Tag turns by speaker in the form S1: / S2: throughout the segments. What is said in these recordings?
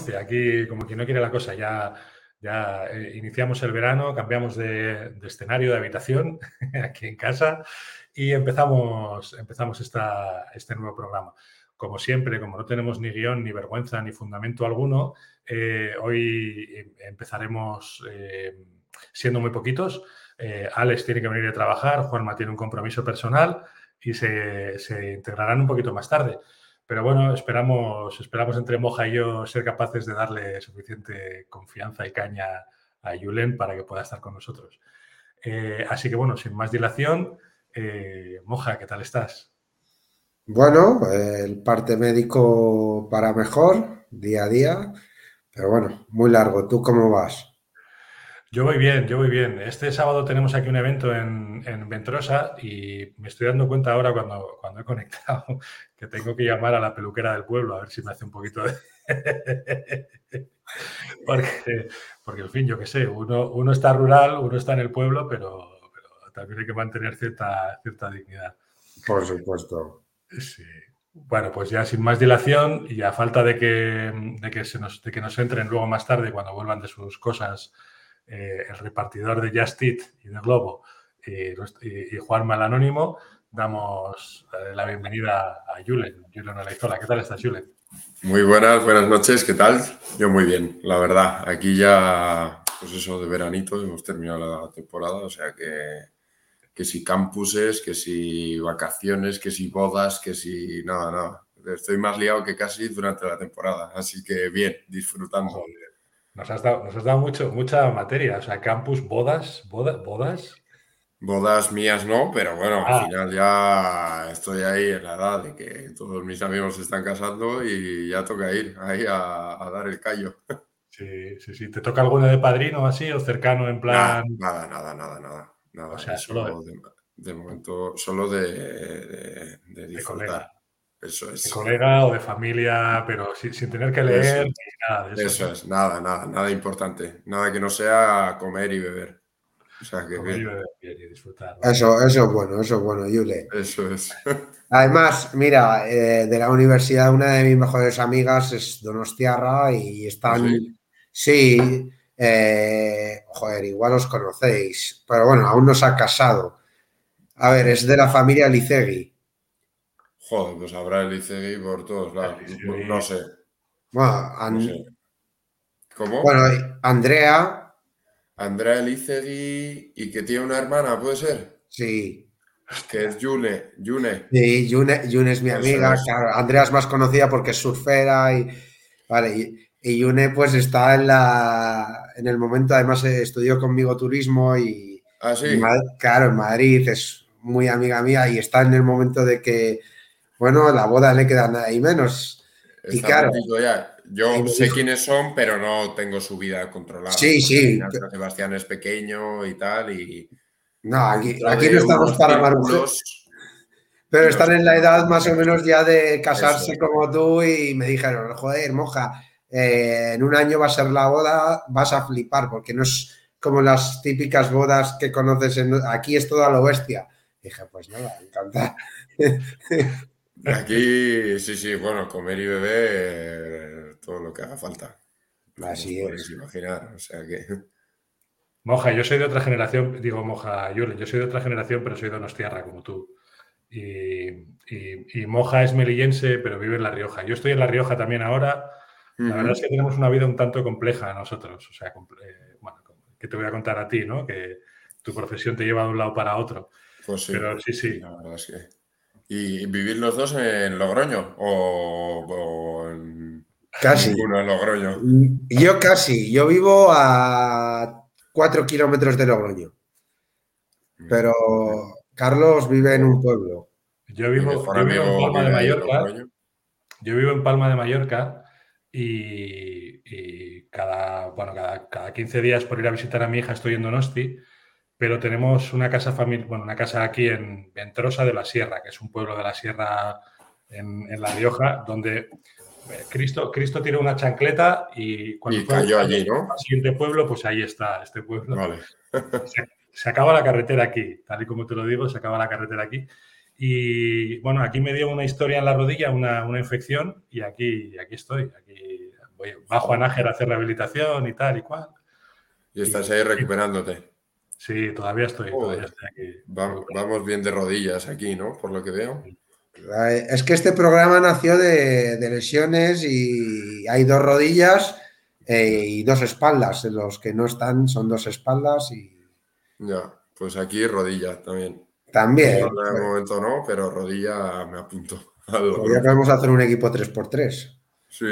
S1: 11, aquí como quien no quiere la cosa, ya, ya eh, iniciamos el verano, cambiamos de, escenario, de habitación aquí en casa y empezamos, empezamos esta, este nuevo programa. Como siempre, como no tenemos ni guion, ni vergüenza, ni fundamento alguno, eh, hoy empezaremos siendo muy poquitos. Alex tiene que venir a trabajar, Juanma tiene un compromiso personal y se, se integrarán un poquito más tarde. Pero bueno, esperamos, esperamos entre Moja y yo ser capaces de darle suficiente confianza y caña a Julen para que pueda estar con nosotros. Eh, así que bueno, sin más dilación, eh, Moja, ¿qué tal estás?
S2: Bueno, el parte médico para mejor, día a día, pero bueno, muy largo. ¿Tú cómo vas?
S1: Yo voy bien, yo voy bien. Este sábado tenemos aquí un evento en, Ventrosa y me estoy dando cuenta ahora cuando, cuando he conectado que tengo que llamar a la peluquera del pueblo a ver si me hace un poquito de... porque, porque, en fin, yo qué sé, uno, uno está rural, uno está en el pueblo, pero, también hay que mantener cierta, cierta dignidad.
S2: Por supuesto.
S1: Sí. Bueno, pues ya sin más dilación y a falta de que, de que, se nos, de que nos entren luego más tarde cuando vuelvan de sus cosas eh, el repartidor de Just Eat y de Globo y, Juan Mal Anónimo, damos eh, la bienvenida a Julen, Julen Olaizola. ¿Qué tal estás, Julen?
S3: Muy buenas, buenas noches, ¿qué tal? Yo muy bien, la verdad. Aquí ya, pues eso de veranito, hemos terminado la temporada, o sea que, que si campuses, que si vacaciones, que si bodas, que si nada, nada. Estoy más liado que casi durante la temporada, así que bien, disfrutando.
S1: Nos has dado, nos has dado mucho, mucha materia. O sea, campus, bodas, bodas, bodas.
S3: Bodas mías no, pero bueno, al ah. final ya estoy ahí en la edad de que todos mis amigos se están casando y ya toca ir ahí a, dar el callo.
S1: Sí, sí, sí. ¿Te toca alguno de padrino así o cercano en plan?
S3: Nada, nada, nada, nada. nada. O sea, solo de, momento, solo de, de, disfrutar. Eso es.
S1: De colega o de familia, pero sin, tener que leer
S3: eso, nada de eso. Eso es, nada, nada, nada importante. Nada que no sea comer y beber. O sea, que comer y beber
S2: y disfrutar. Eso, eso es bueno, eso es bueno, Yule.
S3: Eso es.
S2: Además, mira, eh, de la universidad, una de mis mejores amigas es Donostiarra y están. Sí, eh, joder, igual os conocéis, pero bueno, aún no se ha casado. A ver, es de la familia Licegui.
S3: Joder, pues habrá el ICGI por todos lados. No sé.
S2: Bueno, ¿Cómo? Bueno, Andrea.
S3: Andrea Elicegui y que tiene una hermana, ¿puede ser?
S2: Sí.
S3: Que es Yune. Yune.
S2: Sí, Yune, Yune es mi amiga. Andrea es más conocida porque es surfera y. Vale, y, Yune pues está en la. En el momento, además estudió conmigo turismo y.
S3: Ah, sí.
S2: claro, en Madrid es muy amiga mía y está en el momento de que bueno, la boda le queda nada y menos. y claro,
S3: Yo sé quiénes son, pero no tengo su vida controlada.
S2: Sí, sí.
S3: Sebastián es pequeño y tal. Y...
S2: No, aquí, no estamos para marujos. Pero están en la edad más o menos ya de casarse como tú y me dijeron, joder, moja, eh, en un año va a ser la boda, vas a flipar, porque no es como las típicas bodas que conoces en, aquí, es todo a lo bestia. dije, pues nada, encantado.
S3: Aquí, sí, sí, bueno, comer y beber todo lo que haga falta.
S2: Así es.
S3: imaginar, o sea que...
S1: Moja, yo soy de otra generación, digo Moja, yo, yo soy de otra generación, pero soy de Donostiarra, como tú. Y, Moja es melillense, pero vive en La Rioja. Yo estoy en La Rioja también ahora. La verdad es que tenemos una vida un tanto compleja nosotros. O sea, eh, bueno, que te voy a contar a ti, ¿no? Que tu profesión te lleva de un lado para otro.
S3: Pues sí.
S1: Pero sí, sí.
S3: La verdad es que... ¿Y vivir los dos en Logroño? ¿O, en...
S2: Casi.
S3: Uno en Logroño?
S2: Yo casi. Yo vivo a cuatro kilómetros de Logroño. Pero Carlos vive en un pueblo.
S1: Yo vivo, en Palma de Mallorca. Yo vivo en Palma de Mallorca y, cada, bueno, cada, cada, 15 días por ir a visitar a mi hija estoy en Donosti pero tenemos una casa familiar, bueno, una casa aquí en Ventrosa de la Sierra, que es un pueblo de la Sierra en, La Rioja, donde eh, Cristo, Cristo tiene una chancleta y
S3: cuando cayó allí, ¿no?
S1: Al siguiente pueblo, pues ahí está este pueblo. Se, acaba la carretera aquí, tal y como te lo digo, se acaba la carretera aquí. Y bueno, aquí me dio una historia en la rodilla, una, infección, y aquí, aquí estoy. Aquí voy, bajo a Nájera a hacer rehabilitación y tal y cual.
S3: Y estás ahí recuperándote.
S1: Sí, todavía estoy, aquí.
S3: Vamos, bien de rodillas aquí, ¿no? Por lo que veo.
S2: Es que este programa nació de, lesiones y hay dos rodillas eh, y dos espaldas. Los que no están son dos espaldas y.
S3: Ya, pues aquí rodilla también.
S2: También.
S3: En el momento no, pero rodilla me apunto.
S2: Ya podemos hacer un equipo 3x3.
S3: Sí,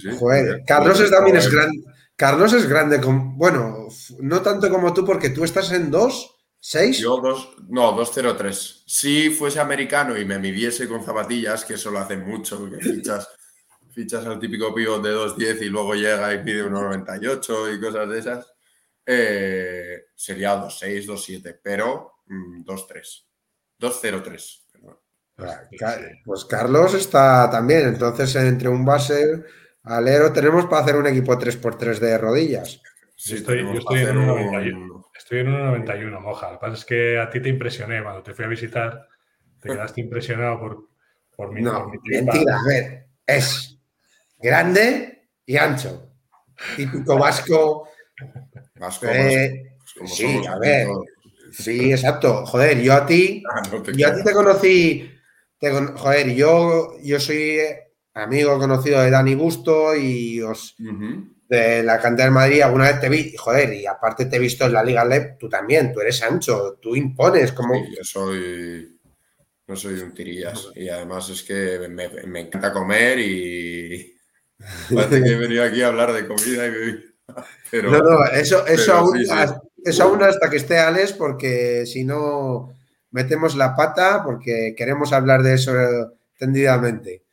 S3: sí,
S2: Joder, Carlos es, también es grande. Carlos es grande, bueno, no tanto como tú, porque tú estás en 2, 6.
S3: Yo dos, no, 203. Si fuese americano y me midiese con zapatillas, que eso lo hace mucho, que fichas, fichas al típico pivot de 210 y luego llega y pide 1,98 y cosas de esas, eh, sería 2,6, 2,7, pero 2-3. 2-0-3.
S2: Pues Carlos está también. Entonces, entre un base alero, tenemos para hacer un equipo 3x3 de rodillas.
S1: Sí, estoy, yo estoy en, un 91, estoy en 91, moja. Lo que pasa es que a ti te impresioné cuando te fui a visitar. Te quedaste impresionado por, por mi.
S2: No, mentira, a ver. Es grande y ancho. Típico vasco.
S3: Vasco, eh,
S2: pues sí, a ver. Sí, exacto. Joder, yo a ti, ah, yo a ti te conocí, joder, yo, yo soy amigo conocido de Dani Busto y os, de la cantera de Madrid alguna vez te vi, joder, y aparte te he visto en la Liga LEP, tú también, tú eres ancho, tú impones como...
S3: Sí, yo soy, no soy un tirillas y además es que me, encanta comer y parece que he venido aquí a hablar de comida y
S2: Pero, no, no, eso, eso aún, eso aún hasta que esté Alex, porque si no metemos la pata, porque queremos hablar de eso tendidamente.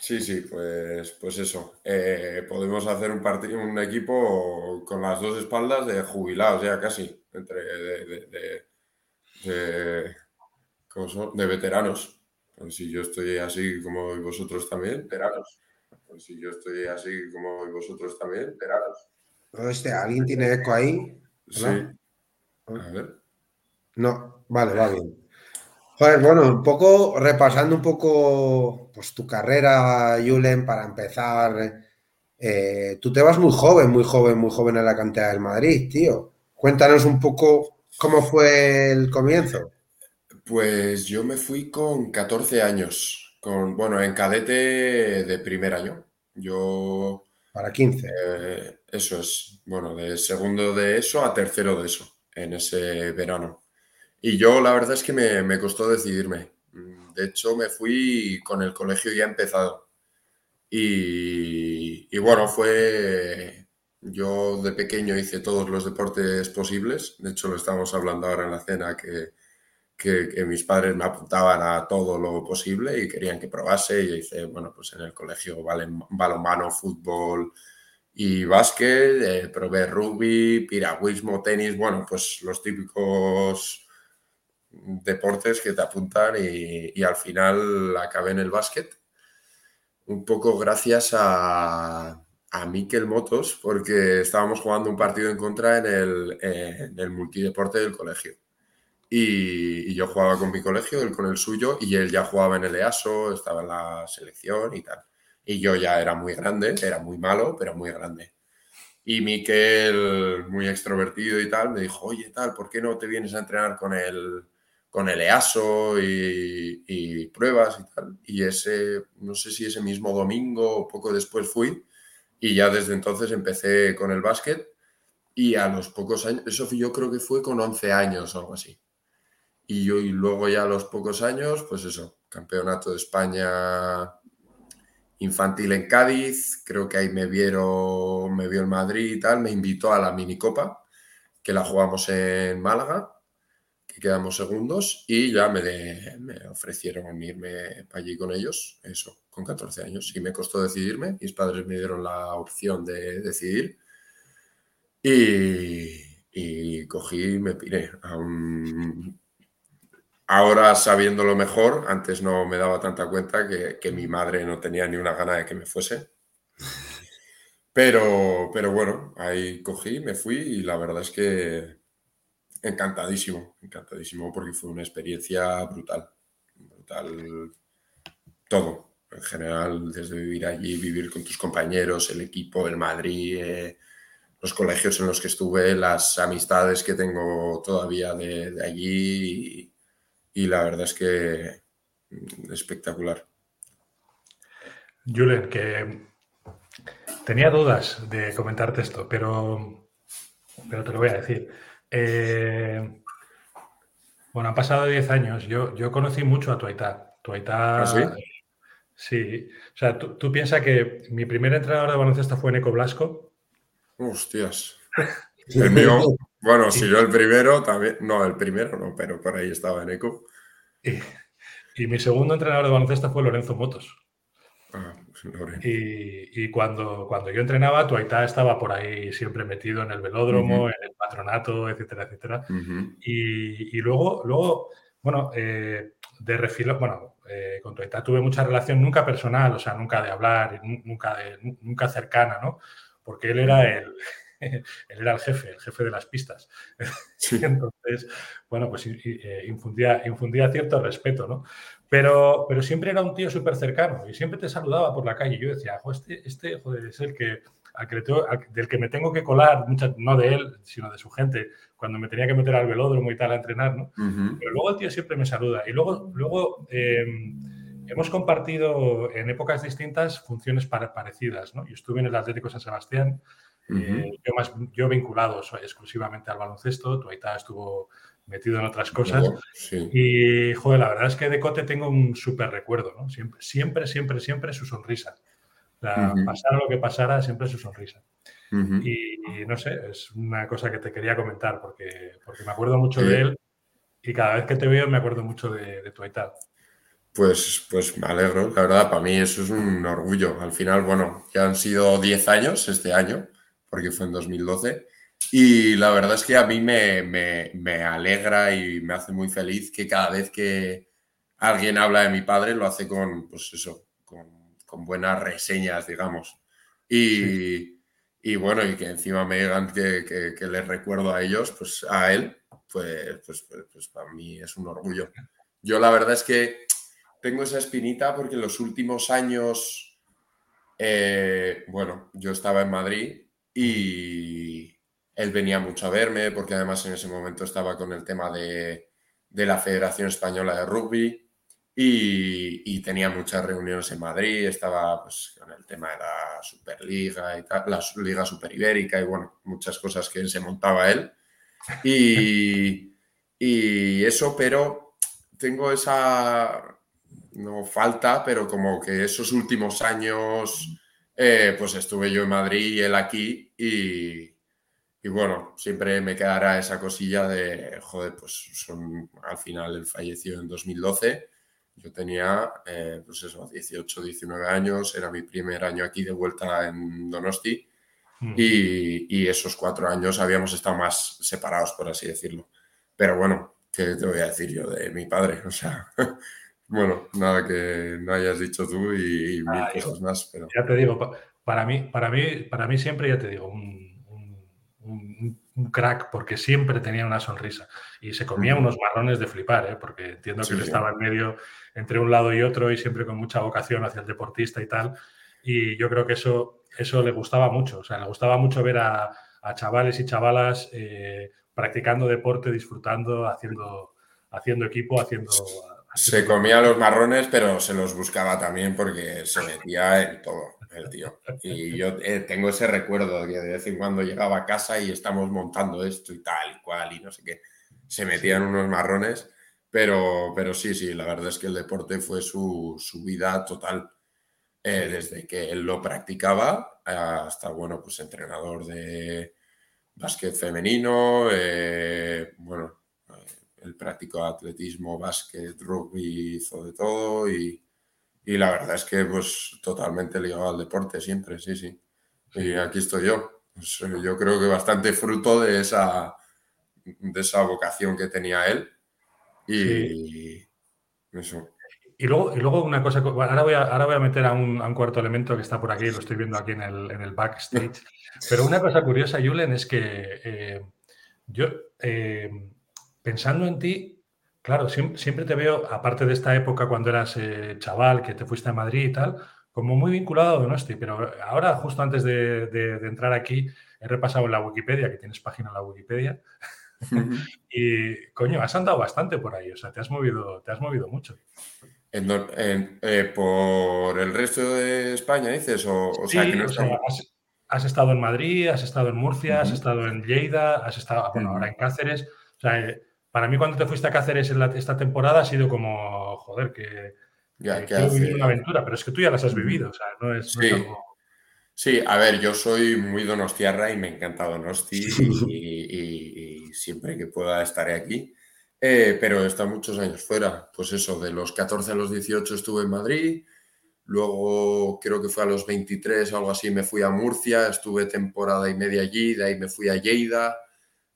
S3: Sí, sí, pues, pues eso. Eh, podemos hacer un partido, un equipo con las dos espaldas de jubilados, ya casi, entre de, de, de, veteranos. Pues si yo estoy así como vosotros también, veteranos. Pues si yo estoy así como vosotros también, veteranos.
S2: Este, ¿Alguien tiene eco ahí?
S3: Sí. A ver.
S2: No, vale, va bien. Joder, bueno, un poco repasando un poco pues, tu carrera, Julen, para empezar. Eh, tú te vas muy joven, muy joven, muy joven a la cantera del Madrid, tío. Cuéntanos un poco cómo fue el comienzo.
S3: Pues yo me fui con 14 años, con, bueno, en cadete de primer año. Yo
S2: para 15.
S3: Eh, eso es, bueno, de segundo de eso a tercero de eso, en ese verano. Y yo la verdad es que me, costó decidirme. De hecho, me fui con el colegio ya empezado. Y, y, bueno, fue. Yo de pequeño hice todos los deportes posibles. De hecho, lo estamos hablando ahora en la cena, que, que, mis padres me apuntaban a todo lo posible y querían que probase. Y yo hice, bueno, pues en el colegio balonmano, fútbol y básquet, eh, probé rugby, piragüismo, tenis, bueno, pues los típicos deportes que te apuntan y, al final acabé en el básquet. Un poco gracias a, a Miquel Motos, porque estábamos jugando un partido en contra en el, en el multideporte del colegio. Y, yo jugaba con mi colegio, él con el suyo, y él ya jugaba en el EASO, estaba en la selección y tal. Y yo ya era muy grande, era muy malo, pero muy grande. Y Miquel, muy extrovertido y tal, me dijo, oye, tal, ¿por qué no te vienes a entrenar con el, con el EASO y, pruebas y tal? Y ese, no sé si ese mismo domingo o poco después fui, y ya desde entonces empecé con el básquet. Y a los pocos años, eso yo creo que fue con 11 años o algo así. Y, yo, y luego ya a los pocos años, pues eso, campeonato de España infantil en Cádiz, creo que ahí me vieron, me vio en Madrid y tal, me invitó a la minicopa, que la jugamos en Málaga, que quedamos segundos, y ya me, me ofrecieron irme allí con ellos, eso, con 14 años, y me costó decidirme, mis padres me dieron la opción de decidir, y, y cogí y me piré. Un Ahora sabiéndolo mejor, antes no me daba tanta cuenta que, mi madre no tenía ni una gana de que me fuese. Pero, pero bueno, ahí cogí, me fui y la verdad es que encantadísimo, encantadísimo porque fue una experiencia brutal, brutal todo, en general, desde vivir allí, vivir con tus compañeros, el equipo, el Madrid, eh, los colegios en los que estuve, las amistades que tengo todavía de, allí y, la verdad es que mm, espectacular.
S1: Julen, que tenía dudas de comentarte esto, pero, pero te lo voy a decir. Eh, bueno, han pasado 10 años. Yo, yo conocí mucho a Tuaitá. Tuaitá.
S3: ¿Ah, sí?
S1: Sí. O sea, tú, piensas que mi primer entrenador de baloncesto fue Neco Blasco.
S3: Hostias. El mío, bueno, si yo el primero también. No, el primero no, pero por ahí estaba Neco.
S1: Y, y mi segundo entrenador de baloncesto fue Lorenzo Motos.
S3: Ah,
S1: y, cuando, cuando yo entrenaba, Tuaitá estaba por ahí siempre metido en el velódromo, en el patronato, etcétera, etcétera. y, luego, luego bueno, eh, de refilo, bueno, eh, con Tuaitá tuve mucha relación, nunca personal, o sea, nunca de hablar, nunca, de, nunca cercana, ¿no? Porque él era el, él era el jefe, el jefe de las pistas. Entonces, bueno, pues eh, infundía, infundía cierto respeto, ¿no? Pero, pero siempre era un tío súper cercano y siempre te saludaba por la calle. Yo decía, este, este joder, es el que, del que me tengo que colar, no de él, sino de su gente, cuando me tenía que meter al velódromo y tal a entrenar, ¿no? Pero luego el tío siempre me saluda. Y luego, luego em, hemos compartido en épocas distintas funciones parecidas, ¿no? Yo estuve en el Atlético San Sebastián, eh, yo, más, yo vinculado exclusivamente al baloncesto, Tuaitá estuvo metido en otras cosas. Y, joder, la verdad es que de Cote tengo un súper recuerdo, ¿no? Siempre, siempre, siempre, siempre su sonrisa. Pasara lo que pasara, siempre su sonrisa. y, no sé, es una cosa que te quería comentar porque, porque me acuerdo mucho de él y cada vez que te veo me acuerdo mucho de, de tu edad.
S3: Pues, pues me alegro, la verdad, para mí eso es un orgullo. Al final, bueno, ya han sido 10 años este año, porque fue en 2012. Y la verdad es que a mí me, alegra y me hace muy feliz que cada vez que alguien habla de mi padre lo hace con, pues eso, con, buenas reseñas, digamos. Y, bueno, y que encima me digan que, les recuerdo a ellos, pues a él, pues, pues, pues, pues, para mí es un orgullo. Yo la verdad es que tengo esa espinita porque en los últimos años, eh, bueno, yo estaba en Madrid y él venía mucho a verme porque además en ese momento estaba con el tema de, la Federación Española de Rugby y, tenía muchas reuniones en Madrid, estaba pues, con el tema de la Superliga y tal, la Liga Superibérica y bueno, muchas cosas que se montaba él. Y, y eso, pero tengo esa, no falta, pero como que esos últimos años eh, pues estuve yo en Madrid y él aquí y, bueno, siempre me quedará esa cosilla de, joder, pues son, al final él falleció en 2012, yo tenía, eh, pues eso, 18, 19 años, era mi primer año aquí de vuelta en Donosti mm. y, esos cuatro años habíamos estado más separados, por así decirlo. Pero bueno, ¿qué te voy a decir yo de mi padre? O sea, Bueno, nada que no hayas dicho tú y, mil cosas más. Pero...
S1: Ya te digo, para mí, para mí, para mí siempre, ya te digo, un, crack, porque siempre tenía una sonrisa. Y se comía unos marrones de flipar, ¿eh? porque entiendo que él estaba en medio entre un lado y otro y siempre con mucha vocación hacia el deportista y tal. Y yo creo que eso, eso le gustaba mucho, o sea, le gustaba mucho ver a, chavales y chavalas eh, practicando deporte, disfrutando, haciendo, haciendo equipo, haciendo
S3: se comía los marrones, pero se los buscaba también porque se metía en todo el tío. Y yo eh, tengo ese recuerdo de que de vez en cuando llegaba a casa y estamos montando esto y tal y cual y no sé qué. Se metían unos marrones, pero, pero sí, sí, la verdad es que el deporte fue su, vida total. Eh, desde que él lo practicaba hasta, bueno, pues entrenador de básquet femenino, eh, bueno, el práctico atletismo, básquet, rugby, hizo de todo y, la verdad es que pues totalmente ligado al deporte siempre, sí, sí. Y aquí estoy yo. Pues, eh, yo creo que bastante fruto de esa, de esa vocación que tenía él y eso.
S1: Y luego, y luego una cosa, ahora voy, a, ahora voy a meter a un, cuarto elemento que está por aquí, lo estoy viendo aquí en el, en el backstage, pero una cosa curiosa, Julen, es que... Eh, Yo, eh, pensando en ti, claro, siempre, te veo, aparte de esta época cuando eras eh, chaval, que te fuiste a Madrid y tal, como muy vinculado a Donosti, pero ahora, justo antes de, entrar aquí, he repasado en la Wikipedia, que tienes página en la Wikipedia, y coño, has andado bastante por ahí, o sea, te has movido, te has movido mucho.
S3: Eh, ¿Por el resto de España dices? O, sea, que no
S1: has, estado en Madrid, has estado en Murcia, has estado en Lleida, has estado, bueno, ahora en Cáceres. O sea, eh, para mí cuando te fuiste a Cáceres en esta temporada ha sido como, joder, que, ya, que vivir una aventura, pero es que tú ya las has vivido, o sea, no es,
S3: sí. a ver, yo soy muy donostiarra y me encanta Donosti y, siempre que pueda estaré aquí. Eh, pero he estado muchos años fuera. Pues eso, de los 14 a los 18 estuve en Madrid, luego creo que fue a los 23 o algo así me fui a Murcia, estuve temporada y media allí, de ahí me fui a Lleida,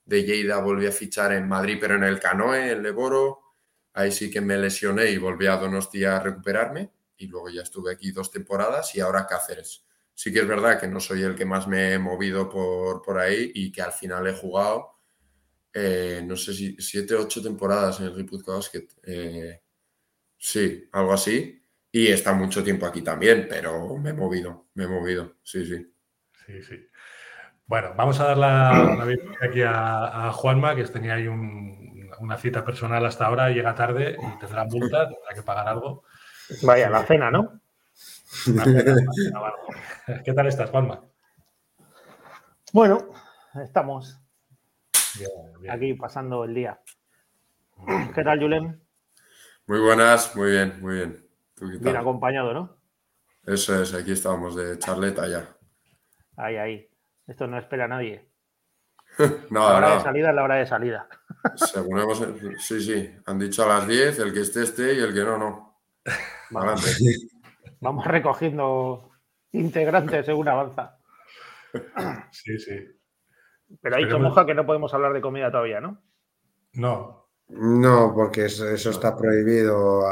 S3: de Lleida volví a fichar en Madrid, pero en el Canoe, en Leboro, ahí sí que me lesioné y volví a Donostia a recuperarme y luego ya estuve aquí dos temporadas y ahora Cáceres. Sí que es verdad que no soy el que más me he movido por, por ahí y que al final he jugado eh, no sé si siete o ocho temporadas en el Riput Basket. Eh, sí, algo así. Y está mucho tiempo aquí también, pero me he movido, me he movido, sí, sí.
S1: Sí, sí. Bueno, vamos a dar la, bienvenida aquí a, Juanma, que tenía ahí una cita personal hasta ahora, llega tarde y tendrá multa, tendrá que pagar algo.
S4: Vaya, la cena, ¿no?
S1: ¿Qué tal estás, Juanma?
S4: Bueno, estamos. Aquí pasando el día. ¿Qué tal, Julen?
S3: Muy buenas, muy bien, muy bien.
S4: Bien acompañado, ¿no?
S3: Eso es, aquí estábamos de charleta ya.
S4: Ahí, ahí. Esto no espera a nadie.
S3: no,
S4: la hora de salida es la hora de salida.
S3: Según hemos, sí, sí, han dicho a las 10, el que esté esté y el que no, no.
S4: Vamos, Vamos recogiendo integrantes según avanza.
S1: Sí, sí.
S4: Pero ha dicho Moja que no podemos hablar de comida todavía, ¿no?
S1: No.
S2: No, porque eso, está prohibido.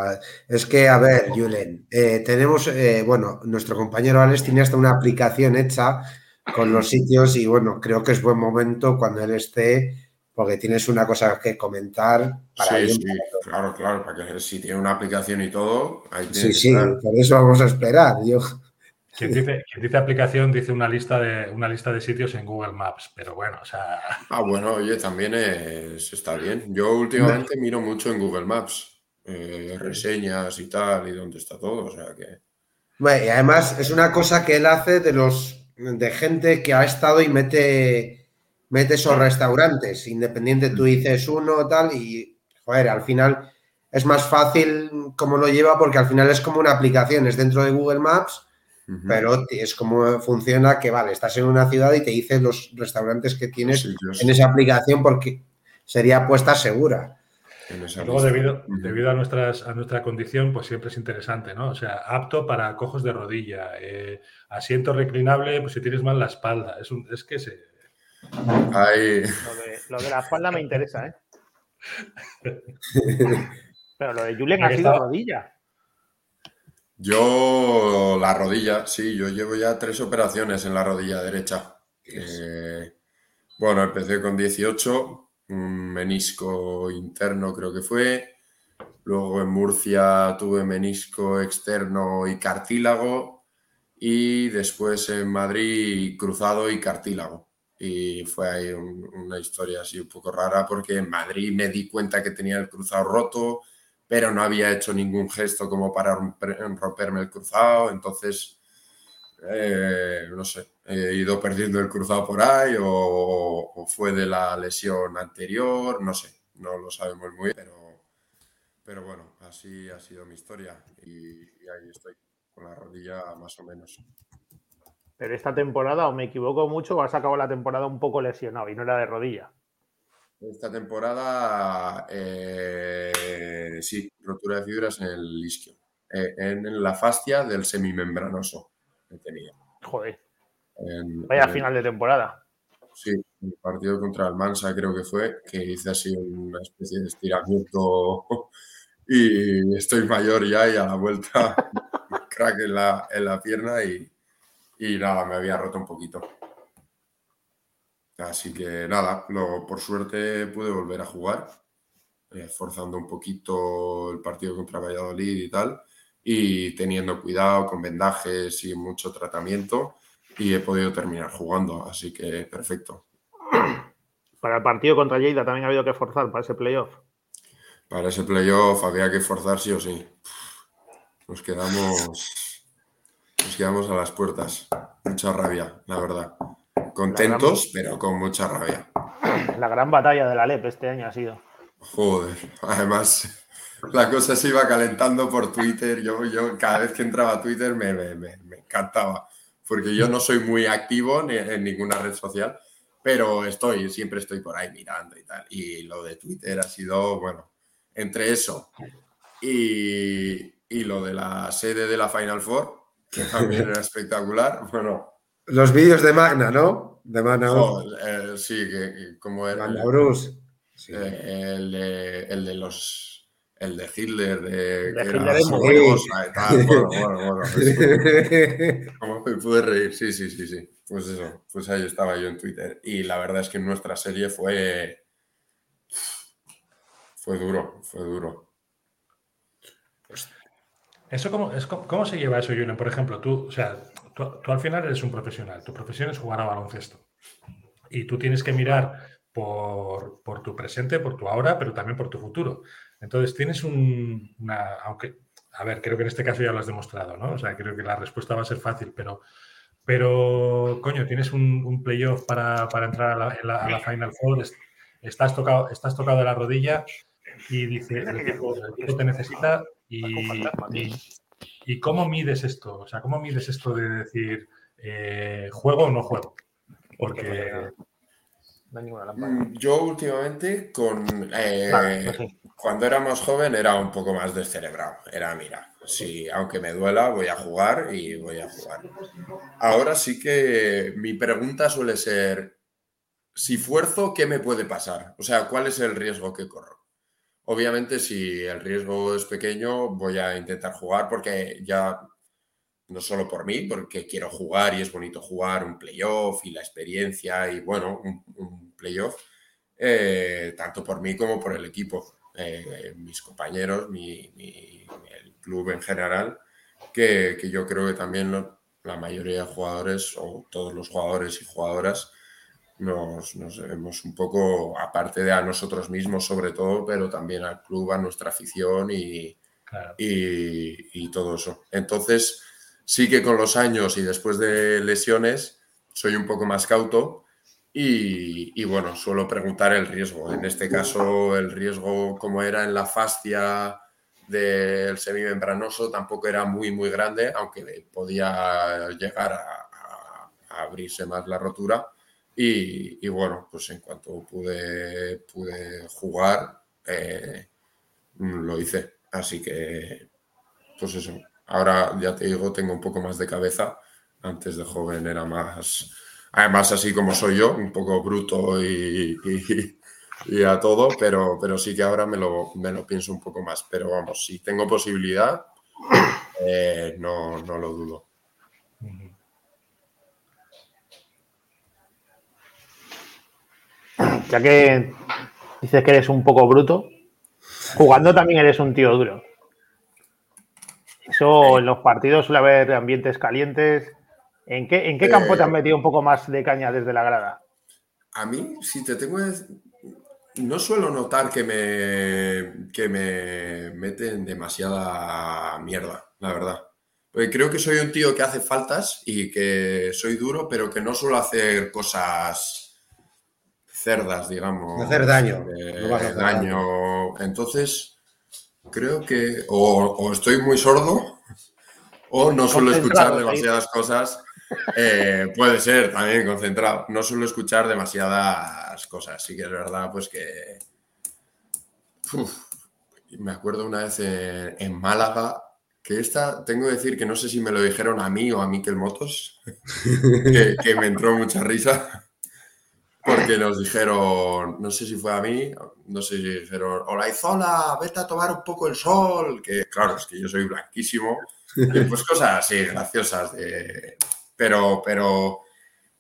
S2: Es que, a ver, Julen, eh, tenemos, eh, bueno, nuestro compañero Alex tiene hasta una aplicación hecha con los sitios y bueno, creo que es buen momento cuando él esté, porque tienes una cosa que comentar
S3: para sí, Sí, claro, claro, para que si tiene una aplicación y todo,
S2: ahí Sí, sí, por eso vamos a esperar. Yo,
S1: quien dice, dice, aplicación dice una lista, de, una lista de sitios en Google Maps, pero bueno, o sea...
S3: Ah, bueno, oye, también está bien. Yo últimamente miro mucho en Google Maps, eh, reseñas y tal, y dónde está todo, o sea que...
S2: Bueno, y además es una cosa que él hace de los de gente que ha estado y mete, mete esos restaurantes, independiente tú dices uno tal, y joder, al final es más fácil como lo lleva porque al final es como una aplicación, es dentro de Google Maps pero es como funciona que, vale, estás en una ciudad y te dice los restaurantes que tienes en esa aplicación porque sería apuesta segura.
S1: Luego, debido, debido a, nuestras, a nuestra condición, pues siempre es interesante, ¿no? O sea, apto para cojos de rodilla, eh, asiento reclinable, pues si tienes mal la espalda. Es, un, es que se...
S4: Lo, de, la espalda me interesa, ¿eh? Pero lo de Julen ha sido rodilla.
S3: Yo la rodilla, sí, yo llevo ya tres operaciones en la rodilla derecha. Eh, bueno, empecé con 18, un menisco interno creo que fue. Luego en Murcia tuve menisco externo y cartílago. Y después en Madrid cruzado y cartílago. Y fue ahí una historia así un poco rara porque en Madrid me di cuenta que tenía el cruzado roto pero no había hecho ningún gesto como para romperme el cruzado, entonces, eh, no sé, he ido perdiendo el cruzado por ahí o, fue de la lesión anterior, no sé, no lo sabemos muy bien, pero, pero bueno, así ha sido mi historia y, ahí estoy, con la rodilla más o menos.
S4: Pero esta temporada, o me equivoco mucho, o has acabado la temporada un poco lesionado y no era de rodilla.
S3: Esta temporada, eh, sí, rotura de fibras en el isquio, eh, en la fascia del semimembranoso que tenía.
S4: Joder. Vaya final de temporada.
S3: Sí, el partido contra el Mansa creo que fue, que hice así una especie de estiramiento y estoy mayor ya y a la vuelta crack en la, en la pierna y, y nada, me había roto un poquito. Así que nada, lo, por suerte pude volver a jugar, eh, forzando un poquito el partido contra Valladolid y tal, y teniendo cuidado con vendajes y mucho tratamiento, y he podido terminar jugando, así que perfecto.
S4: Para el partido contra Lleida también ha habido que forzar para ese playoff.
S3: Para ese playoff había que forzar sí o sí. Nos quedamos, nos quedamos a las puertas. Mucha rabia, la verdad. Contentos, pero con mucha rabia.
S4: La gran batalla de la LEP este año ha sido.
S3: Joder, además la cosa se iba calentando por Twitter. Yo, yo cada vez que entraba a Twitter me, me, encantaba, porque yo no soy muy activo en ninguna red social, pero estoy, siempre estoy por ahí mirando y tal. Y lo de Twitter ha sido, bueno, entre eso y, y lo de la sede de la Final Four, que también era espectacular, bueno,
S2: los vídeos de Magna, ¿no? De Magna.
S3: Eh, sí, que, como era.
S2: Magna Bruce.
S3: Eh, el, de, el de los. El de Hitler, de.
S4: de Hitler es muy
S3: bueno. Bueno, bueno, Como me pude reír, sí, sí, sí, sí. Pues eso, pues ahí estaba yo en Twitter. Y la verdad es que nuestra serie fue. Fue duro, fue duro.
S1: ¿Eso cómo, es, cómo se lleva eso, Julian? Por ejemplo, tú, o sea, tú, al final eres un profesional, tu profesión es jugar a baloncesto. Y tú tienes que mirar por, tu presente, por tu ahora, pero también por tu futuro. Entonces tienes un, una, aunque, a ver, creo que en este caso ya lo has demostrado, ¿no? O sea, creo que la respuesta va a ser fácil, pero, pero coño, tienes un, playoff para, entrar a la, Final Four, estás tocado, estás tocado de la rodilla y dice, el equipo, te necesita y, ¿Y cómo mides esto? O sea, ¿cómo mides esto de decir eh, juego o no juego? Porque...
S3: Mm, yo últimamente, con eh, cuando era más joven, era un poco más descerebrado. Era, mira, si aunque me duela, voy a jugar y voy a jugar. Ahora sí que mi pregunta suele ser, si fuerzo, ¿qué me puede pasar? O sea, ¿cuál es el riesgo que corro? Obviamente, si el riesgo es pequeño, voy a intentar jugar porque ya, no solo por mí, porque quiero jugar y es bonito jugar un playoff y la experiencia y bueno, un, playoff, eh, tanto por mí como por el equipo, eh, mis compañeros, el club en general, que, yo creo que también la mayoría de jugadores o todos los jugadores y jugadoras nos, nos debemos un poco, aparte de a nosotros mismos sobre todo, pero también al club, a nuestra afición y, y, todo eso. Entonces, sí que con los años y después de lesiones, soy un poco más cauto y, bueno, suelo preguntar el riesgo. En este caso, el riesgo como era en la fascia del semimembranoso tampoco era muy, muy grande, aunque podía llegar a abrirse más la rotura y, bueno, pues en cuanto pude, pude jugar, eh, lo hice. Así que, pues eso. Ahora ya te digo, tengo un poco más de cabeza. Antes de joven era más, además así como soy yo, un poco bruto y, a todo, pero, pero sí que ahora me lo, me lo pienso un poco más. Pero vamos, si tengo posibilidad, eh, no, no lo dudo.
S4: ya que dices que eres un poco bruto, jugando también eres un tío duro. Eso en los partidos suele haber ambientes calientes. ¿En qué, en qué campo te has eh, metido un poco más de caña desde la grada?
S3: A mí, si te tengo no suelo notar que me, que me meten demasiada mierda, la verdad. Porque creo que soy un tío que hace faltas y que soy duro, pero que no suelo hacer cosas cerdas, digamos.
S2: hacer daño.
S3: daño. Entonces, creo que o, estoy muy sordo o no suelo escuchar demasiadas cosas. Eh, puede ser también concentrado. No suelo escuchar demasiadas cosas. Sí que es verdad, pues que. me acuerdo una vez en, Málaga que esta, tengo que decir que no sé si me lo dijeron a mí o a Miquel Motos, que, que me entró mucha risa porque nos dijeron, no sé si fue a mí, no sé si dijeron, hola Izola, vete a tomar un poco el sol, que claro, es que yo soy blanquísimo, y pues cosas así graciosas, de, pero, pero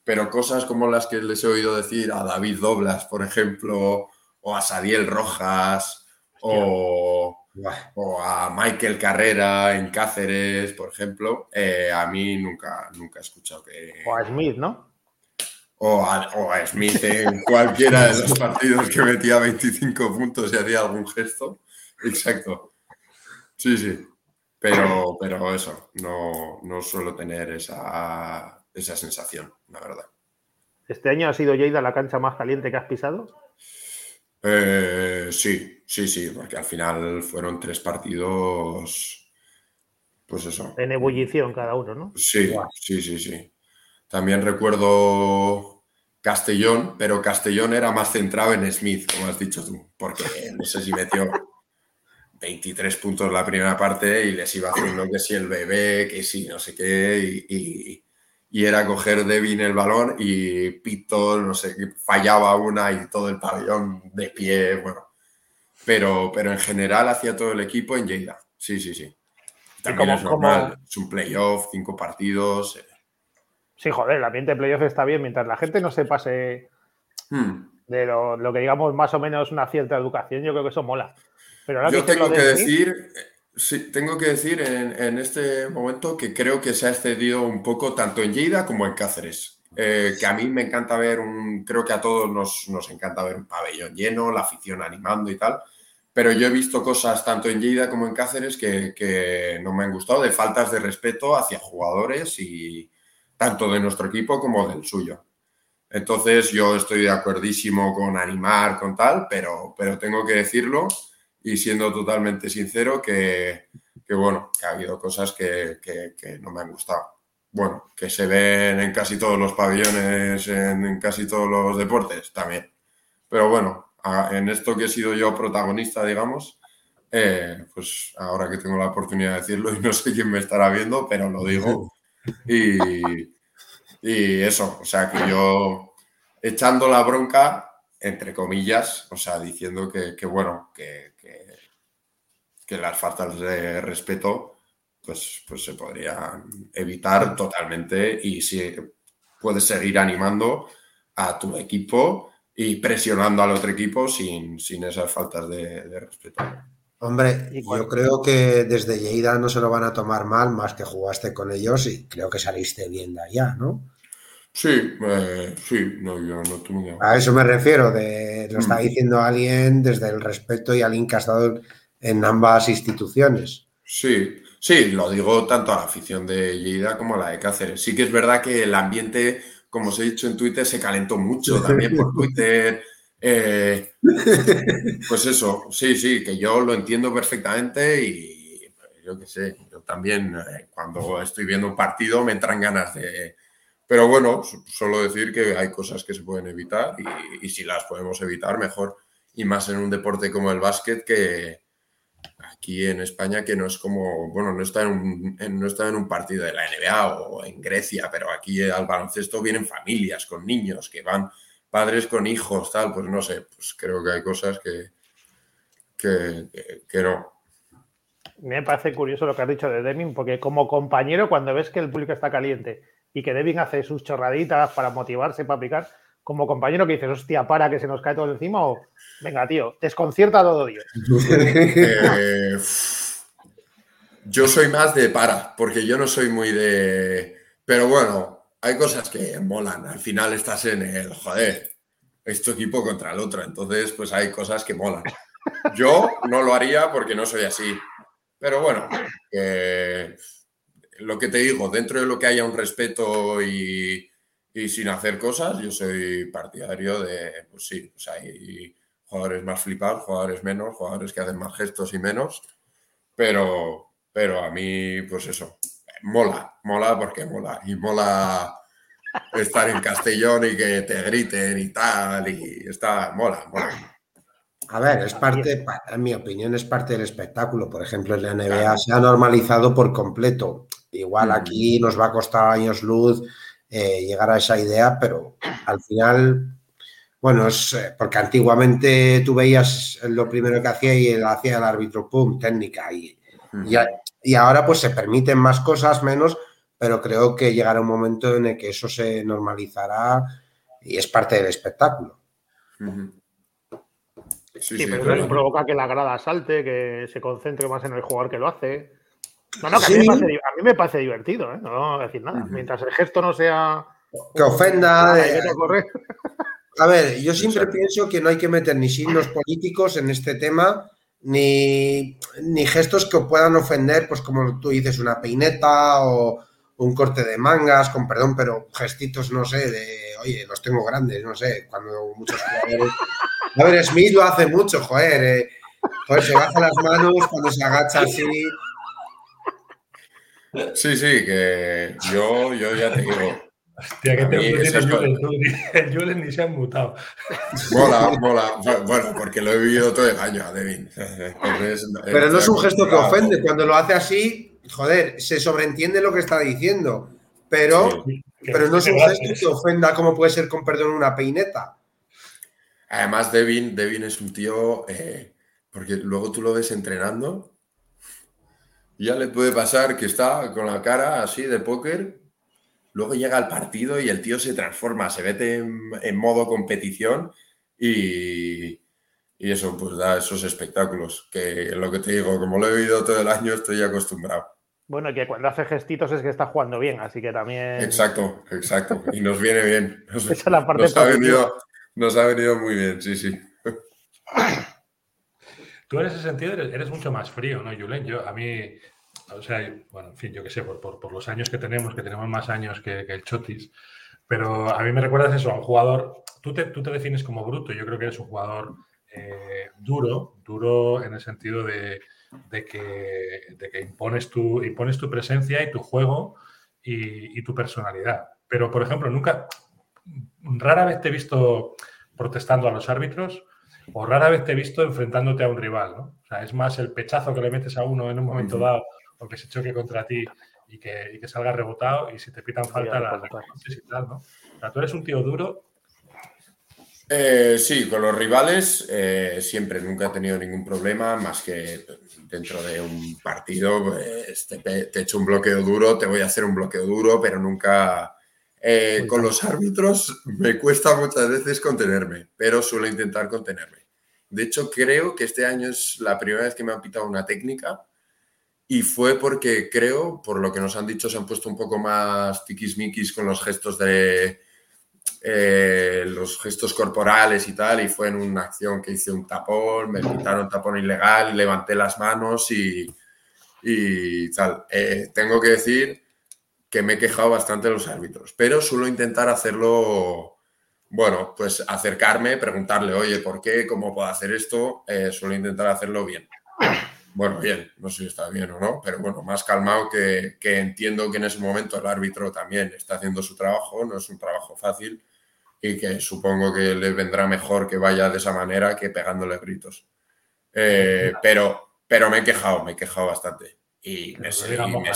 S3: pero cosas como las que les he oído decir a David Doblas, por ejemplo, o a Sadiel Rojas, o, a Michael Carrera en Cáceres, por ejemplo, eh, a mí nunca, nunca he escuchado que...
S4: O a Smith, ¿no?
S3: O a, Smith en cualquiera de los partidos que metía 25 puntos y hacía algún gesto. Exacto. Sí, sí. Pero, pero eso, no, no suelo tener esa, esa sensación, la verdad.
S4: ¿Este año ha sido Lleida la cancha más caliente que has pisado?
S3: Eh, sí, sí, sí, porque al final fueron tres partidos, pues eso.
S4: En ebullición cada uno, ¿no?
S3: Sí, sí, sí, sí. También recuerdo Castellón, pero Castellón era más centrado en Smith, como has dicho tú, porque no sé si metió 23 puntos la primera parte y les iba haciendo que si el bebé, que si no sé qué, y y era coger Devin el balón y Pito, no sé, fallaba una y todo el pabellón de pie, bueno. Pero, pero en general hacía todo el equipo en Lleida. Sí, sí, sí. También es normal. Es un playoff, cinco partidos. Eh.
S4: Sí, joder, el ambiente de playoff está bien mientras la gente no se pase hmm. de lo, que digamos más o menos una cierta educación. Yo creo que eso mola.
S3: Pero ahora Yo tengo que decir, Sí, tengo que decir en, este momento que creo que se ha excedido un poco tanto en Lleida como en Cáceres. Eh, que a mí me encanta ver un, creo que a todos nos, encanta ver un pabellón lleno, la afición animando y tal, pero yo he visto cosas tanto en Lleida como en Cáceres que, no me han gustado, de faltas de respeto hacia jugadores y tanto de nuestro equipo como del suyo. Entonces yo estoy de acuerdísimo con animar, con tal, pero, pero tengo que decirlo y siendo totalmente sincero que, bueno, que ha habido cosas que, no me han gustado. Bueno, que se ven en casi todos los pabellones, en, casi todos los deportes también. Pero bueno, en esto que he sido yo protagonista, digamos, eh, pues ahora que tengo la oportunidad de decirlo y no sé quién me estará viendo, pero lo digo. Y, y eso, o sea que yo echando la bronca, entre comillas, o sea, diciendo que, bueno, que, que, las faltas de respeto pues, pues se podrían evitar totalmente y si puedes seguir animando a tu equipo y presionando al otro equipo sin, sin esas faltas de, respeto.
S2: Hombre, yo creo que desde Lleida no se lo van a tomar mal, más que jugaste con ellos y creo que saliste bien de allá, ¿no?
S3: Sí, eh, sí, no, yo no tengo...
S2: A eso me refiero, de, lo está mm. diciendo alguien desde el respeto y alguien que ha estado en ambas instituciones.
S3: Sí, sí, lo digo tanto a la afición de Lleida como a la de Cáceres. Sí que es verdad que el ambiente, como os he dicho en Twitter, se calentó mucho también por Twitter. Eh, pues eso, sí, sí, que yo lo entiendo perfectamente y yo qué sé, yo también eh, cuando estoy viendo un partido me entran ganas de pero bueno, solo decir que hay cosas que se pueden evitar y, si las podemos evitar, mejor. Y más en un deporte como el básquet que aquí en España, que no es como, bueno, no está en un, no está en un partido de la NBA o en Grecia, pero aquí al baloncesto vienen familias con niños que van padres con hijos, tal, pues no sé, pues creo que hay cosas que, que, que no.
S4: Me parece curioso lo que has dicho de Deming, porque como compañero, cuando ves que el público está caliente y que Devin hace sus chorraditas para motivarse, para aplicar, como compañero que dices, hostia, para que se nos cae todo encima o, venga, tío, desconcierta todo Dios.
S3: Eh, yo soy más de para, porque yo no soy muy de... Pero bueno, hay cosas que molan. Al final estás en el, joder, es equipo contra el otro. Entonces, pues hay cosas que molan. Yo no lo haría porque no soy así. Pero bueno, lo que te digo, dentro de lo que haya un respeto y, sin hacer cosas, yo soy partidario de, pues sí, pues hay jugadores más flipados, jugadores menos, jugadores que hacen más gestos y menos, pero, pero a mí, pues eso, mola, mola porque mola, y mola estar en Castellón y que te griten y tal, y está, mola, mola.
S2: A ver, es parte, en mi opinión, es parte del espectáculo. Por ejemplo, en la NBA se ha normalizado por completo. Igual aquí nos va a costar años luz eh, llegar a esa idea, pero al final, bueno, es eh, porque antiguamente tú veías lo primero que hacía y hacía el árbitro, pum, técnica. Y, y, ahora pues se permiten más cosas, menos, pero creo que llegará un momento en el que eso se normalizará y es parte del espectáculo.
S4: Sí, pero eso provoca que la grada salte, que se concentre más en el jugador que lo hace. No, no, que a, mí me parece, divertido, ¿eh? no voy a decir nada. Mientras el gesto no sea.
S2: Que ofenda. A ver, yo siempre pienso que no hay que meter ni signos políticos en este tema, ni, ni, gestos que puedan ofender, pues como tú dices, una peineta o un corte de mangas, con perdón, pero gestitos, no sé, de, oye, los tengo grandes, no sé, cuando muchos jugadores... A ver, Smith lo hace mucho, joder, eh, joder, se baja las manos cuando se agacha así.
S3: Sí, sí, que yo, yo ya te digo.
S1: Hostia, que te el Julen, ni se han mutado.
S3: Mola, mola. Bueno, porque lo he vivido todo el año, Devin.
S2: Pero no es un gesto que ofende. Cuando lo hace así, joder, se sobreentiende lo que está diciendo. Pero, pero no es un gesto que ofenda como puede ser con perdón una peineta.
S3: Además, Devin, Devin es un tío, eh, porque luego tú lo ves entrenando ya le puede pasar que está con la cara así de póker, luego llega al partido y el tío se transforma, se mete en, modo competición y, eso pues da esos espectáculos, que lo que te digo, como lo he vivido todo el año, estoy acostumbrado.
S4: Bueno, que cuando hace gestitos es que está jugando bien, así que también...
S3: Exacto, exacto. Y nos viene bien. Esa es la parte nos, ha venido, nos ha venido muy bien, sí, sí.
S1: Tú en ese sentido eres, mucho más frío, ¿no, Julen? Yo, a mí, o sea, bueno, en fin, yo qué sé, por, los años que tenemos, que tenemos más años que, el Chotis, pero a mí me recuerdas eso, a un jugador, tú te, tú te defines como bruto, yo creo que eres un jugador eh, duro, duro en el sentido de, que, que, impones, tu, impones tu presencia y tu juego y, y tu personalidad. Pero, por ejemplo, nunca, rara vez te he visto protestando a los árbitros o rara vez te he visto enfrentándote a un rival, ¿no? O sea, es más el pechazo que le metes a uno en un momento dado o que se choque contra ti y que, salga rebotado y si te pitan falta la, y tal, ¿no? O sea, tú eres un tío duro.
S3: Eh, sí, con los rivales eh, siempre, nunca he tenido ningún problema, más que dentro de un partido, pues, te, te echo un bloqueo duro, te voy a hacer un bloqueo duro, pero nunca eh, con los árbitros me cuesta muchas veces contenerme, pero suelo intentar contenerme. De hecho, creo que este año es la primera vez que me han pitado una técnica y fue porque creo, por lo que nos han dicho, se han puesto un poco más tiquismiquis con los gestos de eh, los gestos corporales y tal. Y fue en una acción que hice un tapón, me pitaron tapón ilegal, levanté las manos y, y tal. Eh, tengo que decir que me he quejado bastante de los árbitros, pero suelo intentar hacerlo, bueno, pues acercarme, preguntarle, oye, ¿por qué? ¿Cómo puedo hacer esto? Eh, suelo intentar hacerlo bien. Bueno, bien, no sé si está bien o no, pero bueno, más calmado que, entiendo que en ese momento el árbitro también está haciendo su trabajo, no es un trabajo fácil y que supongo que le vendrá mejor que vaya de esa manera que pegándole gritos. Eh, pero, pero me he quejado, me he quejado bastante y me, me.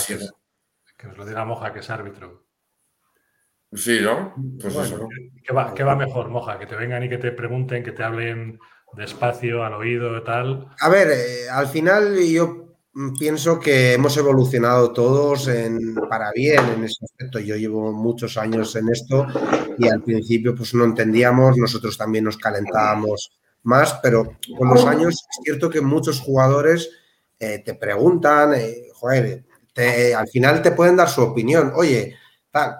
S1: Que nos lo diga Moja, que es árbitro.
S3: Sí, ¿no? Pues
S1: ¿qué, va, mejor, Moja? Que te vengan y que te pregunten, que te hablen despacio, al oído tal.
S2: A ver, eh, al final yo pienso que hemos evolucionado todos para bien en ese aspecto. Yo llevo muchos años en esto y al principio pues no entendíamos, nosotros también nos calentábamos más, pero con los años es cierto que muchos jugadores eh, te preguntan, eh, al final te pueden dar su opinión. Oye, tal.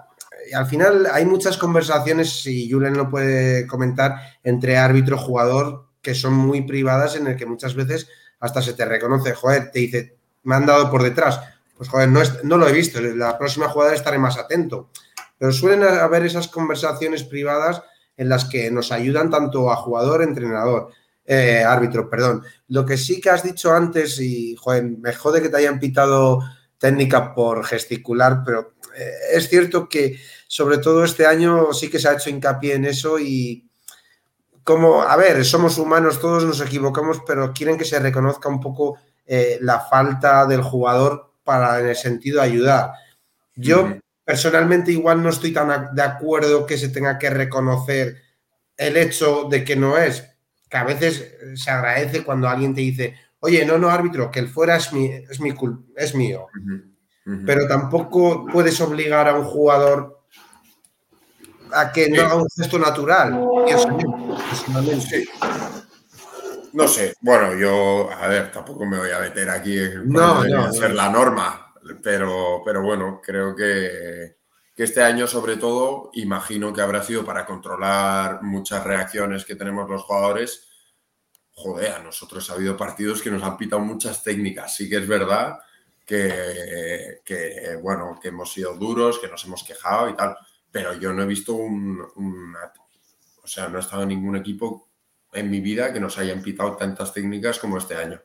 S2: al final hay muchas conversaciones, y Julen lo puede comentar, entre árbitro-jugador que son muy privadas en el que muchas veces hasta se te reconoce, joder, te dice, me han dado por detrás. Pues joder, no, no lo he visto, la próxima jugada estaré más atento. Pero suelen haber esas conversaciones privadas en las que nos ayudan tanto a jugador, entrenador, eh, árbitro, perdón. Lo que sí que has dicho antes, y joder, me jode que te hayan pitado técnica por gesticular, pero eh, es cierto que sobre todo este año sí que se ha hecho hincapié en eso y como, a ver, somos humanos, todos nos equivocamos, pero quieren que se reconozca un poco eh, la falta del jugador para en el sentido ayudar. Yo personalmente igual no estoy tan de acuerdo que se tenga que reconocer el hecho de que no es, que a veces se agradece cuando alguien te dice, oye, no, no, árbitro, que el fuera es, mi, es, mi es mío. pero tampoco puedes obligar a un jugador a que no haga un gesto natural.
S3: No sé, bueno, yo, a ver, tampoco me voy a meter aquí en no, no, ser la norma, pero, pero bueno, creo que, que este año sobre todo, imagino que habrá sido para controlar muchas reacciones que tenemos los jugadores. Joder, a nosotros ha habido partidos que nos han pitado muchas técnicas. Sí que es verdad que, que bueno, que hemos sido duros, que nos hemos quejado y tal, pero yo no he visto un, o sea, no he estado en ningún equipo en mi vida que nos hayan pitado tantas técnicas como este año.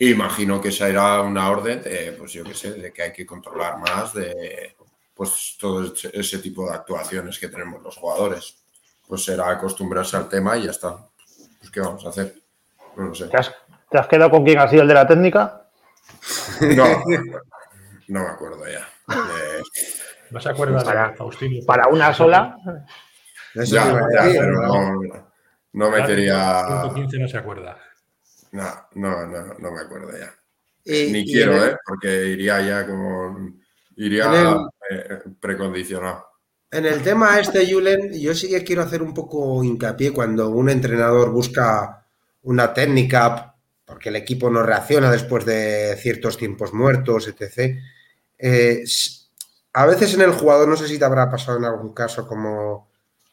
S3: Imagino que esa era una orden, de, pues yo qué sé, de que hay que controlar más de, pues todo ese tipo de actuaciones que tenemos los jugadores. Pues será acostumbrarse al tema y ya está. Pues ¿qué vamos a hacer? No lo sé.
S4: ¿Te has, quedado con quién ha sido el de la técnica?
S3: No, no me acuerdo ya.
S1: ¿No se acuerda
S4: para, Para una sola.
S3: ya, no, no, me quería.
S1: 115 no se acuerda.
S3: No, no, no, no me acuerdo ya. Ni quiero, ¿eh? Porque iría ya como Iría eh, precondicionado.
S2: En el tema este, Julen, yo sí que quiero hacer un poco hincapié cuando un entrenador busca una técnica porque el equipo no reacciona después de ciertos tiempos muertos, etc. Eh, a veces en el jugador, no sé si te habrá pasado en algún caso como,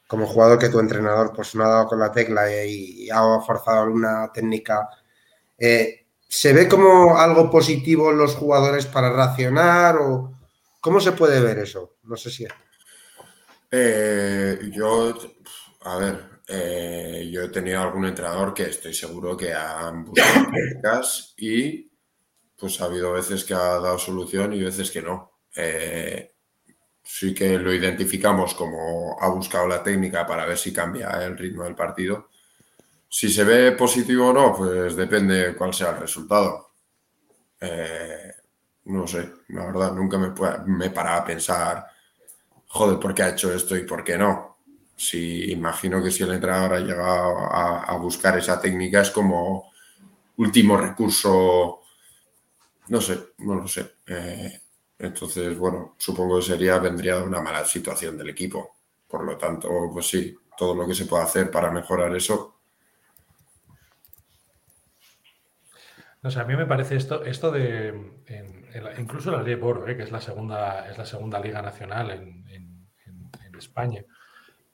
S2: como jugador que tu entrenador pues no ha dado con la tecla y, ha forzado alguna técnica. Eh, ¿Se ve como algo positivo en los jugadores para reaccionar o, ¿Cómo se puede ver eso? No sé si.
S3: Eh, yo, a ver, eh, yo he tenido algún entrenador que estoy seguro que han buscado técnicas y pues ha habido veces que ha dado solución y veces que no. Eh, sí que lo identificamos como ha buscado la técnica para ver si cambia el ritmo del partido. Si se ve positivo o no, pues depende cuál sea el resultado. No sé, la verdad, nunca me, me paraba a pensar, joder, ¿por qué ha hecho esto y por qué no? Si imagino que si el entrenador ha llegado a, buscar esa técnica es como último recurso, no sé, no lo sé. Eh, entonces, bueno, supongo que sería, vendría una mala situación del equipo. Por lo tanto, pues sí, todo lo que se pueda hacer para mejorar eso,
S1: No sé, a mí me parece esto, esto de incluso la Ley Boro, eh, que es la segunda, es la segunda liga nacional en, España.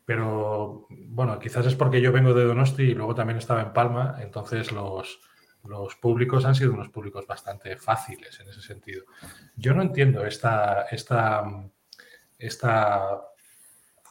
S1: Pero bueno, quizás es porque yo vengo de Donosti y luego también estaba en Palma, entonces los, los públicos han sido unos públicos bastante fáciles en ese sentido. Yo no entiendo esta, esta, esta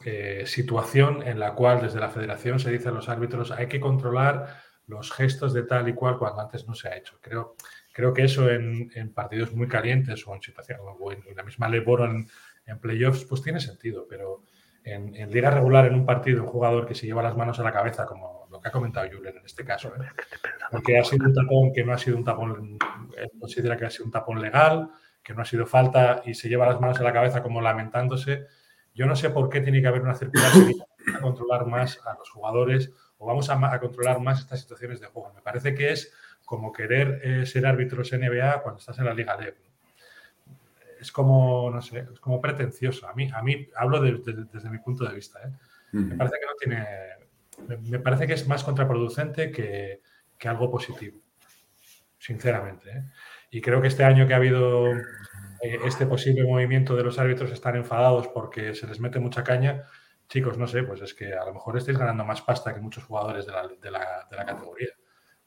S1: eh, situación en la cual desde la federación se dice a los árbitros hay que controlar los gestos de tal y cual cuando antes no se ha hecho. Creo, creo que eso en, partidos muy calientes o en situaciones o en, la misma Leboro en, en playoffs, pues tiene sentido, pero en, liga regular, en un partido, un jugador que se lleva las manos a la cabeza, como lo que ha comentado Julen en este caso, ¿eh? porque ha sido un tapón que no ha sido un tapón, considera que ha sido un tapón legal, que no ha sido falta y se lleva las manos a la cabeza como lamentándose. Yo no sé por qué tiene que haber una circular para controlar más a los jugadores o vamos a, controlar más estas situaciones de juego. Me parece que es como querer eh, ser árbitros NBA cuando estás en la Liga LEV. Es como, no sé, es como pretencioso. A mí, a mí hablo desde mi punto de vista. ¿eh? Me parece que no tiene. Me, parece que es más contraproducente que, algo positivo. Sinceramente. ¿eh? Y creo que este año que ha habido este posible movimiento de los árbitros están enfadados porque se les mete mucha caña chicos, no sé, pues es que a lo mejor estáis ganando más pasta que muchos jugadores de la, categoría.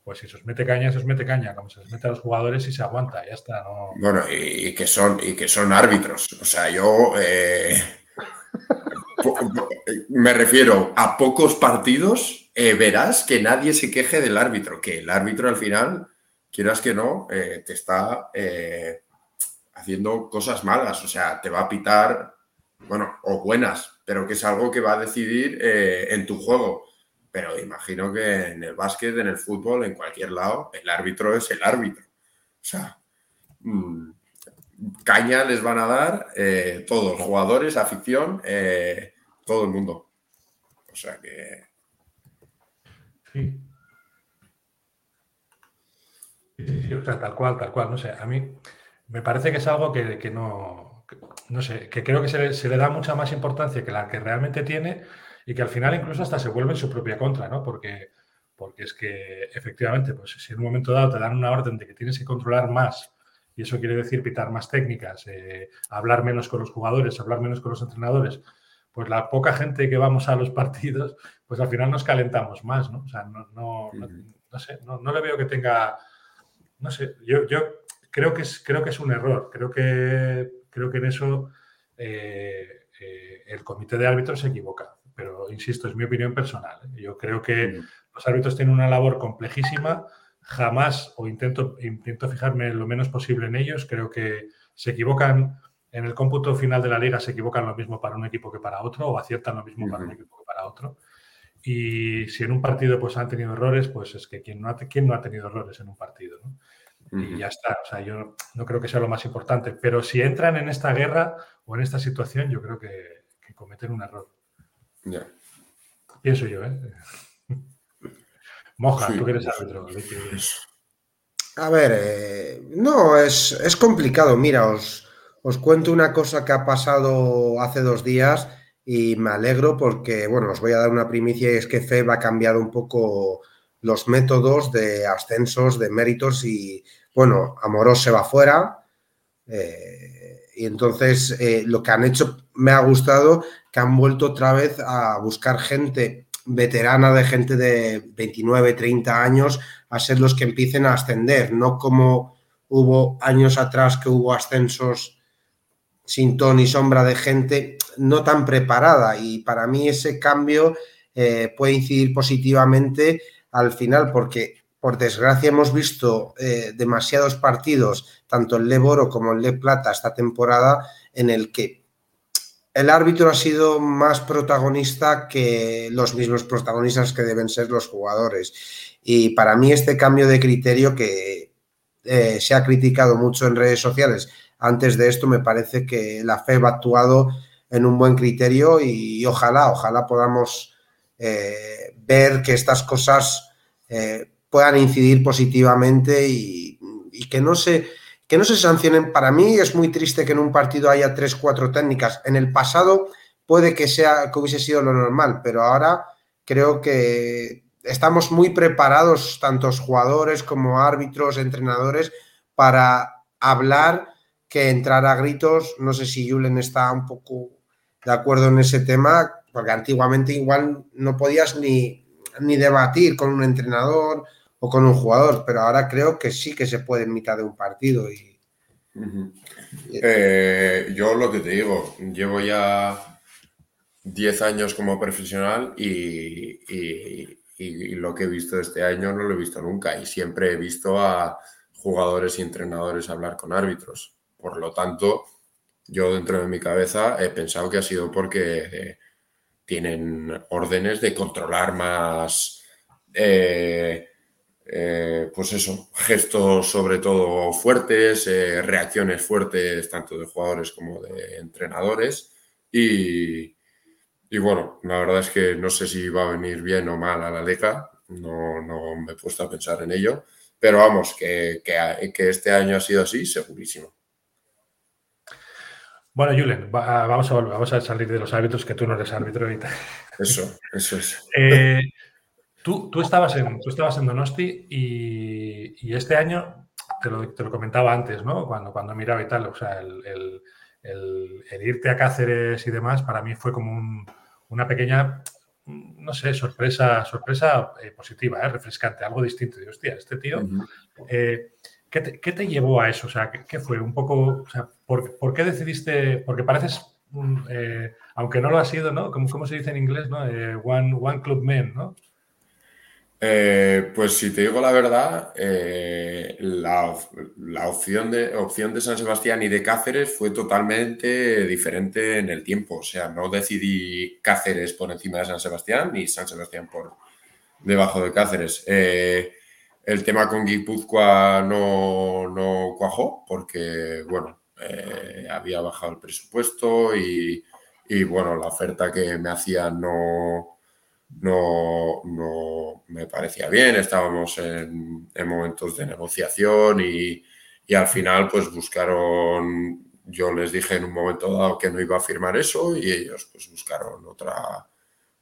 S1: Pues si se os mete caña, se os mete caña, como se les mete a los jugadores y se aguanta, ya está.
S3: Bueno, y, que son, y que son árbitros. O sea, yo eh, me refiero a pocos partidos, eh, verás que nadie se queje del árbitro, que el árbitro al final, quieras que no, eh, te está haciendo cosas malas. O sea, te va a pitar, bueno, o buenas, pero que es algo que va a decidir eh, en tu juego. Pero imagino que en el básquet, en el fútbol, en cualquier lado, el árbitro es el árbitro. O sea, mm, caña les van a dar eh, todos, jugadores, afición, eh, todo el mundo. O sea que.
S1: Sí. Sí, o sea, tal cual, tal cual. No sé, a mí me parece que es algo que, no, no sé, que creo que se le, da mucha más importancia que la que realmente tiene y que al final incluso hasta se vuelve en su propia contra, ¿no? Porque, porque es que efectivamente, pues si en un momento dado te dan una orden de que tienes que controlar más y eso quiere decir pitar más técnicas, eh, hablar menos con los jugadores, hablar menos con los entrenadores, pues la poca gente que vamos a los partidos, pues al final nos calentamos más, ¿no? O sea, no, no, no, sé, no, le veo que tenga, no sé, yo, yo creo, que es, creo que es un error, creo que, creo que en eso eh, eh, el comité de árbitros se equivoca, pero insisto, es mi opinión personal. ¿eh? Yo creo que los árbitros tienen una labor complejísima, jamás, o intento, intento fijarme lo menos posible en ellos, creo que se equivocan en el cómputo final de la liga se equivocan lo mismo para un equipo que para otro o aciertan lo mismo para un equipo que para otro. Y si en un partido pues han tenido errores, pues es que quien no ha, no ha tenido errores en un partido. Y ya está. O sea, yo no creo que sea lo más importante. Pero si entran en esta guerra o en esta situación, yo creo que, cometen un error. Pienso yo, ¿eh? Moja, tú que eres árbitro.
S2: A ver, eh, no, es, es complicado. Mira, os, os cuento una cosa que ha pasado hace dos días y me alegro porque, bueno, os voy a dar una primicia y es que FEB ha cambiado un poco los métodos de ascensos, de méritos y, bueno, Amorós se va fuera eh, y entonces eh, lo que han hecho me ha gustado que han vuelto otra vez a buscar gente veterana de gente de 29, 30 años a ser los que empiecen a ascender, no como hubo años atrás que hubo ascensos sin ton ni sombra de gente no tan preparada y para mí ese cambio eh, puede incidir positivamente al final porque por desgracia hemos visto eh, demasiados partidos, tanto el Le Boro como el Le Plata esta temporada, en el que el árbitro ha sido más protagonista que los mismos protagonistas que deben ser los jugadores. Y para mí este cambio de criterio que eh, se ha criticado mucho en redes sociales, antes de esto me parece que la FEB ha actuado en un buen criterio y, ojalá, ojalá podamos eh, ver que estas cosas eh, puedan incidir positivamente y, que, no se, que no se sancionen. Para mí es muy triste que en un partido haya tres, cuatro técnicas. En el pasado puede que, sea, que hubiese sido lo normal, pero ahora creo que estamos muy preparados, tantos jugadores como árbitros, entrenadores, para hablar que entrar a gritos. No sé si Julen está un poco de acuerdo en ese tema, porque antiguamente igual no podías ni, ni debatir con un entrenador o con un jugador, pero ahora creo que sí que se puede en mitad de un partido. Y...
S3: Eh, yo lo que te digo, llevo ya 10 años como profesional y, y, lo que he visto este año no lo he visto nunca y siempre he visto a jugadores y entrenadores hablar con árbitros. Por lo tanto, yo dentro de mi cabeza he pensado que ha sido porque eh, tienen órdenes de controlar más, eh, eh, pues eso, gestos sobre todo fuertes, reacciones fuertes tanto de jugadores como de entrenadores. Y, bueno, la verdad es que no sé si va a venir bien o mal a la liga, no, no me he puesto a pensar en ello, pero vamos, que este año ha sido así, segurísimo.
S1: Bueno, Julen, ah, vamos, a, vamos a salir de los árbitros, que tú no eres árbitro ahorita.
S3: Eso, eso es.
S1: Eh, tú, estabas en, tú estabas en Donosti y, este año, te lo, comentaba antes, ¿no? Cuando, cuando miraba y tal, o sea, el, irte a Cáceres y demás, para mí fue como una pequeña, no sé, sorpresa, sorpresa eh, positiva, ¿eh? refrescante, algo distinto. Y, hostia, este tío... ¿Qué te, llevó a eso? O sea, ¿qué, fue? Un poco, o sea, ¿por, qué decidiste? Porque pareces, eh, aunque no lo ha sido, ¿no? ¿Cómo, se dice en inglés, ¿no? Eh, one, one Club Man, ¿no?
S3: Eh, pues si te digo la verdad, la, opción, de, opción de San Sebastián y de Cáceres fue totalmente diferente en el tiempo. O sea, no decidí Cáceres por encima de San Sebastián ni San Sebastián por debajo de Cáceres. El tema con Guipúzcoa no, no cuajó porque, bueno, eh, había bajado el presupuesto y, bueno, la oferta que me hacían no, no, no me parecía bien. Estábamos en, momentos de negociación y, y al final pues buscaron, yo les dije en un momento dado que no iba a firmar eso y ellos pues buscaron otra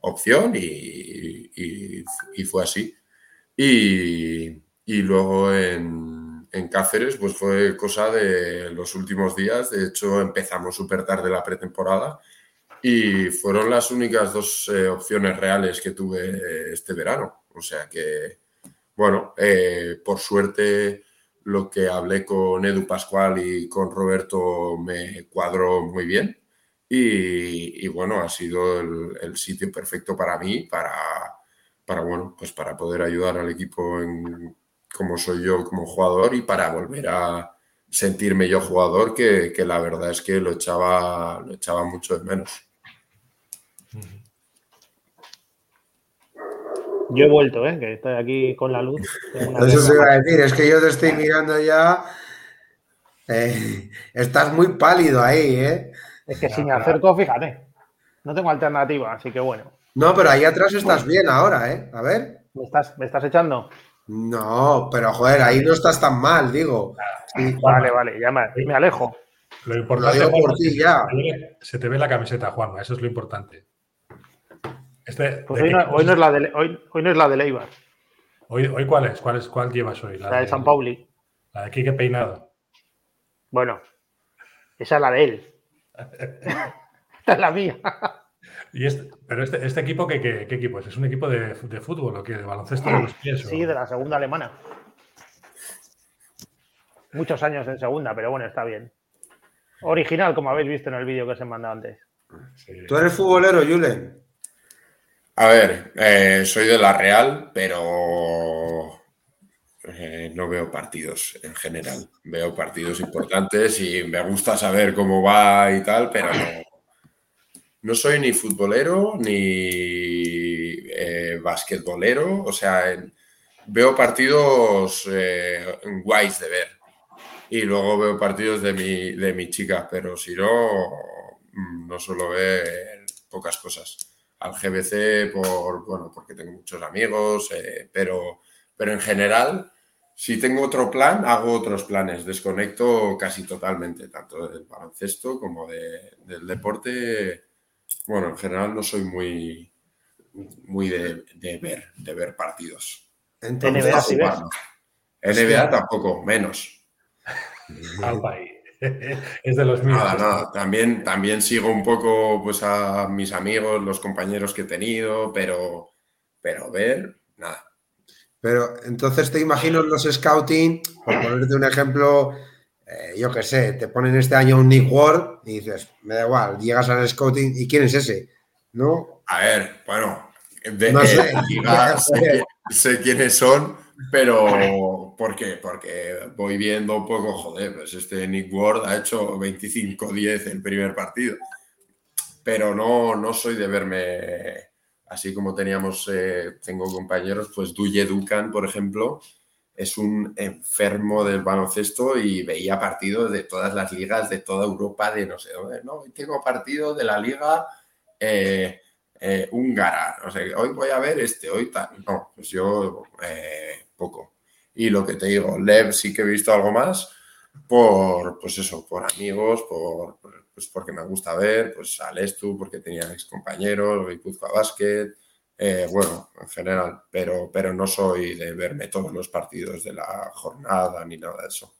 S3: opción y, y, fue así. Y, y luego en, en, Cáceres pues fue cosa de los últimos días, de hecho empezamos súper tarde la pretemporada y fueron las únicas dos eh, opciones reales que tuve este verano. O sea que, bueno, eh, por suerte lo que hablé con Edu Pascual y con Roberto me cuadró muy bien. Y, bueno, ha sido el, sitio perfecto para mí, para, para, bueno, pues para poder ayudar al equipo en, como soy yo como jugador y para volver a sentirme yo jugador, que, que la verdad es que lo echaba, lo echaba mucho de menos.
S4: Yo he vuelto, ¿eh? que estoy aquí con la luz.
S2: Eso se iba a decir, es que yo te estoy mirando ya. Eh, estás muy pálido ahí, ¿eh?
S4: Es que si me acerco, fíjate. No tengo alternativa, así que bueno.
S2: No, pero ahí atrás estás bien ahora, ¿eh? A ver.
S4: ¿Me estás, me estás echando?
S2: No, pero joder, ahí no estás tan mal, digo.
S4: vale, vale, ya me, me alejo.
S1: Lo importante por ti ya. Se te ve la camiseta, Juanma, eso es lo importante.
S4: Este, pues hoy, no, es la de, hoy, no es la de Leibar.
S1: ¿Hoy, hoy cuál es? ¿Cuál, es? ¿Cuál llevas hoy?
S4: La, de, San Pauli.
S1: La de Quique Peinado.
S4: Bueno, esa es la de él. esta es la mía.
S1: ¿Y este, pero este, este equipo, ¿qué, ¿qué, equipo es? ¿Es un equipo de, de fútbol o qué? ¿De baloncesto de los pies?
S4: Sí, de la segunda alemana. Muchos años en segunda, pero bueno, está bien. Original, como habéis visto en el vídeo que os he mandado antes.
S2: ¿Tú eres futbolero, Julen?
S3: A ver, eh, soy de la Real, pero eh, no veo partidos en general. Veo partidos importantes y me gusta saber cómo va y tal, pero no, no soy ni futbolero ni eh, basquetbolero. O sea, veo partidos guays de ver. Y luego veo partidos de mi, de mi chica, pero si no, mm, no suelo ver pocas cosas al GBC por, bueno, porque tengo muchos amigos, eh, pero, pero en general, si tengo otro plan, hago otros planes. Desconecto casi totalmente, tanto del baloncesto como del deporte. Bueno, en general no soy muy, muy de, ver, de ver partidos.
S4: Entonces,
S3: NBA, NBA tampoco, menos.
S1: es de los míos.
S3: También, también sigo un poco pues, a mis amigos, los compañeros que he tenido, pero, pero ver, nada.
S2: Pero entonces te imagino los scouting, por ponerte un ejemplo, eh, yo qué sé, te ponen este año un Nick Ward y dices, me da igual, llegas al scouting y ¿quién es ese? ¿No?
S3: A ver, bueno, no sé. sé quiénes son, pero, ¿por qué? Porque voy viendo un poco, joder, pues este Nick Ward ha hecho 25-10 el primer partido. Pero no, no soy de verme así como teníamos, eh, tengo compañeros, pues Duye Dukan, por ejemplo, es un enfermo del baloncesto y veía partidos de todas las ligas de toda Europa, de no sé dónde, no, tengo partido de la liga eh, eh, húngara, o sea, hoy voy a ver este, hoy tal, no, pues yo poco. Y lo que te digo, Lev sí que he visto algo más por, pues eso, por amigos, por, pues porque me gusta ver, pues a Lestu, porque tenía ex compañeros, a Basket, eh, bueno, en general, pero, pero no soy de verme todos los partidos de la jornada ni nada de eso.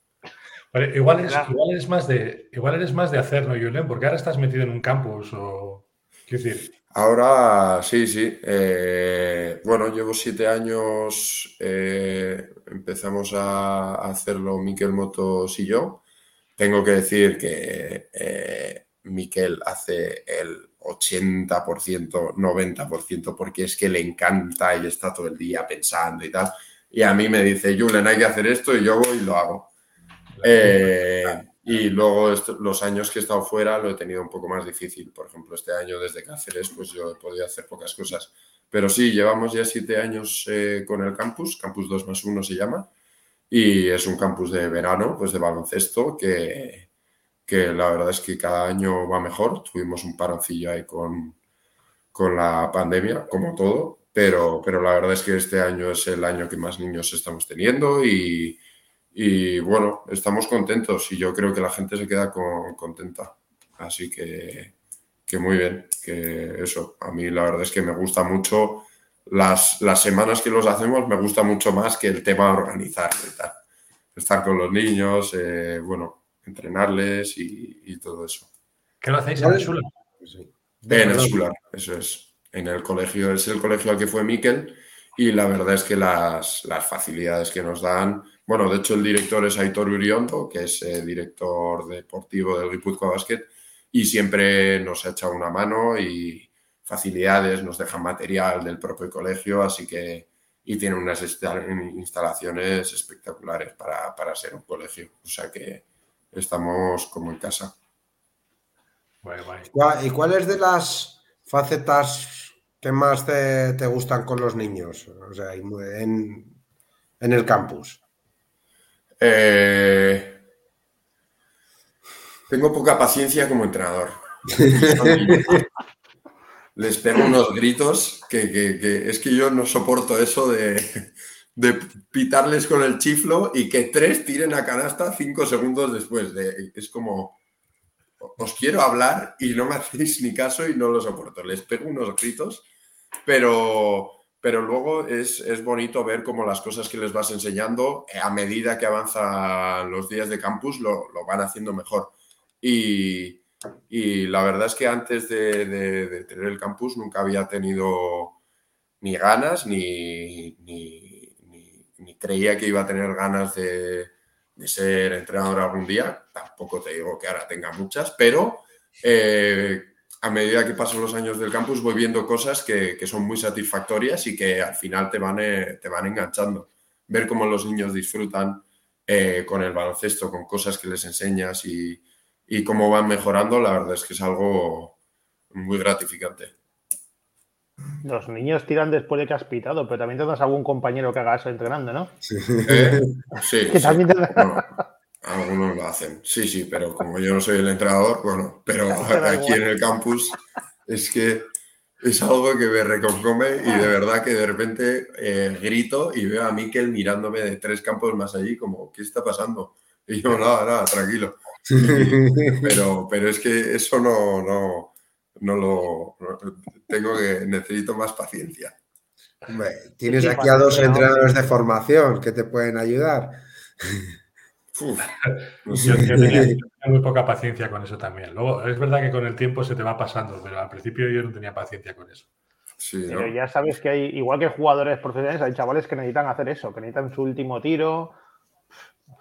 S1: igual, eres, más de, igual eres más de hacer, ¿no, Julen? Porque ahora estás metido en un campus o... Quiero decir,
S3: Ahora sí, sí. Eh, bueno, llevo siete años, eh, empezamos a hacerlo Miquel Motos y yo. Tengo que decir que eh, Miquel hace el 80%, 90%, porque es que le encanta y está todo el día pensando y tal. Y a mí me dice, Julen, hay que hacer esto y yo voy y lo hago. Eh, y luego los años que he estado fuera lo he tenido un poco más difícil. Por ejemplo, este año desde Cáceres, pues yo he podido hacer pocas cosas. Pero sí, llevamos ya siete años eh, con el campus, Campus 2 más 1 se llama, y es un campus de verano, pues de baloncesto, que, que la verdad es que cada año va mejor. Tuvimos un paroncillo ahí con, con la pandemia, como todo, pero, pero la verdad es que este año es el año que más niños estamos teniendo y, y bueno, estamos contentos y yo creo que la gente se queda contenta. Así que, que, muy bien, que eso, a mí la verdad es que me gusta mucho las, las semanas que los hacemos, me gusta mucho más que el tema de organizar y tal. Estar con los niños, eh, bueno, entrenarles y, todo eso.
S1: ¿Qué lo hacéis en el Sular?
S3: En el Sular, eso es. En el colegio, es el colegio al que fue Miquel y la verdad es que las, las facilidades que nos dan, bueno, de hecho el director es Aitor Uriondo, que es eh, director deportivo del Guipúzcoa Basket y siempre nos ha echado una mano y facilidades, nos dejan material del propio colegio, así que y tiene unas instalaciones espectaculares para, para ser un colegio, o sea que estamos como en casa.
S2: ¿Y cuáles de las facetas ¿Qué más te, gustan con los niños? O sea, en, el campus.
S3: Eh, tengo poca paciencia como entrenador. Les pego unos gritos que, es que yo no soporto eso de, de, pitarles con el chiflo y que tres tiren a canasta cinco segundos después. De, es como, os quiero hablar y no me hacéis ni caso y no lo soporto. Les pego unos gritos pero, pero luego es, bonito ver cómo las cosas que les vas enseñando, eh, a medida que avanzan los días de campus, lo, van haciendo mejor. Y, la verdad es que antes de, tener el campus nunca había tenido ni ganas, ni, creía que iba a tener ganas de, ser entrenador algún día. Tampoco te digo que ahora tenga muchas, pero eh, a medida que pasan los años del campus voy viendo cosas que, son muy satisfactorias y que al final te van, eh, te van enganchando. Ver cómo los niños disfrutan eh, con el baloncesto, con cosas que les enseñas y, cómo van mejorando, la verdad es que es algo muy gratificante.
S4: Los niños tiran después de que has pitado, pero también tendrás algún compañero que haga eso entrenando, ¿no?
S3: Sí, sí. Algunos lo hacen, sí, sí, pero como yo no soy el entrenador, bueno, pero aquí en el campus es que es algo que me reconcome y de verdad que de repente eh, grito y veo a Miquel mirándome de tres campos más allí como, ¿qué está pasando? Y yo, nada, nada, tranquilo. pero, pero es que eso no, no, no lo... tengo que, necesito más paciencia.
S2: tienes aquí a dos entrenadores de formación que te pueden ayudar.
S1: yo, tenía, muy poca paciencia con eso también. Luego, es verdad que con el tiempo se te va pasando, pero al principio yo no tenía paciencia con eso.
S4: pero ya sabes que hay, igual que jugadores profesionales, hay chavales que necesitan hacer eso, que necesitan su último tiro.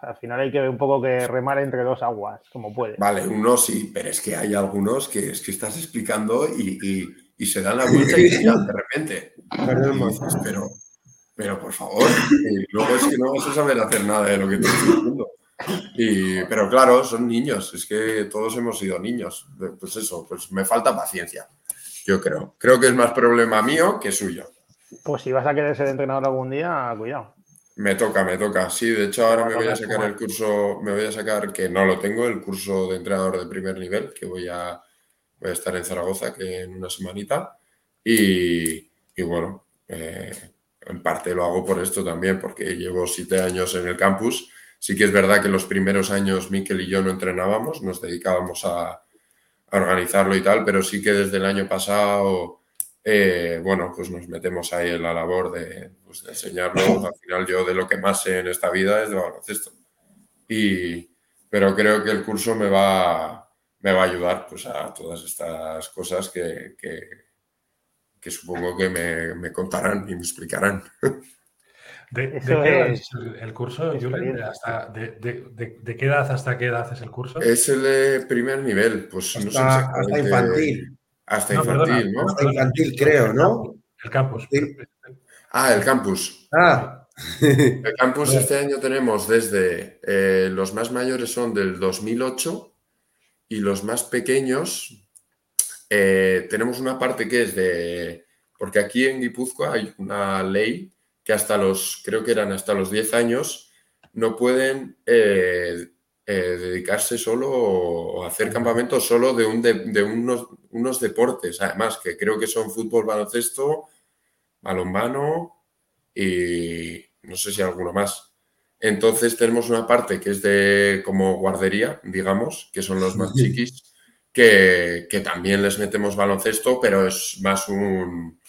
S4: Al final hay que un poco que remar entre dos aguas, como puede.
S3: Vale, uno sí, pero es que hay algunos que es que estás explicando y, se dan la vuelta y de repente. pero, pero por favor, luego es que no vas a saber hacer nada de lo que te estoy diciendo. Y, pero claro, son niños, es que todos hemos sido niños. Pues eso, pues me falta paciencia, yo creo. Creo que es más problema mío que suyo.
S4: Pues si vas a querer ser entrenador algún día, cuidado.
S3: Me toca, me toca. Sí, de hecho ahora me voy a sacar el curso, me voy a sacar, que no lo tengo, el curso de entrenador de primer nivel, que voy a, voy a estar en Zaragoza, que en una semanita. Y, bueno, eh, en parte lo hago por esto también, porque llevo siete años en el campus Sí que es verdad que los primeros años Miquel y yo no entrenábamos, nos dedicábamos a, organizarlo y tal, pero sí que desde el año pasado, eh, bueno, pues nos metemos ahí en la labor de, pues, enseñarlo. Al final yo de lo que más sé en esta vida es de baloncesto. Y, pero creo que el curso me va, me va a ayudar pues, a todas estas cosas que, que, supongo que me, me contarán y me explicarán.
S1: ¿De, qué edad es el, curso, de, qué edad hasta qué edad es el curso?
S3: Es el de primer nivel, pues
S2: hasta, hasta infantil.
S3: Hasta infantil, ¿no?
S2: Hasta infantil, creo, ¿no?
S1: El campus.
S3: Ah, el campus.
S2: Ah.
S3: El campus este año tenemos desde eh, los más mayores son del 2008 y los más pequeños eh, tenemos una parte que es de porque aquí en Guipúzcoa hay una ley que hasta los, creo que eran hasta los 10 años, no pueden eh, dedicarse solo o hacer campamentos solo de, un de, unos, unos, deportes, además, que creo que son fútbol, baloncesto, balonmano y no sé si alguno más. Entonces tenemos una parte que es de como guardería, digamos, que son los más chiquis, que, también les metemos baloncesto, pero es más un,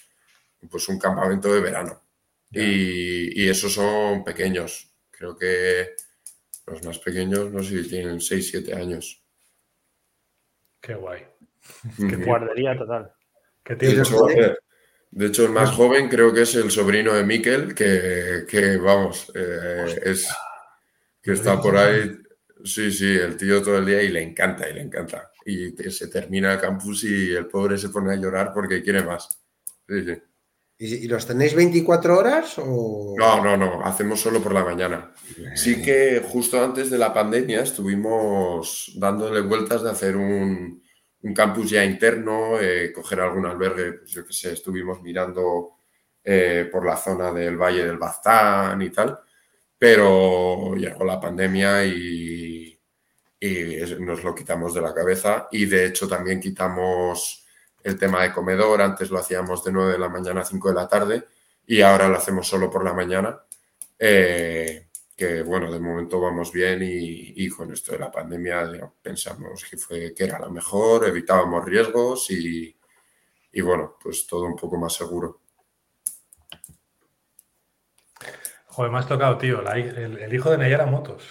S3: pues un campamento de verano. Y, y, esos son pequeños. Creo que los más pequeños, no sé si tienen 6, 7 años.
S1: Qué guay.
S4: Qué guardería total.
S3: ¿Qué de, hecho, de hecho, el más joven creo que es el sobrino de Miquel, que, vamos, eh, es que está por ahí. Sí, sí, el tío todo el día y le encanta, y le encanta. Y se termina el campus y el pobre se pone a llorar porque quiere más. Sí, sí.
S2: ¿Y, los tenéis 24 horas o...?
S3: No, no, no, hacemos solo por la mañana. Sí que justo antes de la pandemia estuvimos dándole vueltas de hacer un, campus ya interno, eh, coger algún albergue, pues yo qué sé, estuvimos mirando eh, por la zona del Valle del Baztán y tal, pero llegó la pandemia y, y nos lo quitamos de la cabeza y de hecho también quitamos el tema de comedor. Antes lo hacíamos de 9 de la mañana a 5 de la tarde y ahora lo hacemos solo por la mañana. Eh, que bueno, de momento vamos bien y, con esto de la pandemia pensamos que, fue, que era lo mejor, evitábamos riesgos y, bueno, pues todo un poco más seguro.
S1: Joder, me has tocado, tío, el, hijo de Nayara Motos.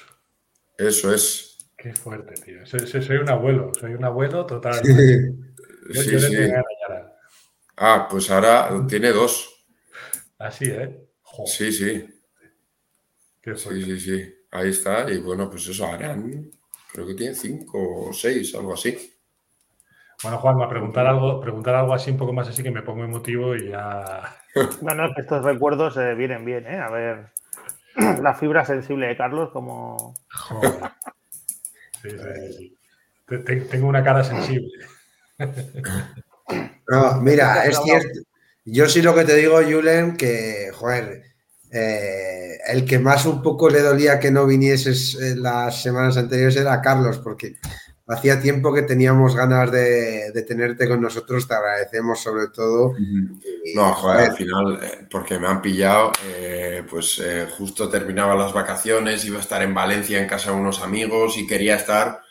S3: Eso es.
S1: Qué fuerte, tío. Soy, un abuelo, soy un abuelo total.
S3: sí, sí. Ah, pues ahora tiene dos.
S1: Así, ¿eh?
S3: Sí, sí. Sí, sí, sí. Ahí está. Y bueno, pues eso, harán, creo que tiene cinco o seis, algo así.
S1: Bueno, Juan, a preguntar algo, preguntar algo así un poco más así que me pongo emotivo y ya.
S4: Bueno, estos recuerdos eh, vienen bien, ¿eh? A ver, la fibra sensible de Carlos, como. Joder.
S1: Sí, sí, sí. Tengo una cara sensible.
S2: No, mira, es cierto. Yo sí lo que te digo, Julen, que, joder, eh, el que más un poco le dolía que no vinieses las semanas anteriores era Carlos, porque hacía tiempo que teníamos ganas de, tenerte con nosotros, te agradecemos sobre todo.
S3: no, joder, al final, eh, porque me han pillado, eh, pues justo terminaba las vacaciones, iba a estar en Valencia en casa de unos amigos y quería estar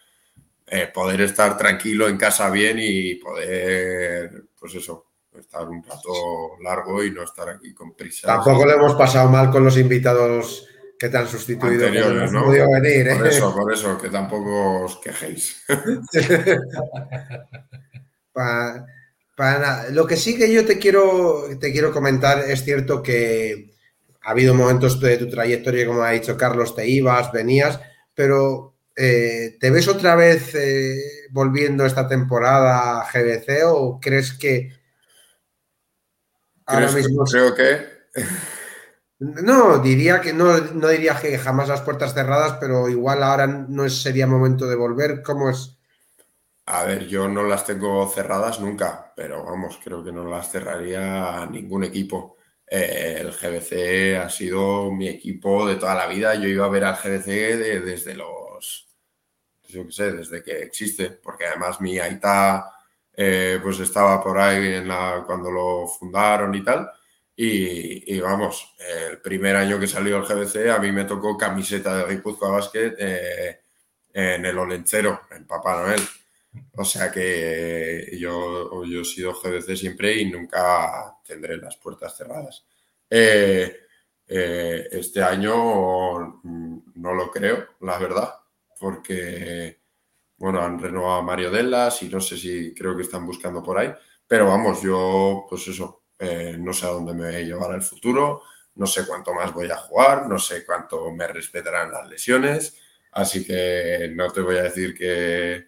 S3: eh, poder estar tranquilo en casa bien y poder, pues eso, estar un rato largo y no estar aquí con prisa.
S2: Tampoco le hemos pasado mal con los invitados que te han sustituido.
S3: ¿no? venir, ¿eh? Por eso, por eso, que tampoco os quejéis.
S2: lo que sí que yo te quiero, te quiero comentar, es cierto que ha habido momentos de tu trayectoria, como ha dicho Carlos, te ibas, venías, pero eh, ¿Te ves otra vez eh, volviendo esta temporada a GBC o crees que
S3: ahora mismo... Creo que...
S2: No, diría que no, no diría que jamás las puertas cerradas, pero igual ahora no sería momento de volver. ¿Cómo es?
S3: A ver, yo no las tengo cerradas nunca, pero vamos, creo que no las cerraría ningún equipo. Eh, el GBC ha sido mi equipo de toda la vida. Yo iba a ver al GBC desde los yo qué sé, desde que existe, porque además mi Aita eh, pues estaba por ahí en la, cuando lo fundaron y tal. Y, vamos, el primer año que salió el GBC a mí me tocó camiseta de Guipúzcoa Basket eh, en el Olencero, en Papá Noel. O sea que yo, yo he sido GBC siempre y nunca tendré las puertas cerradas. Eh, este año no lo creo, la verdad porque, bueno, han renovado a Mario Dellas y no sé si creo que están buscando por ahí, pero vamos, yo, pues eso, eh, no sé a dónde me llevará el futuro, no sé cuánto más voy a jugar, no sé cuánto me respetarán las lesiones, así que no te voy a decir que,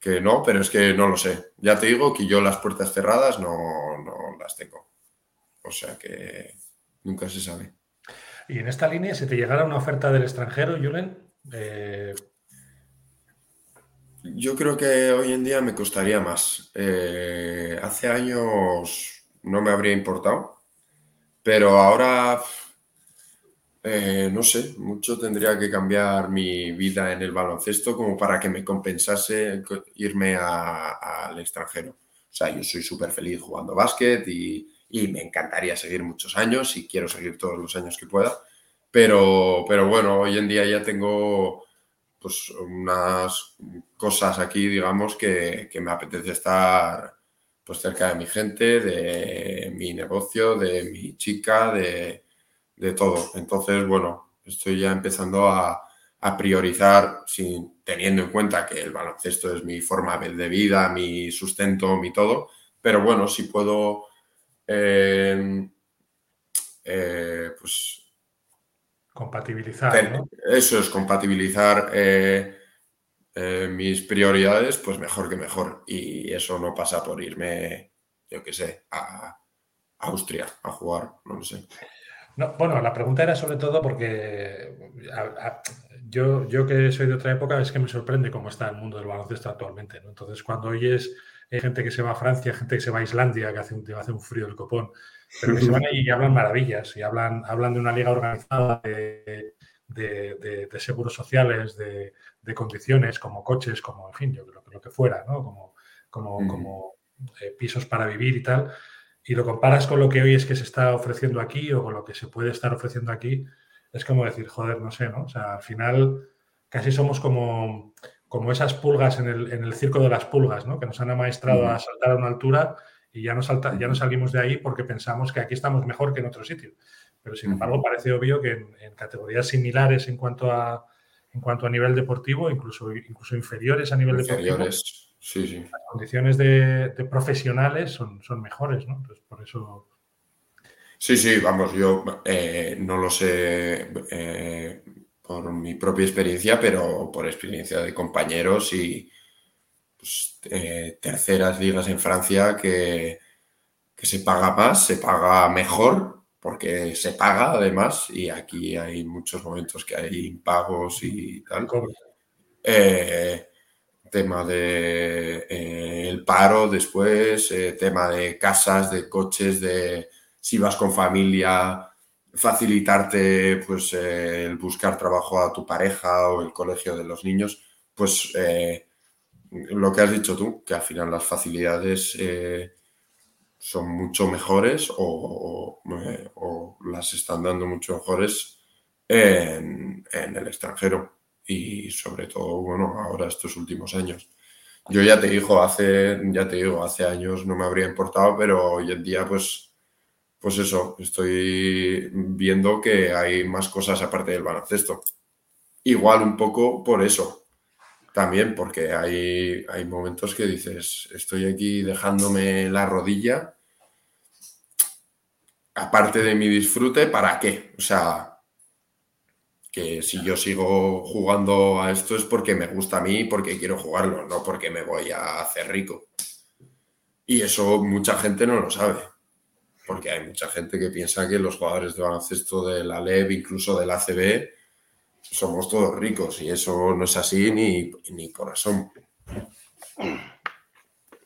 S3: que no, pero es que no lo sé. Ya te digo que yo las puertas cerradas no, no las tengo. O sea que nunca se sabe.
S1: Y en esta línea, si te llegara una oferta del extranjero, Julen, eh,
S3: Yo creo que hoy en día me costaría más. Eh, hace años no me habría importado, pero ahora, eh, no sé, mucho tendría que cambiar mi vida en el baloncesto como para que me compensase irme al extranjero. O sea, yo soy súper feliz jugando básquet y, y me encantaría seguir muchos años y quiero seguir todos los años que pueda Pero, pero bueno, hoy en día ya tengo pues unas cosas aquí, digamos, que, que me apetece estar pues cerca de mi gente, de mi negocio, de mi chica, de, de todo. Entonces, bueno, estoy ya empezando a, a, priorizar, sin, teniendo en cuenta que el baloncesto es mi forma de vida, mi sustento, mi todo. Pero bueno, si puedo, eh, eh, pues...
S1: Compatibilizar. ¿no?
S3: Eso es, compatibilizar. Eh, eh, mis prioridades, pues mejor que mejor. Y eso no pasa por irme, yo qué sé, a Austria a jugar, no lo sé.
S1: No, bueno, la pregunta era sobre todo porque yo, yo que soy de otra época es que me sorprende cómo está el mundo del baloncesto actualmente. Entonces, cuando oyes gente que se va a Francia, gente que se va a Islandia, que hace un, hace un frío del copón, pero que se van y hablan maravillas y hablan, hablan de una liga organizada, de, de, seguros sociales, de, condiciones como coches, como, en fin, yo creo que lo que fuera, ¿no? Como, como, como eh, pisos para vivir y tal, y lo comparas con lo que hoy es que se está ofreciendo aquí o con lo que se puede estar ofreciendo aquí, es como decir, joder, no sé, ¿no? O sea, al final casi somos como, como esas pulgas en el, en el circo de las pulgas, ¿no? Que nos han amaestrado a saltar a una altura y ya no, salta, ya no salimos de ahí porque pensamos que aquí estamos mejor que en otro sitio. Pero sin embargo, parece obvio que en, categorías similares en cuanto a en cuanto a nivel deportivo, incluso, incluso inferiores a nivel inferiores. deportivo,
S3: sí, sí.
S1: las condiciones de, profesionales son, son mejores, ¿no? Entonces, por eso.
S3: Sí, sí, vamos, yo eh, no lo sé eh, por mi propia experiencia, pero por experiencia de compañeros y pues, eh, terceras ligas en Francia que, que se paga más, se paga mejor porque se paga además y aquí hay muchos momentos que hay impagos y tal. Eh, tema de eh, el paro después, eh, tema de casas, de coches, de si vas con familia, facilitarte pues el buscar trabajo a tu pareja o el colegio de los niños, pues lo que has dicho tú, que al final las facilidades son mucho mejores o, las están dando mucho mejores en, el extranjero y sobre todo, bueno, ahora estos últimos años. Yo ya te digo, hace, ya te digo, hace años no me habría importado, pero hoy en día, pues, pues eso, estoy viendo que hay más cosas aparte del baloncesto. Igual un poco por eso, también, porque hay, hay momentos que dices, estoy aquí dejándome la rodilla, aparte de mi disfrute, ¿para qué? O sea, que si yo sigo jugando a esto es porque me gusta a mí, porque quiero jugarlo, no porque me voy a hacer rico. Y eso mucha gente no lo sabe, porque hay mucha gente que piensa que los jugadores de baloncesto de la LEV, incluso del ACB, somos todos ricos y eso no es así ni, ni por asomo.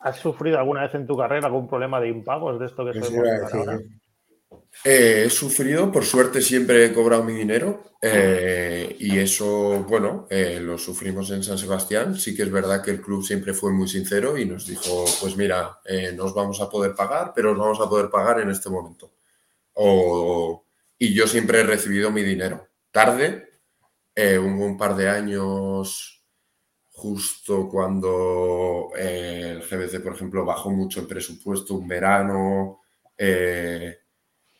S4: ¿Has sufrido alguna vez en tu carrera algún problema de impagos de esto que estoy ahora?
S3: Eh, he sufrido, por suerte siempre he cobrado mi dinero eh, y eso, bueno, eh, lo sufrimos en San Sebastián. Sí que es verdad que el club siempre fue muy sincero y nos dijo, pues mira, no os vamos a poder pagar, pero os vamos a poder pagar en este momento. y yo siempre he recibido mi dinero. Tarde, eh, hubo un par de años justo cuando eh, el GBC, por ejemplo, bajó mucho el presupuesto, un verano, eh,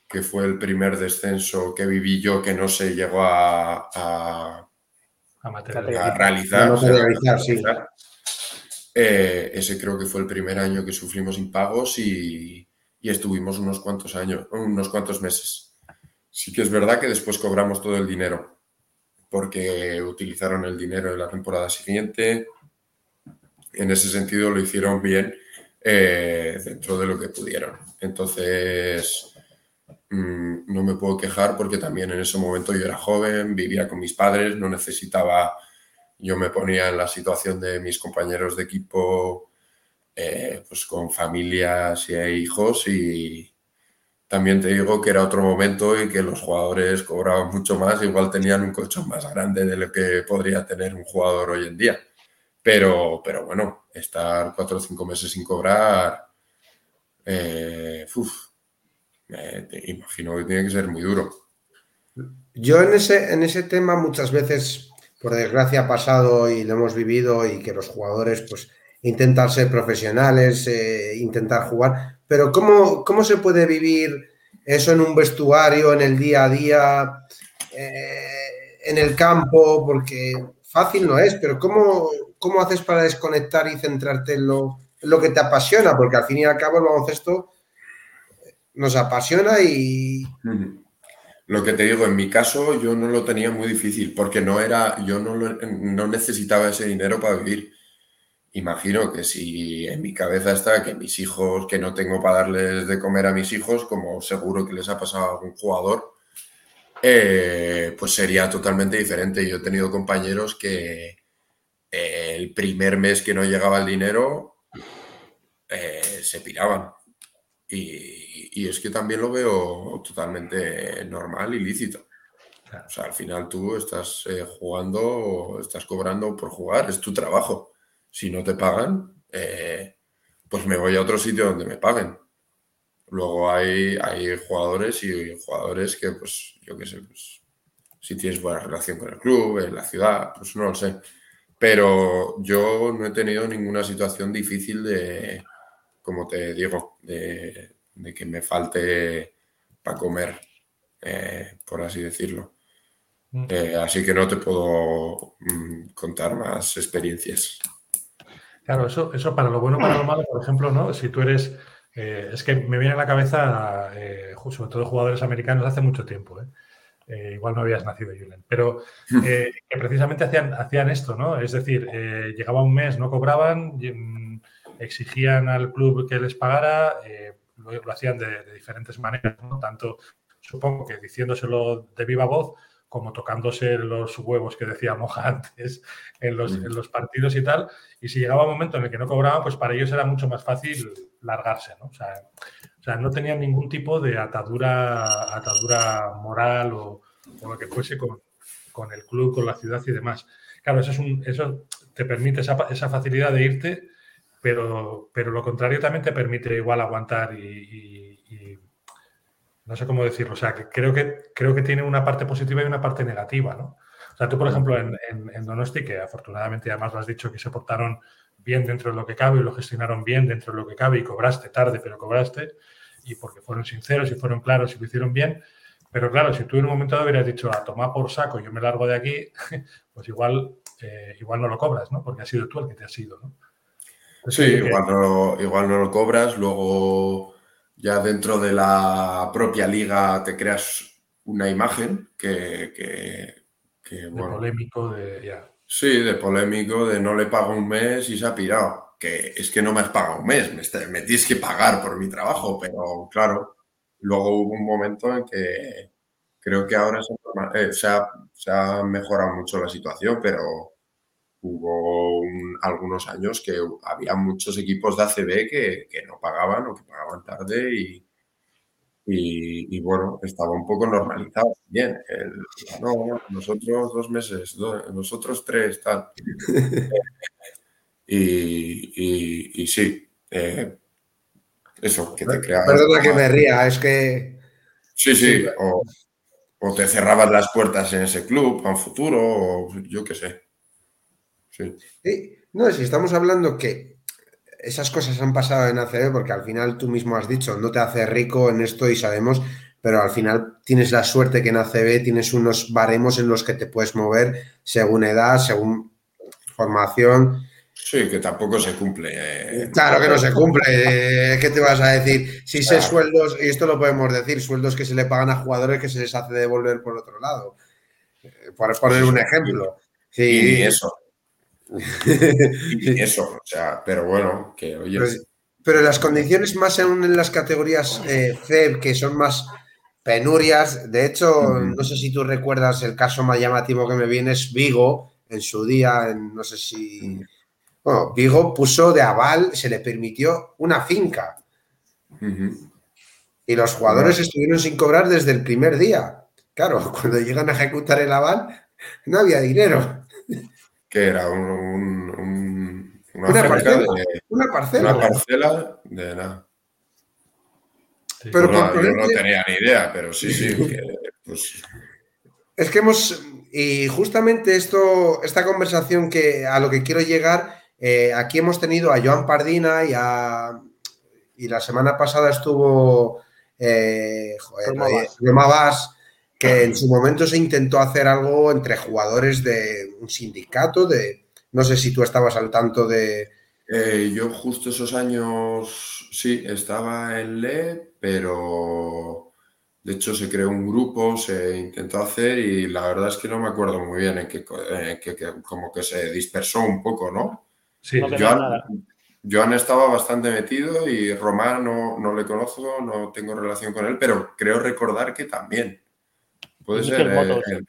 S3: que fue el primer descenso que viví yo que no se llegó a, a, realizar. ese creo que fue el primer año que sufrimos impagos y, y estuvimos unos cuantos años, unos cuantos meses. Sí que es verdad que después cobramos todo el dinero porque utilizaron el dinero de la temporada siguiente. En ese sentido lo hicieron bien eh, dentro de lo que pudieron. Entonces, mm, no me puedo quejar porque también en ese momento yo era joven, vivía con mis padres, no necesitaba, yo me ponía en la situación de mis compañeros de equipo, eh, pues con familias y hijos y, también te digo que era otro momento y que los jugadores cobraban mucho más, igual tenían un colchón más grande de lo que podría tener un jugador hoy en día. Pero, pero bueno, estar cuatro o cinco meses sin cobrar, eh, imagino que tiene que ser muy duro.
S2: Yo en ese, en ese tema muchas veces, por desgracia, ha pasado y lo hemos vivido y que los jugadores pues intentan ser profesionales, eh, intentar jugar, pero ¿cómo, ¿cómo se puede vivir eso en un vestuario, en el día a día, eh, en el campo? Porque fácil no es, pero ¿cómo, cómo haces para desconectar y centrarte en lo, lo que te apasiona? Porque al fin y al cabo el baloncesto nos apasiona y...
S3: Lo que te digo, en mi caso yo no lo tenía muy difícil porque no era, yo no, no necesitaba ese dinero para vivir. Imagino que si en mi cabeza está que mis hijos, que no tengo para darles de comer a mis hijos, como seguro que les ha pasado a algún jugador, eh, pues sería totalmente diferente. Yo he tenido compañeros que eh, el primer mes que no llegaba el dinero eh, se piraban. Y, y es que también lo veo totalmente normal y lícito. O sea, al final tú estás jugando, estás cobrando por jugar, es tu trabajo. Si no te pagan, eh, pues me voy a otro sitio donde me paguen. Luego hay, hay jugadores y jugadores que, pues, yo qué sé, pues, si tienes buena relación con el club, en la ciudad, pues no lo sé. Pero yo no he tenido ninguna situación difícil de, como te digo, de, de que me falte para comer, eh, por así decirlo. Mm. Eh, así que no te puedo mm, contar más experiencias.
S1: Claro, eso, eso para lo bueno, para lo malo, por ejemplo, ¿no? Si tú eres, eh, es que me viene a la cabeza, sobre todo jugadores americanos hace mucho tiempo, igual no habías nacido, Julen, pero que precisamente hacían, hacían esto, ¿no? Es decir, llegaba un mes, no cobraban, mm, exigían al club que les pagara, lo, hacían de, diferentes maneras, tanto supongo que diciéndoselo de viva voz como tocándose los huevos que decía Moja antes en los, en los, partidos y tal. Y si llegaba un momento en el que no cobraban, pues para ellos era mucho más fácil largarse, ¿no? O sea, o sea no tenían ningún tipo de atadura, atadura moral o, lo que fuese con, con, el club, con la ciudad y demás. Claro, eso, es un, eso te permite esa, esa facilidad de irte pero, pero lo contrario también te permite igual aguantar y, no sé cómo decirlo, o sea, que creo, que creo que tiene una parte positiva y una parte negativa, ¿no? O sea, tú, por ejemplo, en, en, Donosti, que afortunadamente además lo has dicho, que se portaron bien dentro de lo que cabe y lo gestionaron bien dentro de lo que cabe y cobraste tarde, pero cobraste, y porque fueron sinceros y fueron claros y lo hicieron bien. Pero claro, si tú en un momento dado hubieras dicho, a tomar por saco, yo me largo de aquí, pues igual, eh, igual no lo cobras, ¿no? Porque has sido tú el que te has ido, ¿no?
S3: Sí, igual no, igual no lo cobras, luego ya dentro de la propia liga te creas una imagen que,
S1: de polémico de ya.
S3: Sí, de polémico, de no le pago un mes y se ha pirado. Que es que no me has pagado un mes, me, me tienes que pagar por mi trabajo, pero claro, luego hubo un momento en que creo que ahora se, eh, ha, se ha mejorado mucho la situación, pero hubo algunos años que había muchos equipos de ACB que, no pagaban o que pagaban tarde y, y, bueno, estaba un poco normalizado bien. no, nosotros dos meses, nosotros tres, tal. y, y, sí, eh, eso, que te creaba.
S2: Perdona que me ría, es que.
S3: Sí, sí, o, o te cerraban las puertas en ese club a un futuro, o yo qué sé.
S2: No, si estamos hablando que esas cosas han pasado en ACB, porque al final tú mismo has dicho, no te hace rico en esto y sabemos, pero al final tienes la suerte que en ACB tienes unos baremos en los que te puedes mover según edad, según formación.
S3: Sí, que tampoco se cumple. Eh.
S2: Claro que no se cumple. Eh, ¿Qué te vas a decir? Si sé sueldos, y esto lo podemos decir, sueldos que se le pagan a jugadores que se les hace devolver por otro lado. Eh, por poner un ejemplo.
S3: Sí, eso y eso, o sea, pero bueno, que oye.
S2: Pero, las condiciones más aún en las categorías eh, C, que son más penurias, de hecho, no sé si tú recuerdas el caso más llamativo que me viene es Vigo, en su día, no sé si. Bueno, Vigo puso de aval, se le permitió una finca. Y los jugadores estuvieron sin cobrar desde el primer día. Claro, cuando llegan a ejecutar el aval, no había dinero
S3: que era un,
S2: una, parcela, una, parcela,
S3: una parcela. de nada. Pero yo no tenía ni idea, pero sí, sí. pues...
S2: Es que hemos, y justamente esto, esta conversación que a lo que quiero llegar, eh, aquí hemos tenido a Joan Pardina y a, y la semana pasada estuvo eh, joder, que en su momento se intentó hacer algo entre jugadores de un sindicato, de no sé si tú estabas al tanto de...
S3: Eh, yo justo esos años, sí, estaba en LE, pero de hecho se creó un grupo, se intentó hacer y la verdad es que no me acuerdo muy bien en que, como que se dispersó un poco, ¿no?
S1: Sí,
S3: Joan, estaba bastante metido y Román no, no le conozco, no tengo relación con él, pero creo recordar que también. Puede ser. Eh,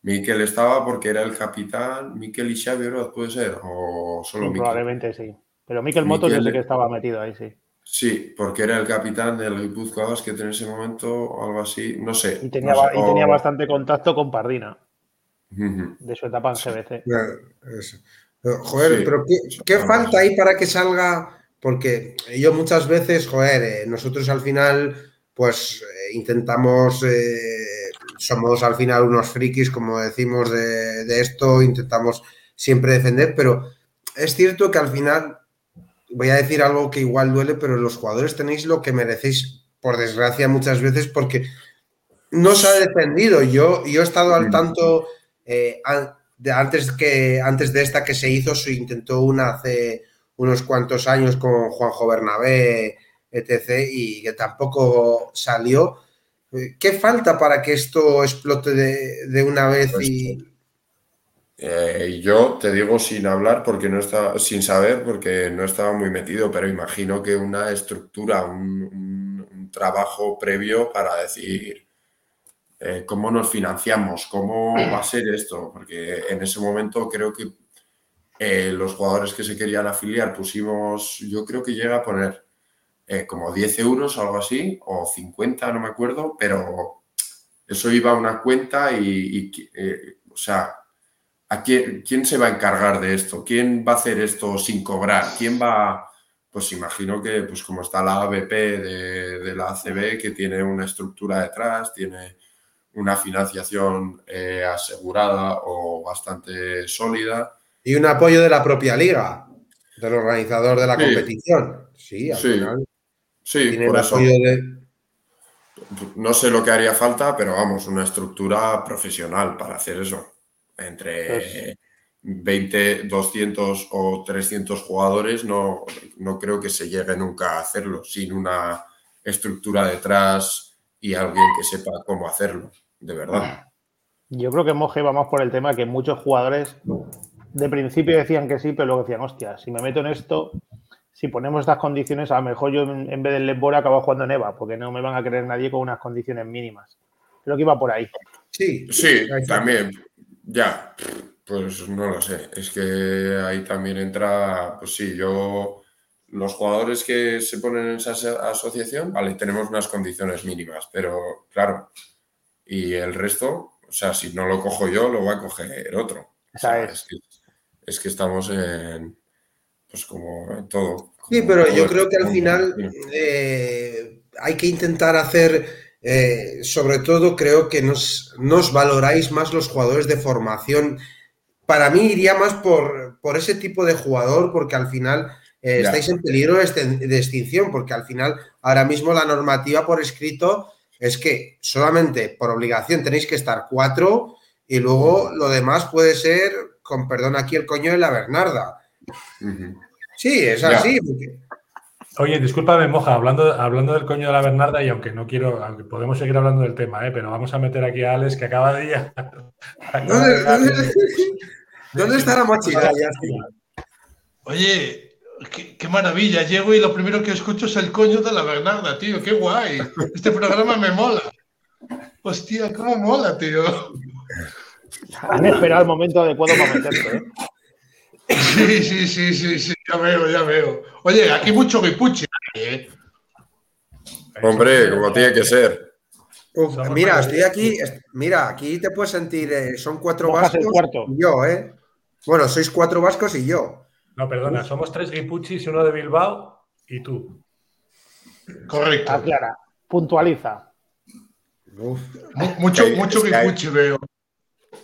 S3: Miquel estaba porque era el capitán. Miquel y Xavi puede ser. O solo
S4: Probablemente sí. Pero Miquel Motos yo sé que estaba metido ahí, sí.
S3: Sí, porque era el capitán del Guipúzcoa Basket en ese momento, o algo así, no sé.
S4: Y tenía, tenía bastante contacto con Pardina, de su etapa en CBC.
S2: Joder, pero ¿qué, falta ahí para que salga? Porque yo muchas veces, joder, eh, nosotros al final, pues eh, intentamos somos al final unos frikis, como decimos de, esto, intentamos siempre defender, pero es cierto que al final, voy a decir algo que igual duele, pero los jugadores tenéis lo que merecéis, por desgracia, muchas veces, porque no se ha defendido. Yo, yo he estado al tanto eh, de, antes, que, antes de esta que se hizo, se intentó una hace unos cuantos años con Juanjo Bernabé, etc., y que tampoco salió. ¿Qué falta para que esto explote de, una vez pues, y...
S3: Eh, yo te digo sin hablar porque no estaba, sin saber porque no estaba muy metido, pero imagino que una estructura, un, trabajo previo para decir eh, cómo nos financiamos, cómo va a ser esto, porque en ese momento creo que eh, los jugadores que se querían afiliar pusimos, yo creo que llega a poner eh, como 10 euros, algo así, o 50, no me acuerdo, pero eso iba a una cuenta y, eh, o sea, ¿a quién, quién, se va a encargar de esto? ¿Quién va a hacer esto sin cobrar? ¿Quién va, pues imagino que, pues como está la ABP de, la ACB, que tiene una estructura detrás, tiene una financiación eh, asegurada o bastante sólida.
S2: Y un apoyo de la propia liga, del organizador de la competición. Sí, al final.
S3: Sí, por eso. No sé lo que haría falta, pero vamos, una estructura profesional para hacer eso. Entre 20, pues 200 o 300 jugadores, no, no creo que se llegue nunca a hacerlo sin una estructura detrás y alguien que sepa cómo hacerlo, de verdad.
S4: Yo creo que Moje va más por el tema que muchos jugadores de principio decían que sí, pero luego decían, hostia, si me meto en esto, si ponemos estas condiciones, a lo mejor yo en vez del Lebora acabo jugando en EVA, porque no me van a creer nadie con unas condiciones mínimas. Creo que iba por ahí.
S3: Sí, sí, también. Ya, pues no lo sé. Es que ahí también entra, pues sí, yo, los jugadores que se ponen en esa asociación, vale, tenemos unas condiciones mínimas, pero claro, y el resto, o sea, si no lo cojo yo, lo va a coger otro. es, que, es que estamos en pues como todo.
S2: sí, pero yo creo que al final eh, hay que intentar hacer, eh, sobre todo creo que nos, nos, valoráis más los jugadores de formación. Para mí iría más por, por ese tipo de jugador, porque al final eh, estáis en peligro de extinción, porque al final ahora mismo la normativa por escrito es que solamente por obligación tenéis que estar cuatro y luego lo demás puede ser, con perdón aquí el coño de la Bernarda. Sí, es así.
S1: Oye, discúlpame, Moja, hablando, hablando del coño de la Bernarda, y aunque no quiero, aunque podemos seguir hablando del tema, ¿eh? pero vamos a meter aquí a Alex que acaba de ir.
S2: ¿Dónde, está la mochila?
S5: Oye, qué, maravilla. Llego y lo primero que escucho es el coño de la Bernarda, tío. Qué guay. Este programa me mola. Hostia, cómo mola, tío.
S4: Han esperado el momento adecuado para meterse, ¿eh?
S5: Sí, sí, sí, sí, sí, ya veo, ya veo. Oye, aquí mucho guipuchi, ¿eh?
S3: Hombre, como tiene que ser.
S2: mira, estoy aquí, mira, aquí te puedes sentir, eh, son cuatro vascos y yo, ¿eh? Bueno, sois cuatro vascos y yo.
S1: No, perdona, somos tres guipuchis y uno de Bilbao y tú.
S5: Correcto.
S4: Aclara, puntualiza.
S5: Mucho, mucho que veo.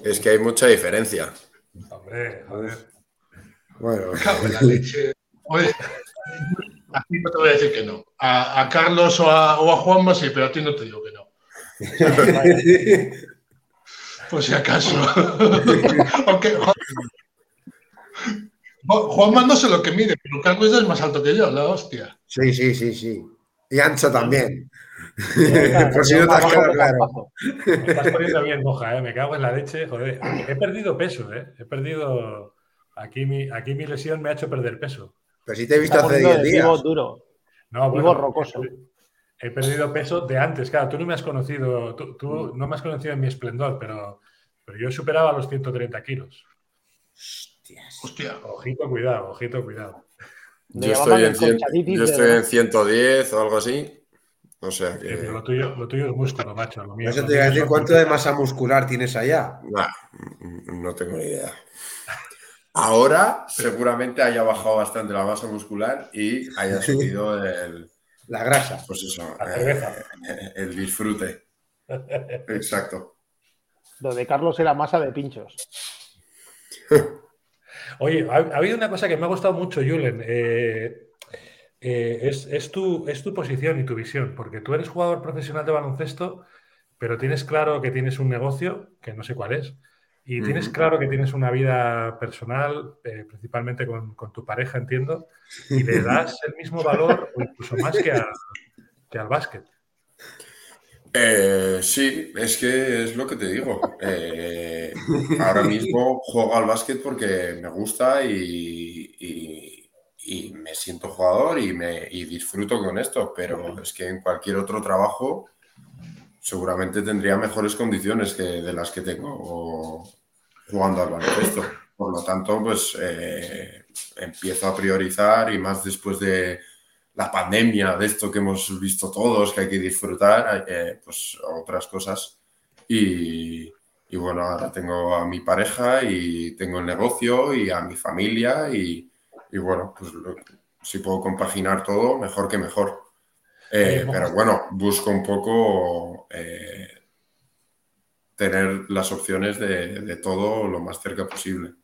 S3: Es que hay mucha diferencia.
S1: Hombre, joder.
S2: Bueno,
S5: Cago en la leche. Oye, a ti no te voy a decir que no. A, a Carlos o a, o a Juanma sí, pero a ti no te digo que no. Por si acaso. Aunque Juanma no sé lo que mide, pero Carlos es más alto que yo, la hostia.
S2: Sí, sí, sí, sí. Y ancho también. Por si no te has quedado claro.
S1: Me estás poniendo bien moja, ¿eh? me cago en la leche. Joder, he perdido peso, ¿eh? he perdido. Aquí mi, aquí mi lesión me ha hecho perder peso.
S2: Pero si te he visto hace 10 días.
S4: Vivo duro.
S1: No,
S4: Vivo rocoso.
S1: He perdido peso de antes, claro. Tú no me has conocido, tú, tú no me has conocido en mi esplendor, pero, pero yo superaba los 130 kilos.
S5: Hostia.
S1: Ojito, cuidado, ojito, cuidado.
S3: Yo estoy, en cien- yo
S4: de-
S3: estoy en 110 o algo así. O sea
S1: Sí, lo, tuyo, lo tuyo es músculo, macho. Lo mío,
S2: Eso
S1: lo
S2: te iba a
S1: mío
S2: decir
S1: son-
S2: cuánto de masa muscular tienes allá.
S3: nah, no tengo ni idea. Ahora seguramente haya bajado bastante la masa muscular y haya subido el,
S2: La grasa.
S3: pues eso,
S1: La cerveza.
S3: eh, el disfrute. Exacto.
S4: Lo de Carlos era masa de pinchos.
S1: Oye, ha, ha habido una cosa que me ha gustado mucho, Julen. eh, eh, es, es tu, es tu posición y tu visión, porque tú eres jugador profesional de baloncesto, pero tienes claro que tienes un negocio, que no sé cuál es, y tienes claro que tienes una vida personal, eh, principalmente con, con tu pareja, entiendo, y le das el mismo valor o incluso más que, a- que al básquet.
S3: Eh, sí, es que es lo que te digo. Eh, ahora mismo juego al básquet porque me gusta y, y- y me siento jugador y, me, y disfruto con esto, pero es que en cualquier otro trabajo seguramente tendría mejores condiciones que de las que tengo jugando al baloncesto. Por lo tanto, pues eh, empiezo a priorizar y más después de la pandemia, de esto que hemos visto todos, que hay que disfrutar, eh, pues otras cosas. Y, y bueno, ahora tengo a mi pareja y tengo el negocio y a mi familia y, y bueno, pues lo- si puedo compaginar todo, mejor que mejor. Eh, pero bueno, busco un poco eh, tener las opciones de, de todo lo más cerca posible.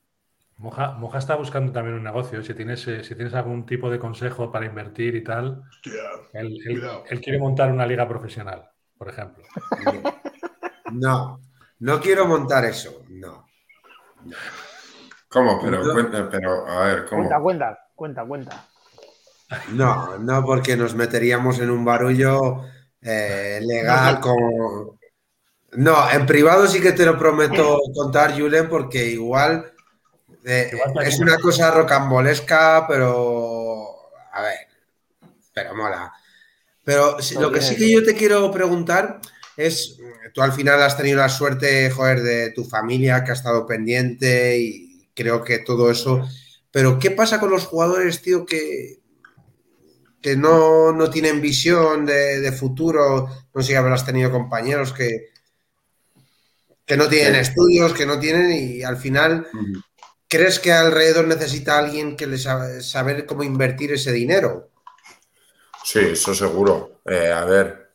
S1: Moja, Moja está buscando también un negocio. Si tienes, eh, si tienes algún tipo de consejo para invertir y tal,
S5: Hostia.
S1: él, él-
S5: Cuidado.
S1: él quiere montar una liga profesional, por ejemplo.
S2: No, no quiero montar eso. No.
S3: ¿Cómo? Pero,
S2: No.
S3: cuenta- pero a ver, ¿cómo?
S4: Cuenta, cuenta, cuenta, cuenta.
S2: No, no, porque nos meteríamos en un barullo eh, legal como. No, en privado sí que te lo prometo contar, Julen, porque igual, eh,
S1: Igual
S2: es una cosa rocambolesca, pero. A ver, pero mola. Pero
S4: No
S2: lo que sí que yo te quiero preguntar es: tú al final has tenido la suerte, joder, de tu familia que ha estado pendiente y creo que todo eso. Pero, ¿qué pasa con los jugadores, tío, que, que no, no tienen visión de, de futuro? No sé si habrás tenido compañeros que, que no tienen
S3: Sí.
S2: estudios, que no tienen, y al final. ¿crees que alrededor necesita alguien que les sabe saber cómo invertir ese dinero?
S3: Sí, eso seguro. Eh, a ver,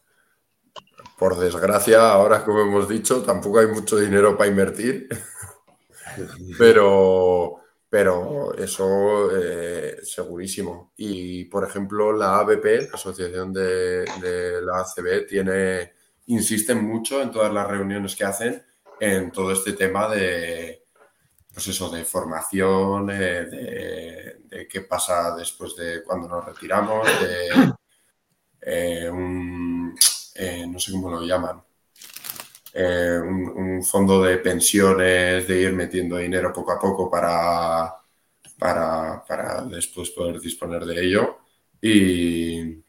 S3: por desgracia, ahora como hemos dicho, tampoco hay mucho dinero para invertir, pero, pero eso eh, segurísimo. Y por ejemplo, la ABP, la Asociación de, de la ACB, tiene, insisten mucho en todas las reuniones que hacen en todo este tema de, pues eso, de formación, eh, de, qué pasa después de cuando nos retiramos, de eh, un, eh, no sé cómo lo llaman, un, fondo de pensiones, de ir metiendo dinero poco a poco para, para, para después poder disponer de ello. Y,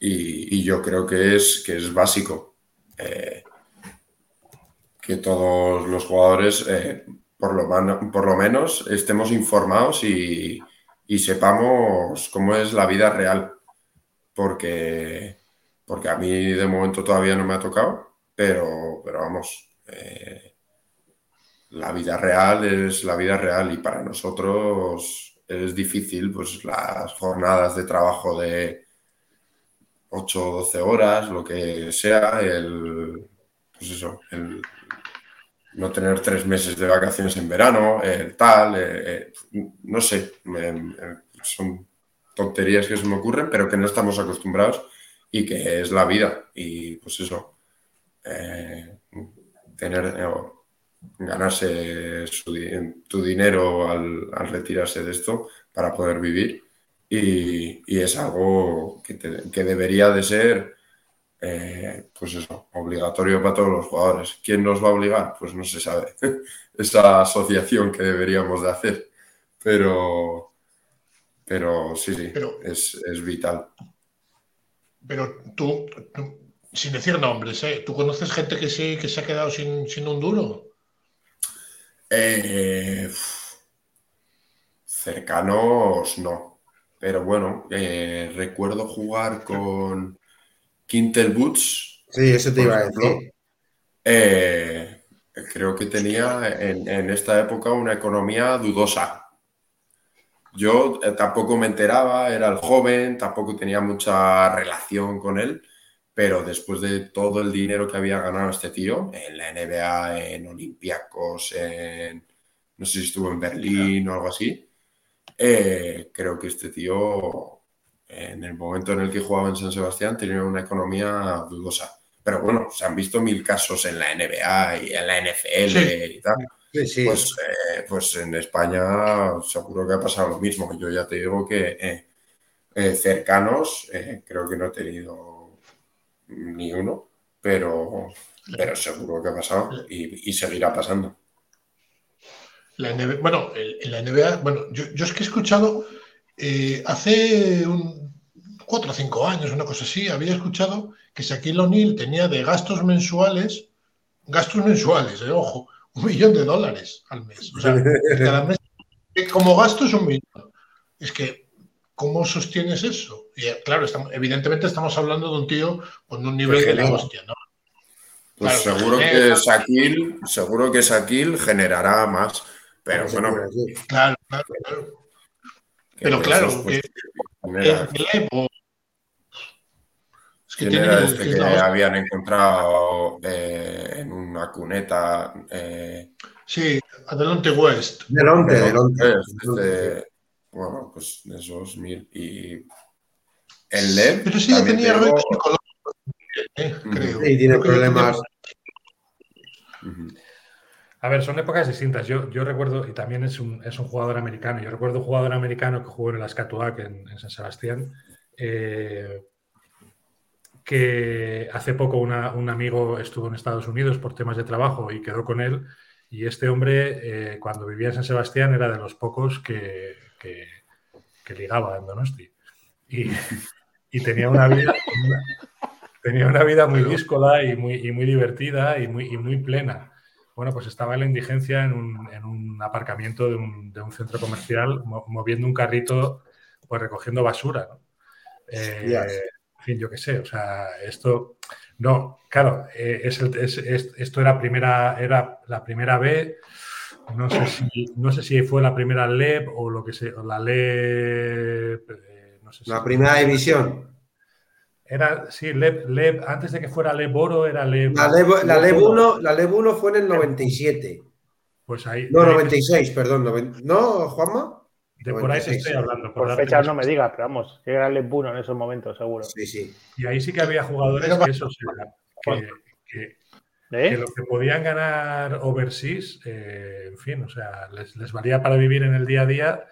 S3: y, yo creo que es, que es básico. Que todos los jugadores, eh, por, lo menos, estemos informados y, y sepamos cómo es la vida real. Porque, porque a mí de momento todavía no me ha tocado, pero, pero vamos, eh, la vida real es la vida real y para nosotros es difícil, pues las jornadas de trabajo de 8 o 12 horas, lo que sea, el, pues eso, el no tener tres meses de vacaciones en verano, el tal, eh, eh, no sé, son tonterías que se me ocurren, pero que no estamos acostumbrados y que es la vida. Y pues eso, eh, tener, ganarse tu dinero al, retirarse de esto para poder vivir. Y, es algo que, que, debería de ser, eh, pues eso, obligatorio para todos los jugadores. ¿Quién nos va a obligar? Pues no se sabe. Esa asociación que deberíamos de hacer. Pero, pero sí, sí, es, es, vital.
S5: Pero tú, sin decir nombres, ¿eh? ¿tú conoces gente que, sí, que se ha quedado sin, sin un duro?
S3: Eh, cercanos no. Pero bueno, recuerdo jugar con Quintel Boots.
S2: Sí, eso te iba a decir.
S3: Eh, creo que tenía en, esta época una economía dudosa. Yo tampoco me enteraba, era el joven, tampoco tenía mucha relación con él, pero después de todo el dinero que había ganado este tío en la NBA, en Olympiacos, en no sé si estuvo en Berlín o algo así, eh, creo que este tío en el momento en el que jugaba en San Sebastián tenía una economía dudosa. Pero bueno, se han visto mil casos en la NBA y en la NFL y tal. Pues, eh, pues en España seguro que ha pasado lo mismo. Yo ya te digo que eh, cercanos creo que no he tenido ni uno, pero, pero seguro que ha pasado y, seguirá pasando.
S5: La bueno, en la NBA, bueno, yo, es que he escuchado eh, hace un, cuatro o cinco años, una cosa así, había escuchado que Shaquille O'Neal tenía de gastos mensuales, gastos mensuales, eh, ojo, un millón de dólares al mes. O sea, cada mes, como gasto es un millón. Es que ¿Cómo sostienes eso? Y eh, claro, evidentemente estamos hablando de un tío con un nivel de la hostia, ¿no?
S3: Pues seguro, que Shaquille, seguro que Shaquille generará más. Pero bueno.
S5: Claro, claro, claro. Pero claro, que,
S3: es que ¿Quién era este que, habían encontrado eh, en una cuneta? Eh...
S5: Sí, Adelante West.
S2: Adelante, adelante.
S3: Bueno, pues esos mil. Y el LED.
S5: Pero sí, tenía tengo...
S2: eh, creo. Sí, tiene problemas.
S1: A ver, son épocas distintas. Yo, yo recuerdo, y también es un, es un, jugador americano, yo recuerdo un jugador americano que jugó en el Ascatuac en, en San Sebastián, eh, que hace poco un amigo estuvo en Estados Unidos por temas de trabajo y quedó con él. Y este hombre, eh, cuando vivía en San Sebastián, era de los pocos que, que, ligaba en Donosti. Y, y, tenía una vida, tenía una vida muy díscola y muy, y muy divertida y muy, y muy plena. Bueno, pues estaba en la indigencia en un, en un aparcamiento de un, de un, centro comercial moviendo un carrito, pues recogiendo basura. ¿no? Eh, en fin, yo qué sé, o sea, esto, no, claro, eh, es, es, esto era, primera, era la primera vez no sé si, no sé si fue la primera LEB o lo que sea, la LEB.
S2: Eh, no sé la primera división.
S1: Era, sí, LEB, antes de que fuera LEB Oro, era LEB.
S2: La LEB, la LEB 1, la LEB 1 fue en el 97.
S1: Pues ahí.
S2: No, 96, perdón. ¿No, Juanma?
S1: De por ahí te estoy hablando.
S4: Por, fechas no me digas, pero vamos, que era LEB 1 en esos momentos, seguro.
S2: Sí, sí.
S1: Y ahí sí que había jugadores que eso que, que, ¿Eh? que lo que podían ganar overseas, eh, en fin, o sea, les, valía para vivir en el día a día,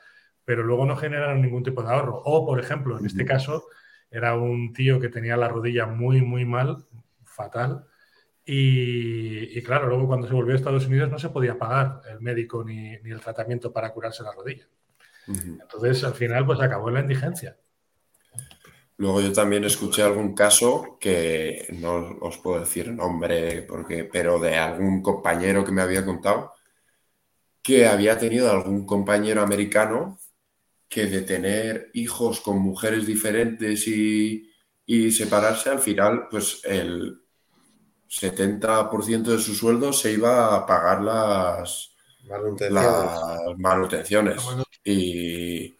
S1: pero luego no generaron ningún tipo de ahorro. O, por ejemplo, en este caso, era un tío que tenía la rodilla muy, muy mal, fatal, y, claro, luego cuando se volvió a Estados Unidos no se podía pagar el médico ni, el tratamiento para curarse la rodilla. Entonces, al final, pues acabó en la indigencia.
S3: Luego yo también escuché algún caso que no os puedo decir nombre, porque, pero de algún compañero que me había contado que había tenido algún compañero americano que de tener hijos con mujeres diferentes y, separarse, al final, pues el 70% de su sueldo se iba a pagar las manutenciones. Y,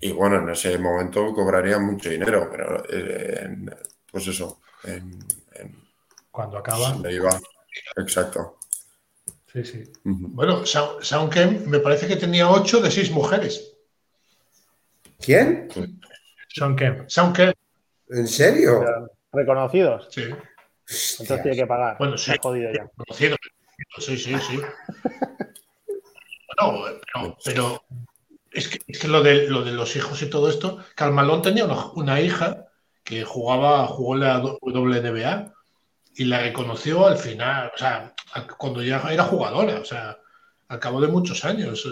S3: y bueno, en ese momento cobraría mucho dinero, pero eh, pues eso,
S1: cuando acaba.
S3: Exacto.
S1: Sí, sí.
S5: Bueno, Sean Kemp me parece que tenía ocho de seis mujeres.
S2: ¿Quién?
S1: Sean Kemp.
S5: Sean Kemp.
S2: ¿En serio?
S4: Reconocidos.
S5: Sí.
S4: Entonces tiene que pagar.
S5: Bueno, sí.
S4: jodido ya.
S5: Reconocidos. Sí, sí, sí. bueno, pero, es que, es que lo, de, lo de los hijos y todo esto, Carmalón tenía una, hija que jugaba, jugó en la WNBA y la reconoció al final, o sea, cuando ya era jugadora, o sea, al cabo de muchos años.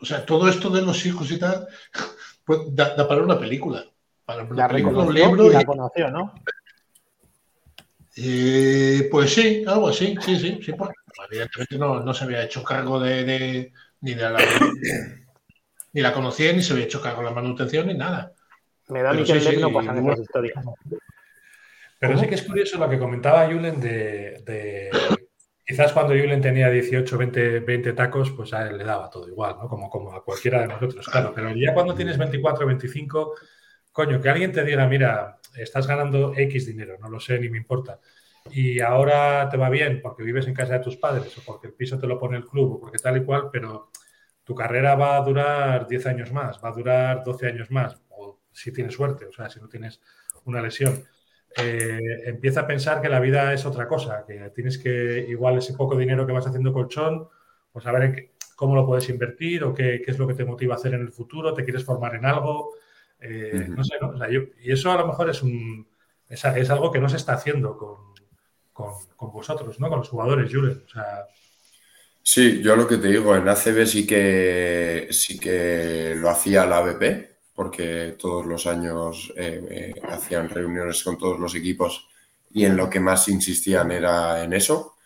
S5: O sea, todo esto de los hijos y tal, pues da, para una película. Para
S4: una la película, un libro y la conoció, ¿no?
S5: Eh, pues sí, algo así, sí, sí, sí, porque evidentemente no, no, se había hecho cargo de, ni de la ni la conocía, ni se había hecho cargo de la manutención, ni nada.
S4: Me da a mí que sí, no pasan esas historias.
S1: Pero sí que es curioso lo que comentaba Julen de, quizás cuando Julen tenía 18, 20, 20 tacos, pues a él le daba todo igual, ¿no? Como, como a cualquiera de nosotros, claro. Pero ya cuando tienes 24, 25, coño, que alguien te diga, mira, estás ganando X dinero, no lo sé ni me importa. Y ahora te va bien porque vives en casa de tus padres o porque el piso te lo pone el club o porque tal y cual, pero tu carrera va a durar 10 años más, va a durar 12 años más, o si tienes suerte, o sea, si no tienes una lesión. Eh, empieza a pensar que la vida es otra cosa, que tienes que, igual ese poco dinero que vas haciendo colchón, pues a ver cómo lo puedes invertir o qué, es lo que te motiva a hacer en el futuro, te quieres formar en algo, eh, no sé, ¿no? y eso a lo mejor es, un, es, algo que no se está haciendo con, vosotros, ¿no? Con los jugadores, Julen.
S3: Sí, yo lo que te digo, en ACB sí que, sí que lo hacía la ABP, porque todos los años eh, eh, hacían reuniones con todos los equipos y en lo que más insistían era en eso,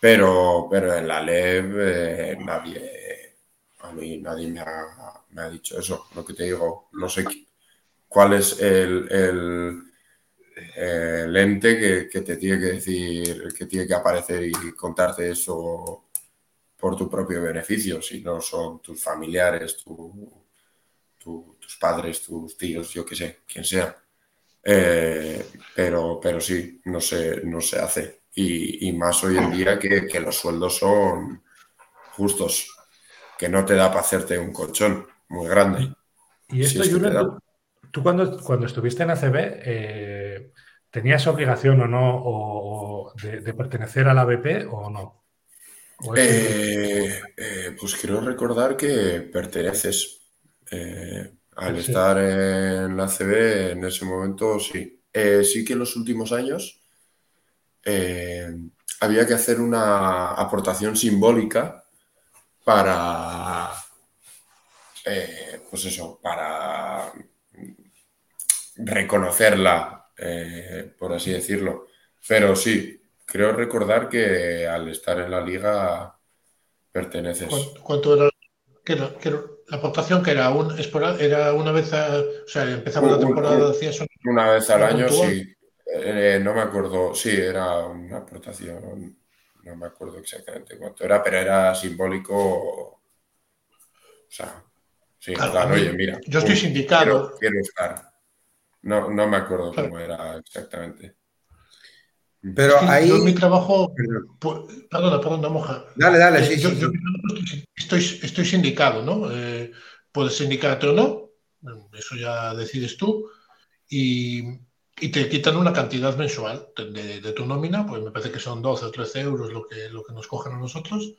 S3: pero, pero en la LEV eh, nadie, a mí nadie me ha, dicho eso, lo que te digo, no sé cuál es el, ente que, que, te tiene que decir, que tiene que aparecer y contarte eso por tu propio beneficio, si no son tus familiares, tu tus padres, tus tíos, yo qué sé, quien sea. Eh, pero, pero sí, no se, no se hace. Y, más hoy en día que, los sueldos son justos, que no te da para hacerte un colchón muy grande.
S1: Y esto, tú, cuando, cuando estuviste en ACB, eh, ¿tenías obligación o no de, pertenecer a la BP o no?
S3: Eh, pues quiero recordar que perteneces. Al estar en la CB en ese momento, sí. Eh, sí que en los últimos años eh, había que hacer una aportación simbólica para, eh, pues eso, para reconocerla, por así decirlo. Pero sí, creo recordar que al estar en la liga perteneces.
S5: ¿Cuánto, era? la aportación que era, un, era una vez, o sea, empezamos la temporada, decías.
S3: Una vez al año, sí. Eh, no me acuerdo, sí, era una aportación, no me acuerdo exactamente cuánto era, pero era simbólico. O sea, sí, claro, oye, mira.
S5: Yo estoy sindicado.
S3: Quiero, estar. No, no me acuerdo cómo era exactamente.
S2: Pero ahí.
S5: Yo mi trabajo. Perdona, perdona, moja.
S2: Dale, dale, sí,
S5: yo, estoy, estoy sindicado, ¿no? Eh, puedes sindicarte o no, eso ya decides tú. Y, y te quitan una cantidad mensual de, de, tu nómina, pues me parece que son 12 o 13 euros lo que, lo que nos cogen a nosotros.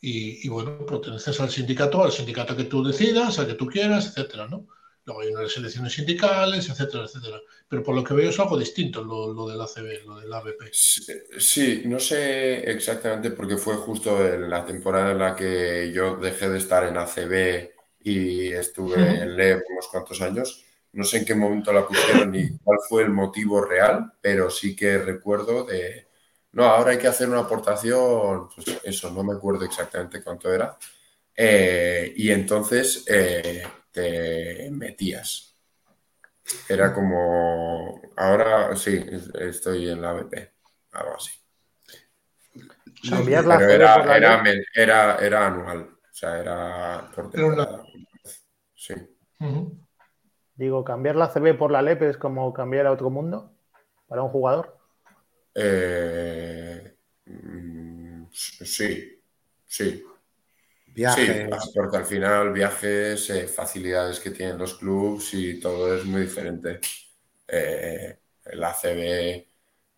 S5: Y, y bueno, perteneces al sindicato, al sindicato que tú decidas, al que tú quieras, etcétera, ¿no? Luego hay unas elecciones sindicales, etcétera, etcétera. Pero por lo que veo es algo distinto lo, lo del ACB, lo del ABP.
S3: Sí, no sé exactamente porque fue justo en la temporada en la que yo dejé de estar en ACB y estuve en LEV unos cuantos años. No sé en qué momento la pusieron ni cuál fue el motivo real, pero sí que recuerdo de, no, ahora hay que hacer una aportación, pues eso, no me acuerdo exactamente cuánto era. Eh, y entonces eh, te metías. Era como, ahora sí, estoy en la BP, algo así.
S4: Cambiar la
S3: era, era, era, anual, o sea, era por temporada.
S4: Sí. Digo, cambiar la CB por la LEP es como cambiar a otro mundo. para un jugador?
S3: Eh, mm, sí, sí.
S2: Viajes.
S3: Sí, porque al final viajes, eh, facilidades que tienen los clubes y todo es muy diferente. Eh, el ACB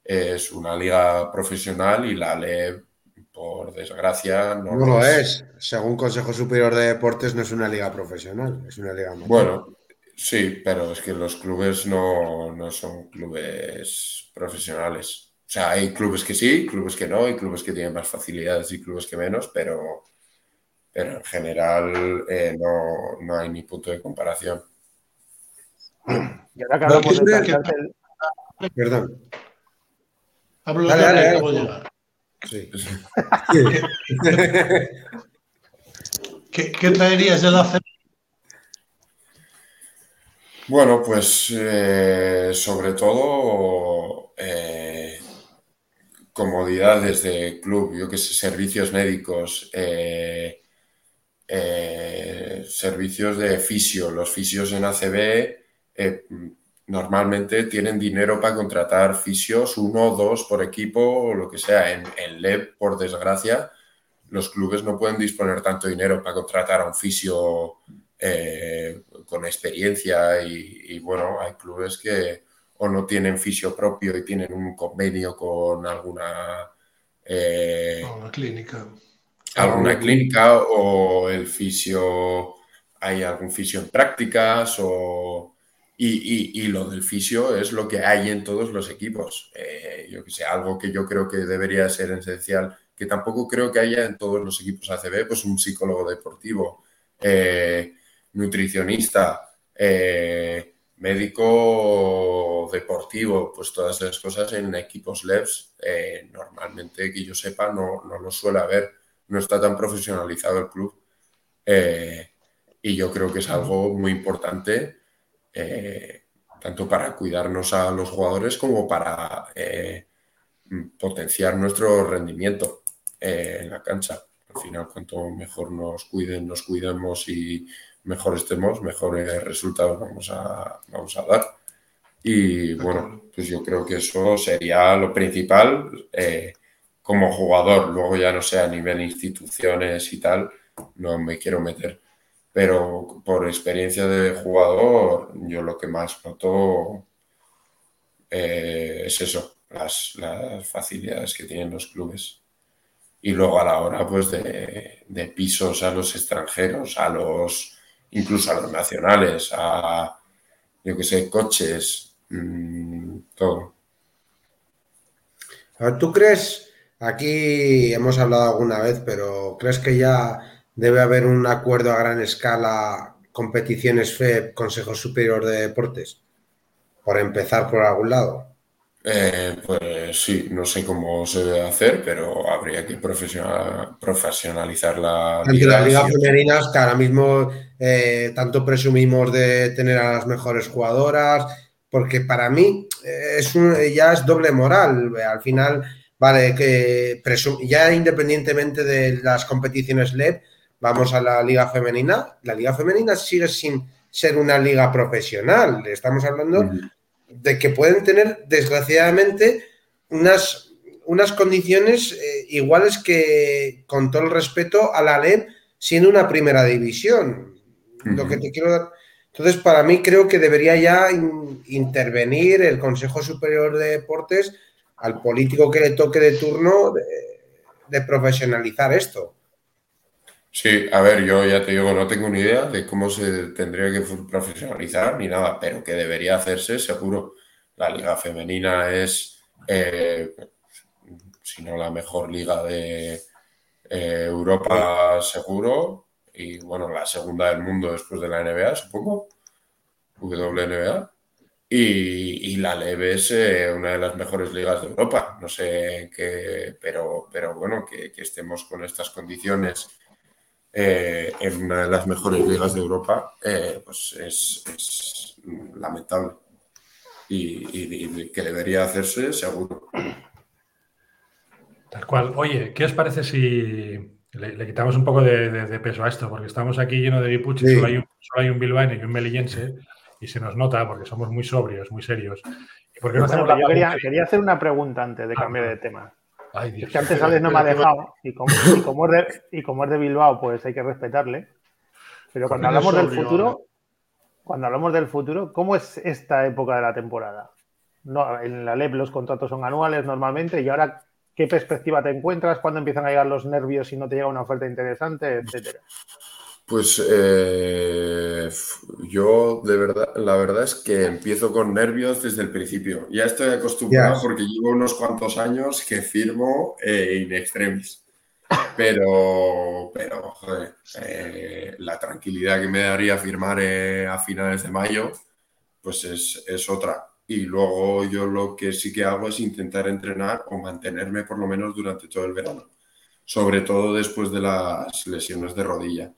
S3: es una liga profesional y la LEB, por desgracia, no,
S2: no lo es. Según Consejo Superior de Deportes, no es una liga profesional, es una liga amateur.
S3: Bueno, sí, pero es que los clubes no, no son clubes profesionales. O sea, hay clubes que sí, clubes que no, hay clubes que tienen más facilidades y clubes que menos, pero pero en general eh, no, no, hay ni punto de comparación.
S4: Y ahora que hablamos de cartel...
S2: Perdón.
S5: Hablo dale, dale, acabo de llegar.
S2: Sí.
S5: ¿Qué, ¿Qué, traerías de la
S3: Bueno, pues eh, sobre todo eh, comodidades de club, yo que sé, servicios médicos, eh, eh, servicios de fisio. Los fisios en ACB eh, normalmente tienen dinero para contratar fisios, uno o dos por equipo o lo que sea. En, en LEB, por desgracia, los clubes no pueden disponer tanto dinero para contratar a un fisio eh, con experiencia y, bueno, hay clubes que o no tienen fisio propio y tienen un convenio con alguna...
S5: Una clínica
S3: alguna clínica o el fisio, hay algún fisio en prácticas o... Y, y, y, lo del fisio es lo que hay en todos los equipos. Eh, yo que sé, algo que yo creo que debería ser esencial, que tampoco creo que haya en todos los equipos ACB, pues un psicólogo deportivo, eh, nutricionista, eh, médico deportivo, pues todas esas cosas en equipos LEVs, normalmente que yo sepa no, no lo suele haber no está tan profesionalizado el club. Eh, y yo creo que es algo muy importante, eh, tanto para cuidarnos a los jugadores como para eh, potenciar nuestro rendimiento en la cancha. Al final, cuanto mejor nos cuiden, nos cuidemos y mejor estemos, mejores resultados vamos a, vamos a dar. Y bueno, pues yo creo que eso sería lo principal. Eh, como jugador, luego ya no sé a nivel instituciones y tal, no me quiero meter. Pero por experiencia de jugador, yo lo que más noto eh, es eso, las, las, facilidades que tienen los clubes. Y luego a la hora pues de, de pisos a los extranjeros, a los incluso a los nacionales, a yo que sé, coches, mmm, todo.
S2: ¿Tú crees Aquí hemos hablado alguna vez, pero ¿crees que ya debe haber un acuerdo a gran escala, competiciones FEP, Consejo Superior de Deportes? Por empezar por algún lado.
S3: Eh, pues sí, no sé cómo se debe hacer, pero habría que profesional, profesionalizar la
S2: Entre liga. las ligas femeninas, que ahora mismo eh, tanto presumimos de tener a las mejores jugadoras, porque para mí eh, es un, ya es doble moral. Al final Vale, que ya independientemente de las competiciones LED, vamos a la liga femenina. La liga femenina sigue sin ser una liga profesional. Estamos hablando uh -huh. de que pueden tener, desgraciadamente, unas, unas condiciones eh, iguales que, con todo el respeto, a la LED siendo una primera división. Uh -huh. Lo que te quiero dar. Entonces, para mí creo que debería ya in intervenir el Consejo Superior de Deportes al político que le toque de turno de, profesionalizar esto.
S3: Sí, a ver, yo ya te digo, no tengo ni idea de cómo se tendría que profesionalizar ni nada, pero que debería hacerse seguro. La liga femenina es, eh, si no la mejor liga de eh, Europa seguro, y bueno, la segunda del mundo después de la NBA, supongo, WNBA. Y, y, la LEB es eh, una de las mejores ligas de Europa. No sé qué, pero, pero bueno, que, que, estemos con estas condiciones eh, en una de las mejores ligas de Europa, eh, pues es, es, lamentable. Y, y, y, que debería hacerse seguro.
S1: Tal cual. Oye, ¿qué os parece si le, le quitamos un poco de, de, de, peso a esto? Porque estamos aquí lleno de bipuches, sí. solo, hay un, solo hay un bilbaíno y un melillense y se nos nota porque somos muy sobrios, muy serios.
S4: porque no bueno, yo quería, quería, hacer una pregunta antes de ah, cambiar de tema. Es que antes Alex no me ha dejado y como, es de, y como es de Bilbao, pues hay que respetarle. Pero cuando hablamos del futuro, cuando hablamos del futuro, ¿cómo es esta época de la temporada? No, en la LEP los contratos son anuales normalmente y ahora, ¿qué perspectiva te encuentras? ¿Cuándo empiezan a llegar los nervios si no te llega una oferta interesante, etcétera?
S3: Pues eh, yo de verdad, la verdad es que empiezo con nervios desde el principio. Ya estoy acostumbrado porque llevo unos cuantos años que firmo eh, in extremis. Pero, pero joder, eh, la tranquilidad que me daría firmar a finales de mayo, pues es, es otra. Y luego yo lo que sí que hago es intentar entrenar o mantenerme por lo menos durante todo el verano. Sobre todo después de las lesiones de rodilla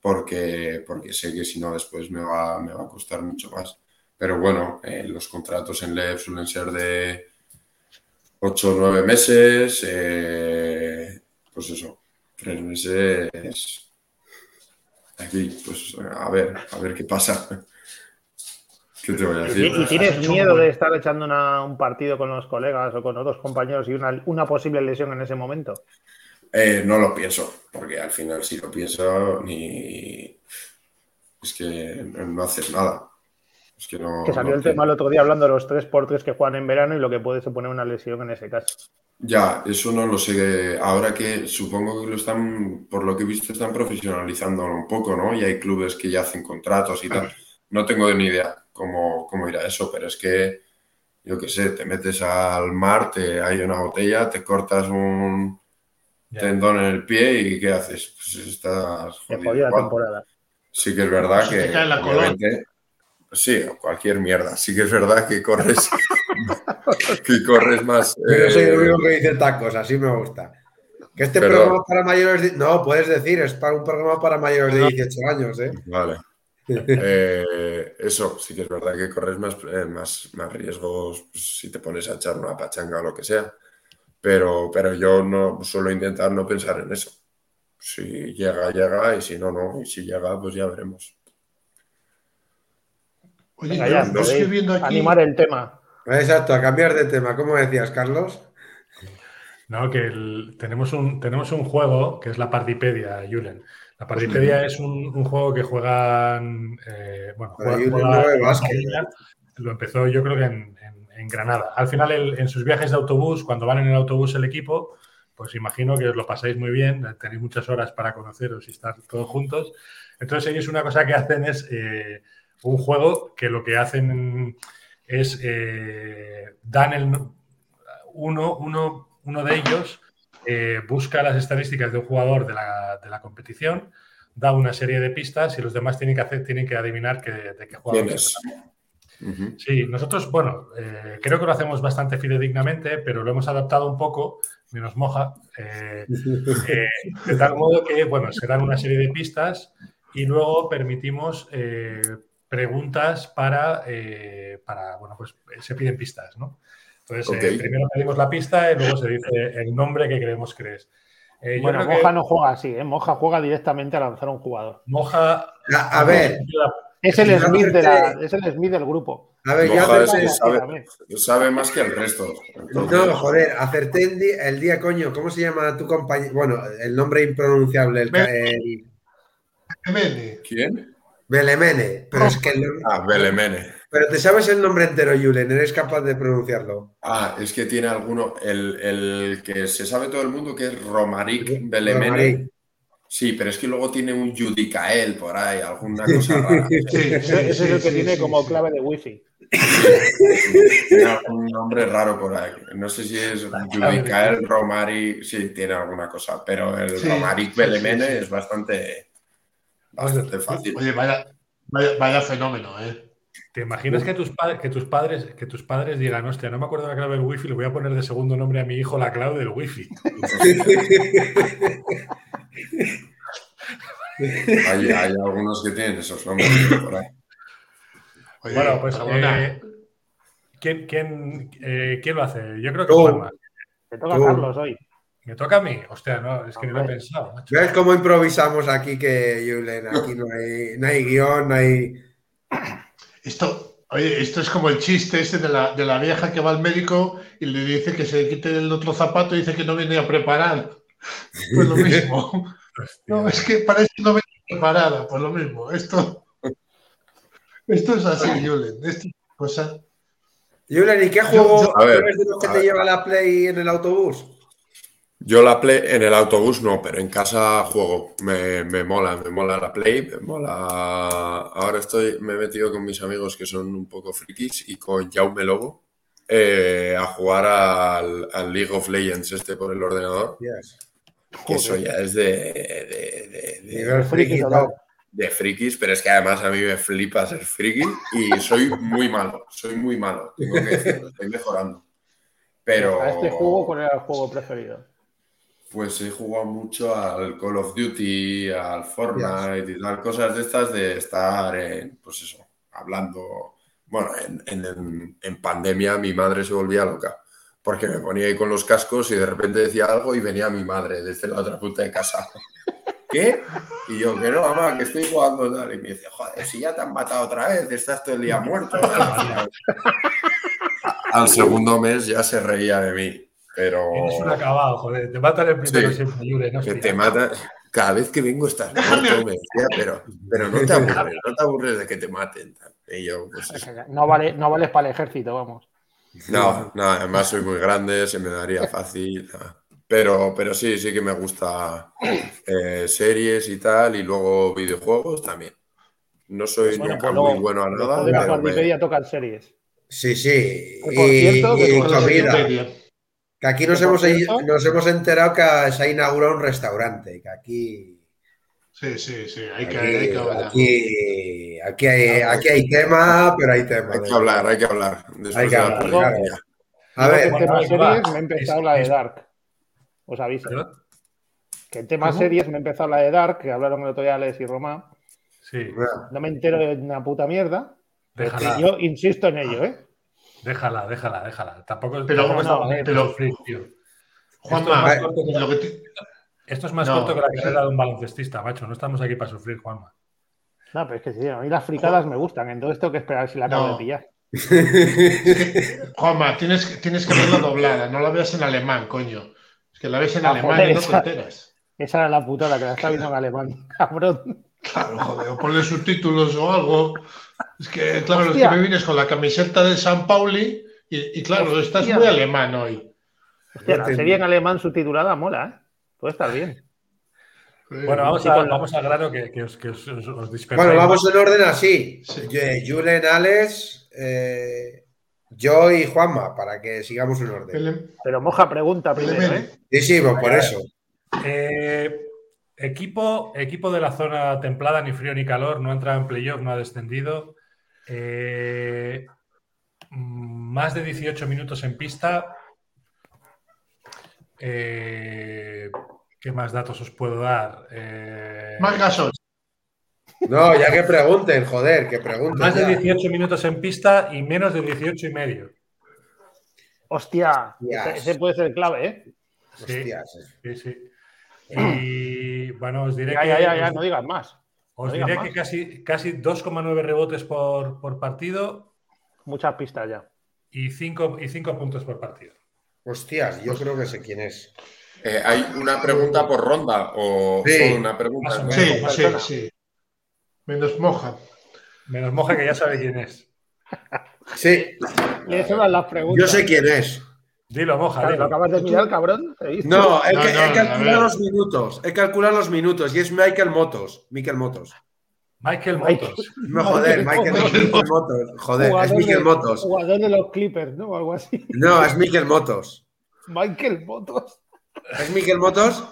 S3: porque, porque sé que si no después me va, me va a costar mucho más. Pero bueno, eh, los contratos en LEV suelen ser de 8 o 9 meses, eh, pues eso, 3 meses. Aquí, pues a ver, a ver qué pasa. ¿Qué te voy a decir?
S4: ¿Y tienes miedo de estar echando un partido con los colegas o con otros compañeros y una, una posible lesión en ese momento?
S3: Eh, no lo pienso, porque al final si lo pienso ni... Es que no haces nada. Es que, no,
S4: que salió el tema el otro día hablando de los 3x3 que juegan en verano y lo que puede suponer una lesión en ese caso.
S3: Ya, eso no lo sé. Ahora que supongo que lo están, por lo que he visto, están profesionalizando un poco, ¿no? Y hay clubes que ya hacen contratos y tal. No tengo ni idea cómo, cómo irá eso, pero es que, yo qué sé, te metes al mar, te hay una botella, te cortas un, tendón en el pie y ¿qué haces? Pues estás
S4: jodida temporada.
S3: Sí que es verdad que obviamente, sí, cualquier mierda. Sí que es verdad que corres que corres más.
S2: Yo soy el eh, único que dice tacos, así me gusta. Que este programa para mayores de... No, puedes decir, es para un programa para mayores de 18 años, ¿eh?
S3: Vale. Eh, eso, sí que es verdad que corres más, eh, más, más riesgos pues, si te pones a echar una pachanga o lo que sea. Pero, pero yo no suelo intentar no pensar en eso. Si llega, llega, y si no, no. Y si llega, pues ya veremos.
S4: Oye, ya, no estoy viendo aquí... Animar el tema.
S2: Exacto, a cambiar de tema. ¿Cómo decías, Carlos?
S1: No, que tenemos, un, tenemos un juego que es la Partipedia, Julen. La Partipedia es un, juego que juegan. Eh, bueno, juega, lo empezó yo creo que en, en Granada. Al final, en sus viajes de autobús, cuando van en el autobús el equipo, pues imagino que os lo pasáis muy bien, tenéis muchas horas para conoceros y estar todos juntos. Entonces ellos una cosa que hacen es eh, un juego que lo que hacen es eh, dan el uno, uno, uno de ellos eh, busca las estadísticas de un jugador de la, de la, competición, da una serie de pistas y los demás tienen que hacer, tienen que adivinar que, de qué jugador es. Sí, nosotros, bueno, eh, creo que lo hacemos bastante fidedignamente, pero lo hemos adaptado un poco, menos moja, eh, eh, de tal modo que, bueno, se dan una serie de pistas y luego permitimos preguntas para, para, bueno, pues se piden pistas, ¿no? Entonces, primero pedimos la pista y luego se dice el nombre que creemos que es.
S4: bueno, Moja no juega así, ¿eh? Moja juega directamente a lanzar un jugador.
S1: Moja.
S2: A, ver,
S4: es el, Smith de la, es el Smith del grupo.
S3: A ver, ya sabe, sabe, más que el resto.
S2: No, joder, acerté el día, el día, coño. ¿Cómo se llama tu compañero? Bueno, el nombre impronunciable. El,
S5: Belemene.
S3: ¿Quién?
S2: Belemene. Pero es que el...
S3: Ah, Belemene.
S2: Pero te sabes el nombre entero, Julen, eres capaz de pronunciarlo.
S3: Ah, es que tiene alguno, el, el que se sabe todo el mundo que es Romaric Belemene. Sí, pero es que luego tiene un Judicael por ahí, alguna cosa rara.
S4: Sí, ese, es el que tiene como clave de wifi.
S3: tiene algún nombre raro por ahí. No sé si es Judicael, Romari, sí, tiene alguna cosa, pero el Romaric Belemene es bastante, bastante fácil.
S5: Oye, vaya, vaya, fenómeno, ¿eh?
S1: ¿Te imaginas que tus, que, tus padres, que tus padres digan, hostia, no me acuerdo la clave del wifi, le voy a poner de segundo nombre a mi hijo la clave del wifi?
S3: hay, hay, algunos que tienen esos nombres por ahí.
S1: bueno, pues eh, ¿quién, quién, eh, ¿quién, lo hace? Yo creo que Juanma.
S4: Me toca a Carlos hoy.
S1: ¿Me toca a mí? Hostia, no, es que no lo he pensado.
S2: ¿Ves cómo improvisamos aquí que Julen? Aquí no hay, no hay guion, no hay.
S5: Esto, oye, esto es como el chiste este de la, de la vieja que va al médico y le dice que se quite el otro zapato y dice que no viene a preparar. Pues lo mismo. No, es que parece que no viene preparada, pues lo mismo. Esto, esto es así, Julen. Esto es cosa.
S2: Julen, ¿y qué juego eres de los que te lleva la Play en el autobús?
S3: Yo la Play en el autobús no, pero en casa juego. Me, me, mola, me mola la Play, me mola. Ahora estoy, me he metido con mis amigos que son un poco frikis y con Jaume Lobo eh, a jugar al, al, League of Legends este por el ordenador.
S2: Yes.
S3: Que eso ya es de, de, de,
S2: de friki, ¿no?
S3: de frikis, pero es que además a mí me flipa ser friki y soy muy malo, soy muy malo, tengo que decirlo, estoy mejorando. Pero...
S4: ¿A este juego cuál era el juego preferido?
S3: Pues he jugado mucho al Call of Duty, al Fortnite yes. y tal, cosas de estas de estar en, pues eso, hablando. Bueno, en, en, en, pandemia mi madre se volvía loca porque me ponía ahí con los cascos y de repente decía algo y venía mi madre desde la otra punta de casa. ¿Qué? Y yo, que no, mamá, que estoy jugando tal. Y me dice, joder, si ya te han matado otra vez, estás todo el día muerto. Al segundo mes ya se reía de mí. Pero...
S1: Eres un acabado, joder. Te matan el primero sí, siempre, Yure. No
S3: que te mata... Cada vez que vengo estás muerto, me decía, pero, pero no te aburres, no te aburres de que te maten. Y yo, pues,
S4: no, vale, no vales para el ejército, vamos.
S3: No, no, además soy muy grande, se me daría fácil. Pero, pero sí, sí que me gusta eh, series y tal, y luego videojuegos también. No soy
S4: Bueno,
S3: nunca
S4: pues luego-
S3: muy bueno a nada,
S4: de la
S3: me-
S4: tocan series.
S2: Sí, sí.
S4: Por cierto, que
S2: y comida. Que aquí nos hemos,
S4: cierto-
S2: nos hemos enterado que se ha inaugurado un restaurante. Que aquí.
S5: Sí, sí, sí, hay que,
S2: Aquí,
S5: hay que hablar.
S2: aquí, aquí hay, aquí hay tema, pero hay tema.
S3: hay que hablar, hay que hablar. Después
S2: Hay que
S3: de la
S2: hablar, claro. A ver,
S4: en
S1: va.
S4: series me he empezado
S1: Es-
S4: la de Dark. Os aviso. Que en temas
S1: ¿Cómo?
S4: series me he empezado la de Dark, que hablaron el otro día Alex y Román.
S1: Sí,
S4: No me entero de una puta mierda. pero
S1: déjala,
S4: yo insisto en ello, ¿eh?
S1: Déjala, déjala, déjala. Tampoco,
S5: Pero-
S1: tampoco
S4: no,
S5: pero-. Juanma,
S1: Esto es más corto que-
S5: lo que te-
S1: Esto es más
S5: No,
S1: corto que la carrera de un baloncestista, macho. No estamos aquí para sufrir, Juanma.
S4: No, pero es que sí, a mí las fricadas me gustan, entonces tengo que esperar si la acabo
S5: No.
S4: de pillar.
S5: Juanma, tienes, que- tienes que verla doblada, no la veas en alemán, coño. Es que la ves en
S4: Ah,
S5: alemán
S4: joder,
S5: y no te
S4: esa-
S5: enteras.
S4: Esa era la putada que la está viendo en alemán, cabrón.
S5: Claro, joder, o ponle subtítulos o algo. Es que, claro, es
S4: Hostia.
S5: que me vienes con la camiseta de San Pauli y, y claro, estás muy alemán hoy.
S4: Hostia, la serie en alemán subtitulada mola, ¿eh? Puede estar bien.
S1: Bueno, vamos,
S4: Sí,
S1: a, vamos al grano que, que os, que os, os-
S2: bueno, vamos en orden así.
S5: Sí.
S2: Julen, Alex, eh, yo y Juanma, para que sigamos un orden.
S4: Pero moja pregunta primero, ¿eh?
S2: Sí, sí, pues por eso.
S1: Eh, equipo, equipo de la zona templada, ni frío ni calor, no ha entrado en playoff, no ha descendido. Eh, más de 18 minutos en pista. Eh, ¿Qué más datos os puedo dar? Eh,
S5: Más Gasol.
S2: No, ya que pregunten, joder, que pregunten.
S1: más de
S2: ya.
S1: 18 minutos en pista y menos de 18 y medio.
S4: Hostia,
S2: Hostias.
S4: ese, ese puede ser clave, ¿eh?
S1: Sí, sí. Y bueno, os diré
S4: Ya,
S1: que,
S4: ya, ya, ya,
S1: os-
S4: no digas más.
S1: os
S4: no
S1: diré
S4: más.
S1: que casi, casi 2,9 rebotes por, por partido
S4: Muchas pistas ya.
S1: y 5 y cinco puntos por partido.
S2: Hostias, yo creo que sé quién es.
S3: Eh, ¿Hay una pregunta por ronda o
S2: Sí.
S3: solo una pregunta?
S5: Sí, sí, sí. Menos moja.
S1: Menos moja que ya sabe quién es.
S2: Sí,
S4: Le sobran las preguntas.
S2: yo sé quién es.
S1: Dilo, moja,
S4: Claro, ¿Lo
S1: dilo.
S4: acabas de mirar, cabrón?
S2: No, he,
S5: No,
S2: he
S5: no,
S2: calculado los minutos. He calculado los minutos y es Michael Motos. Michael Motos.
S1: Michael Motos.
S2: No, joder, Michael,
S4: Michael
S2: Motos. Joder, es Michael
S4: de-
S2: Motos.
S4: Jugador de los Clippers, ¿no? O algo así.
S2: No, es Michael Motos.
S4: Michael Motos.
S2: ¿Es Michael Motos?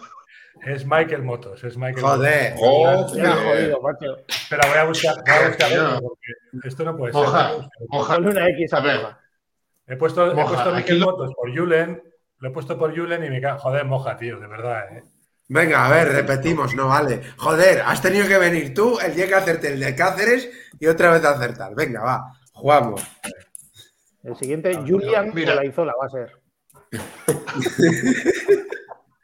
S1: Es Michael Motos. Es Michael
S2: Joder.
S3: Joder.
S4: Era jodido, macho.
S1: Motos. Espera, voy a buscar, voy a buscar otro, porque esto no puede ser.
S5: Moja.
S4: Ponle una X a
S5: A ver.
S1: He puesto, he puesto
S5: lo-
S1: Motos por Julen. Lo he puesto por Julen y me cago. Joder, moja, tío, de verdad, eh.
S2: Venga, a ver, repetimos, no vale. Joder, has tenido que venir tú el día que hacerte el de Cáceres y otra vez acertar. Venga, va, jugamos.
S4: El siguiente, Julian
S5: Mira.
S4: Olaizola va a ser.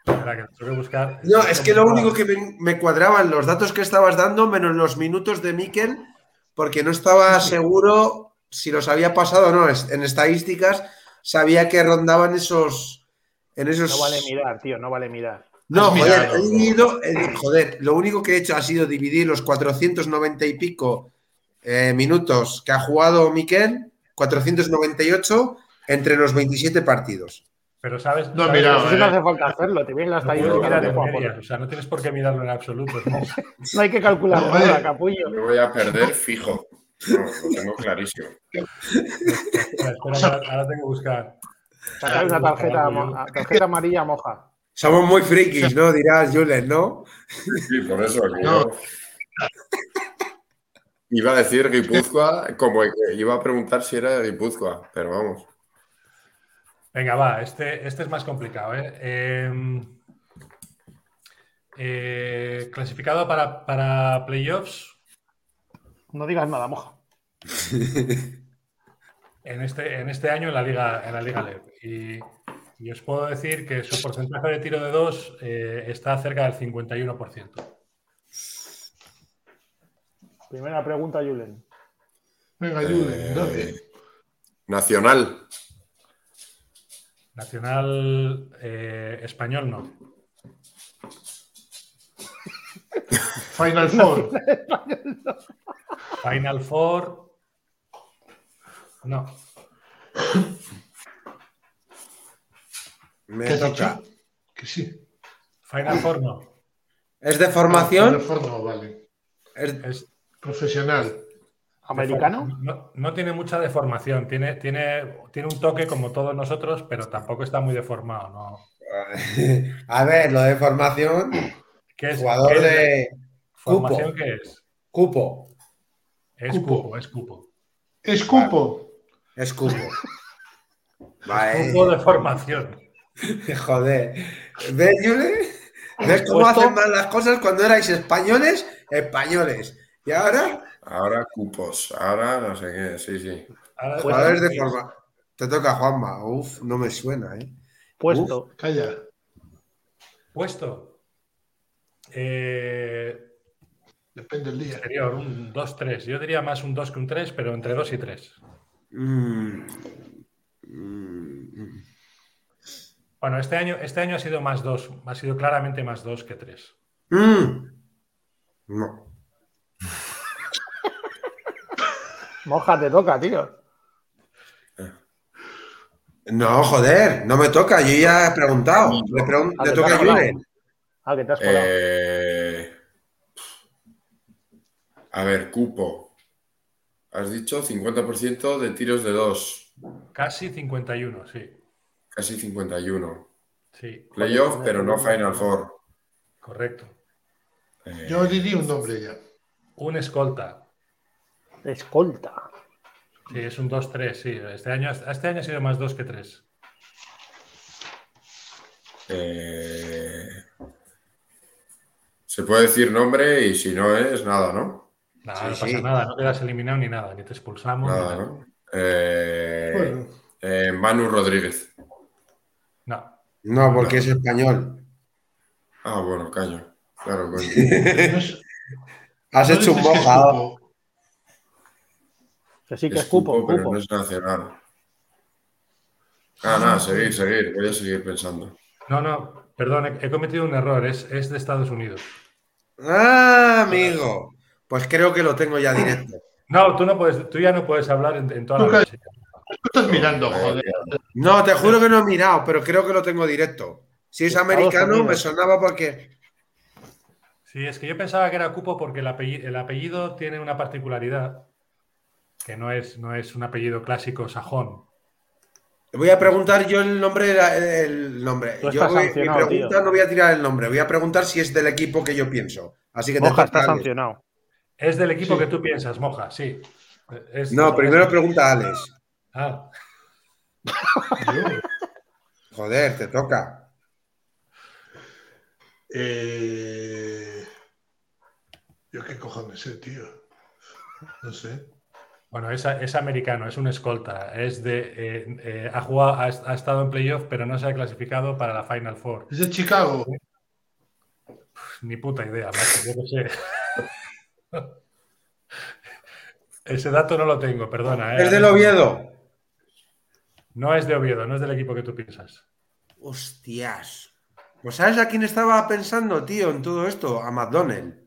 S1: Espera, que tengo que buscar.
S2: No, es que lo único que me, me cuadraban los datos que estabas dando, menos los minutos de Miquel, porque no estaba seguro si los había pasado o no. En estadísticas sabía que rondaban esos. En esos...
S4: No vale mirar, tío, no vale mirar.
S2: No, joder, he dividido, joder, lo único que he hecho ha sido dividir los 490 y pico eh, minutos que ha jugado Miquel, 498, entre los 27 partidos.
S1: Pero sabes,
S5: no,
S1: sabes
S5: mira,
S4: no hace falta hacerlo, te viene la estadística de
S1: memoria, O sea, no tienes por qué mirarlo en absoluto. No,
S4: no hay que calcular
S5: No,
S4: nada,
S5: eh.
S4: capullo.
S3: Me voy a perder fijo. No, lo tengo clarísimo.
S1: espera, espera, ahora, ahora tengo que buscar.
S4: Sacar una tarjeta, tarjeta amarilla moja.
S2: Somos muy frikis, ¿no? Dirás, Julen, ¿no?
S3: Sí, por eso. que
S5: No.
S3: yo- Iba a decir Guipúzcoa, como que iba a preguntar si era de Guipúzcoa, pero vamos.
S1: Venga, va, este, este es más complicado. ¿eh? Eh, eh, clasificado para, para playoffs
S4: No digas nada, moja.
S1: en este, en este año en la Liga, en la Liga LEP. Y, y os puedo decir que su porcentaje de tiro de dos eh, está cerca del 51%.
S4: Primera pregunta, Julen.
S5: Venga, Julen,
S3: Eh,
S5: dale.
S3: Nacional.
S1: Nacional eh, español no.
S5: Final Four.
S1: Final Four. No.
S2: Me
S5: ¿Qué
S2: toca.
S5: dicho? Que sí.
S1: Final Four no.
S2: ¿Es de
S5: Final
S2: formación?
S5: Four no, vale.
S2: Es-
S1: Es
S5: Profesional.
S4: ¿Americano?
S1: No, no tiene mucha deformación. Tiene, tiene, tiene un toque como todos nosotros, pero tampoco está muy deformado. ¿no?
S2: A ver, lo de formación,
S1: ¿Qué es,
S2: jugador
S1: qué es
S2: de
S1: ¿Formación
S2: cupo.
S1: qué es?
S2: cupo.
S1: Es
S5: Cupo.
S1: cupo, es cupo.
S5: Escupo.
S2: Es cupo. Vale.
S1: Cupo de formación.
S2: Joder. ¿Ves, Julen? ¿Ves cómo
S4: Puesto-
S2: hacen mal las cosas cuando erais españoles? Españoles. Y ahora,
S3: Ahora cupos. Ahora no sé qué. Sí, sí.
S1: Ahora-
S2: jugadores de forma. Te toca Juanma. Uf, no me suena, ¿eh?
S4: Puesto.
S5: Calla.
S1: Puesto. Eh,
S5: Depende del día.
S1: exterior, un 2-3. Yo diría más un 2 que un 3, pero entre 2 y 3.
S2: Mm. Mm.
S1: Bueno, este año, este año ha sido más 2. Ha sido claramente más 2 que 3.
S2: Mm. No.
S4: Moja, te toca, tío.
S2: No, joder, no me toca. Yo ya he preguntado. Le, pregun- le toca a. Julen.
S4: Ah, que te has colado.
S3: Eh, a ver, cupo. Has dicho 50% de tiros de dos.
S1: Casi 51, sí.
S3: Casi 51.
S1: Sí,
S3: Playoff, pero no Final Four.
S1: correcto.
S3: Eh,
S5: Yo diría un nombre ya.
S1: Un escolta.
S4: Escolta.
S1: Sí, es un 2-3, sí. Este año, este año ha sido más 2 que 3.
S3: eh, se puede decir nombre y si no es, nada, ¿no?
S1: Nada,
S2: Sí,
S1: no pasa
S2: sí.
S1: nada, no quedas eliminado ni nada, ni te expulsamos. ni
S3: Nada. ¿no? Eh,
S5: Bueno,
S3: eh, Manu Rodríguez.
S1: No.
S2: No, porque es español.
S3: Ah, bueno, caño. Claro, coño.
S2: Has
S5: no
S2: hecho un
S5: dices que
S4: sí, que es cupo,
S3: cupo, pero
S4: cupo.
S3: no es nacional. Ah, nada, seguir, seguir. Voy a seguir pensando.
S1: No, no, perdón, he, he cometido un error, es, es de Estados Unidos.
S2: Ah, amigo. Pues creo que lo tengo ya directo.
S1: No, tú no puedes, tú ya no puedes hablar en, en toda la noche.
S5: ¿Qué estás mirando, joder?
S2: No, te juro que no he mirado, pero creo que lo tengo directo. Si es
S4: Estados
S2: americano, me sonaba porque.
S1: Sí, es que yo pensaba que era cupo porque el apellido, el apellido tiene una particularidad que no es, no es un apellido clásico sajón.
S2: Voy a preguntar yo el nombre. El nombre. Yo voy- mi pregunta
S4: tío.
S2: no voy a tirar el nombre, voy a preguntar si es del equipo que yo pienso. Así que te
S4: Moja
S2: toca,
S4: está sancionado.
S1: Es del equipo
S5: Sí.
S1: que tú piensas, Moja, sí. Es-
S2: No, primero pregunta a Alex.
S1: Ah,
S2: Joder, te toca.
S5: Eh, Yo qué cojones sé, tío. No sé.
S1: bueno, es, es americano, es un escolta. Es de, eh, eh, ha, jugado, ha, ha estado en playoff, pero no se ha clasificado para la Final Four.
S5: Es de Chicago.
S1: Ni puta idea, macho, yo qué sé. Ese dato no lo tengo, perdona.
S2: ¿Es del Oviedo?
S1: No es de Oviedo, no es del equipo que tú piensas.
S2: Hostias. Pues ¿sabes a quién estaba pensando, tío, en todo esto? A McDonald.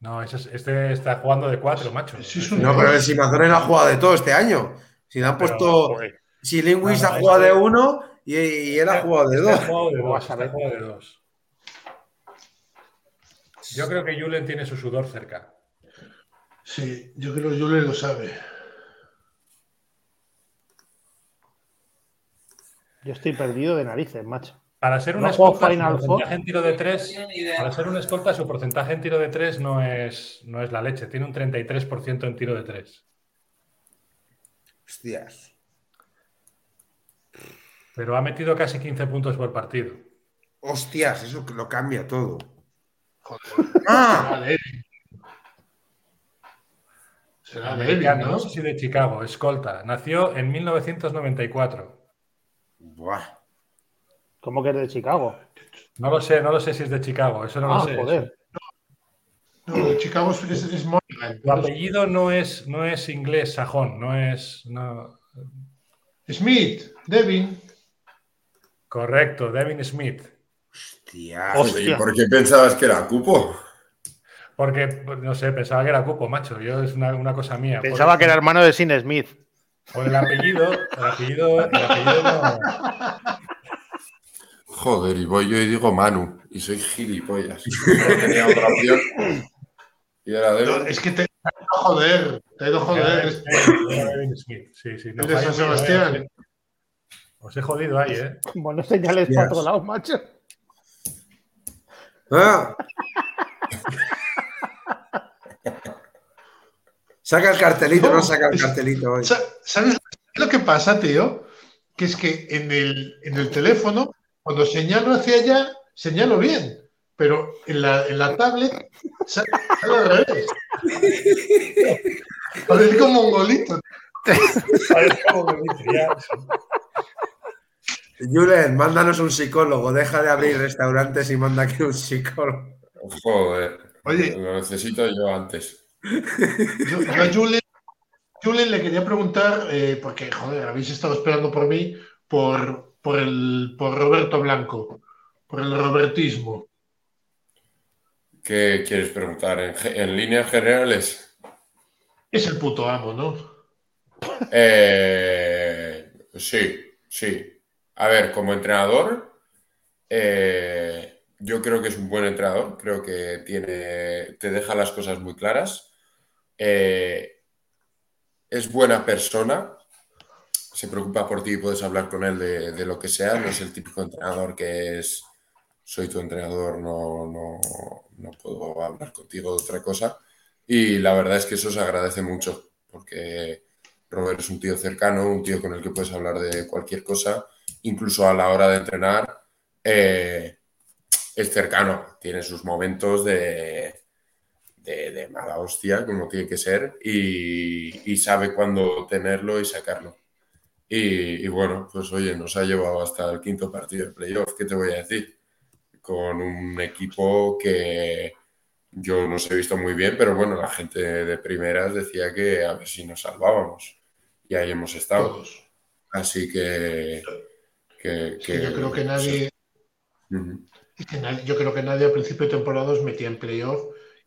S1: No, este está jugando de cuatro, macho.
S2: no, pero si McDonald ha jugado de todo este año. Si le han puesto. Si Lewis ha jugado de uno y, él ha jugado de dos. Ha jugado de dos, ha jugado de dos.
S1: Yo creo que Julen tiene su sudor cerca.
S5: Sí, yo creo que Julen lo sabe.
S4: Yo estoy perdido de narices, macho.
S1: Para ser un escolta, porcentaje en tiro de tres, para ser un escolta, su porcentaje en tiro de tres no es, no es la leche. Tiene un 33% en tiro de tres.
S2: Hostias.
S1: Pero ha metido casi 15 puntos por partido.
S2: Hostias, eso lo cambia todo.
S1: Joder. ¡Ah! Será de ¿no? no sé si de Chicago, escolta. Nació en 1994.
S4: Buah. ¿Cómo que es de Chicago?
S1: No lo sé, no lo sé si es de Chicago, eso no lo ah, sé. Joder.
S5: No, de Chicago es, es,
S1: Tu apellido no es, no es inglés sajón, no es.
S5: Smith, Devin.
S1: Correcto, Devin Smith.
S3: Hostia. ¿Y por qué pensabas que era Cupo?
S1: Porque, no sé, pensaba que era Cupo, macho. Yo es una, cosa mía.
S4: Pensaba que era hermano de Sin Smith.
S1: Por el apellido, el apellido, el apellido no,
S3: Joder, y voy yo y digo Manu, y soy gilipollas. No tenía otra opción.
S5: Y era de... es que te he ido joder, te he ido joder. Sí, sí. No, de San Sebastián.
S1: Os he jodido ahí, ¿eh?
S4: Bueno, señales para todos lados, macho.
S2: Ah. Saca el cartelito, no, saca el cartelito hoy.
S5: ¿Sabes lo que pasa, tío? Que es que en el, en el teléfono cuando señalo hacia allá, señalo bien, pero en la, en la tablet sale, al revés. Parece como un golito. Parece como un golito,
S2: Julen, mándanos un psicólogo. Deja de abrir restaurantes y manda aquí un psicólogo.
S3: Joder. Oye. Lo necesito yo antes.
S5: Yo, a Julen, Julen, le quería preguntar, eh, porque, joder, habéis estado esperando por mí, por, por, el, por Roberto Blanco, por el robertismo.
S3: ¿Qué quieres preguntar? ¿En, líneas generales?
S5: Es el puto amo, ¿no?
S3: Eh, sí, sí. A ver, como entrenador, eh, yo creo que es un buen entrenador. Creo que tiene, te deja las cosas muy claras. Eh, es buena persona se preocupa por ti y puedes hablar con él de, lo que sea. No es el típico entrenador que es, soy tu entrenador, no, no, no puedo hablar contigo de otra cosa. Y la verdad es que eso se agradece mucho, porque Robert es un tío cercano, un tío con el que puedes hablar de cualquier cosa, incluso a la hora de entrenar. Eh, es cercano, tiene sus momentos de, de, mala hostia, como tiene que ser, y, y sabe cuándo tenerlo y sacarlo. Y, bueno, pues oye, nos ha llevado hasta el quinto partido de playoff, ¿qué te voy a decir? Con un equipo que yo no se he visto muy bien, pero bueno, la gente de primeras decía que a ver si nos salvábamos. Y ahí hemos estado. Así que...
S5: yo creo que nadie... Yo creo que nadie a principio de temporada os metía en playoff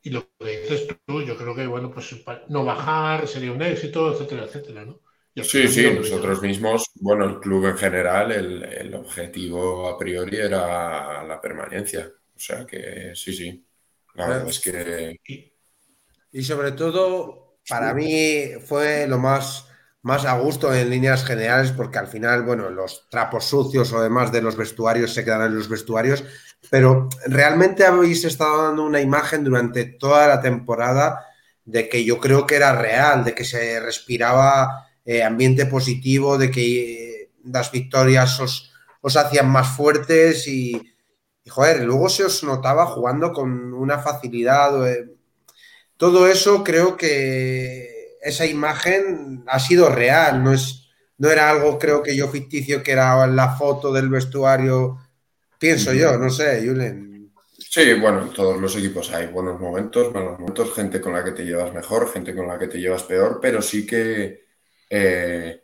S5: y lo que dices tú, yo creo que, bueno, pues no bajar sería un éxito, etcétera, etcétera, ¿no?
S3: Sí, sí, nosotros mismos, bueno, el club en general, el, objetivo a priori era la permanencia. O sea que sí, sí. La verdad es que.
S2: Y sobre todo, para mí fue lo más, más a gusto en líneas generales, porque al final, bueno, los trapos sucios o demás de los vestuarios se quedan en los vestuarios, pero realmente habéis estado dando una imagen durante toda la temporada de que yo creo que era real, de que se respiraba eh, ambiente positivo, de que las victorias os, hacían más fuertes y, joder, luego se os notaba jugando con una facilidad. Eh, todo eso creo que esa imagen ha sido real, no, es, no era algo creo que yo ficticio que era la foto del vestuario, pienso yo, no sé, Julen.
S3: Sí, bueno, en todos los equipos hay buenos momentos, malos momentos, gente con la que te llevas mejor, gente con la que te llevas peor, pero sí que eh,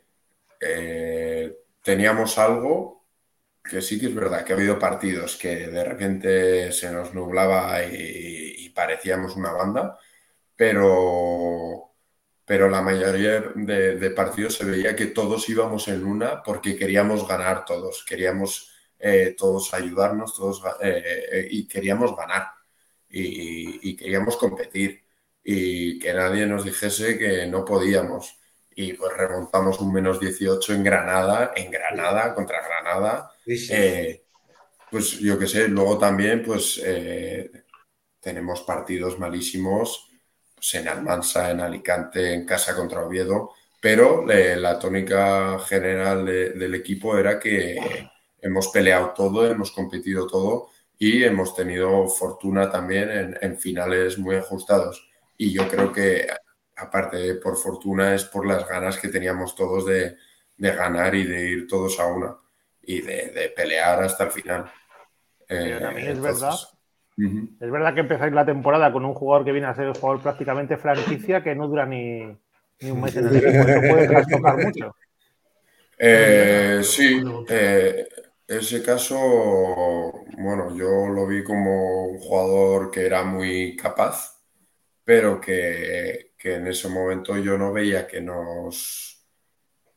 S3: eh, teníamos algo que sí que es verdad, que ha habido partidos que de repente se nos nublaba y, parecíamos una banda, pero, pero la mayoría de, partidos se veía que todos íbamos en una porque queríamos ganar todos, queríamos eh, todos ayudarnos todos, eh, y queríamos ganar y, queríamos competir y que nadie nos dijese que no podíamos. Y pues remontamos un menos 18 en Granada, en Granada, contra Granada. Eh, pues yo qué sé, luego también pues tenemos partidos malísimos pues, en Almansa, en Alicante, en casa contra Oviedo, pero la tónica general del equipo era que hemos peleado todo, hemos competido todo y hemos tenido fortuna también en, finales muy ajustados. Y yo creo que, aparte de por fortuna, es por las ganas que teníamos todos de, ganar y de ir todos a una y de, pelear hasta el final.
S4: Eh, también es verdad. Es verdad que empezáis la temporada con un jugador que viene a ser el jugador prácticamente franquicia que no dura ni, un mes en el equipo. Eso puede trastocar mucho.
S3: Eh, sí, eh, ese caso, bueno, yo lo vi como un jugador que era muy capaz, pero que, en ese momento yo no veía que nos,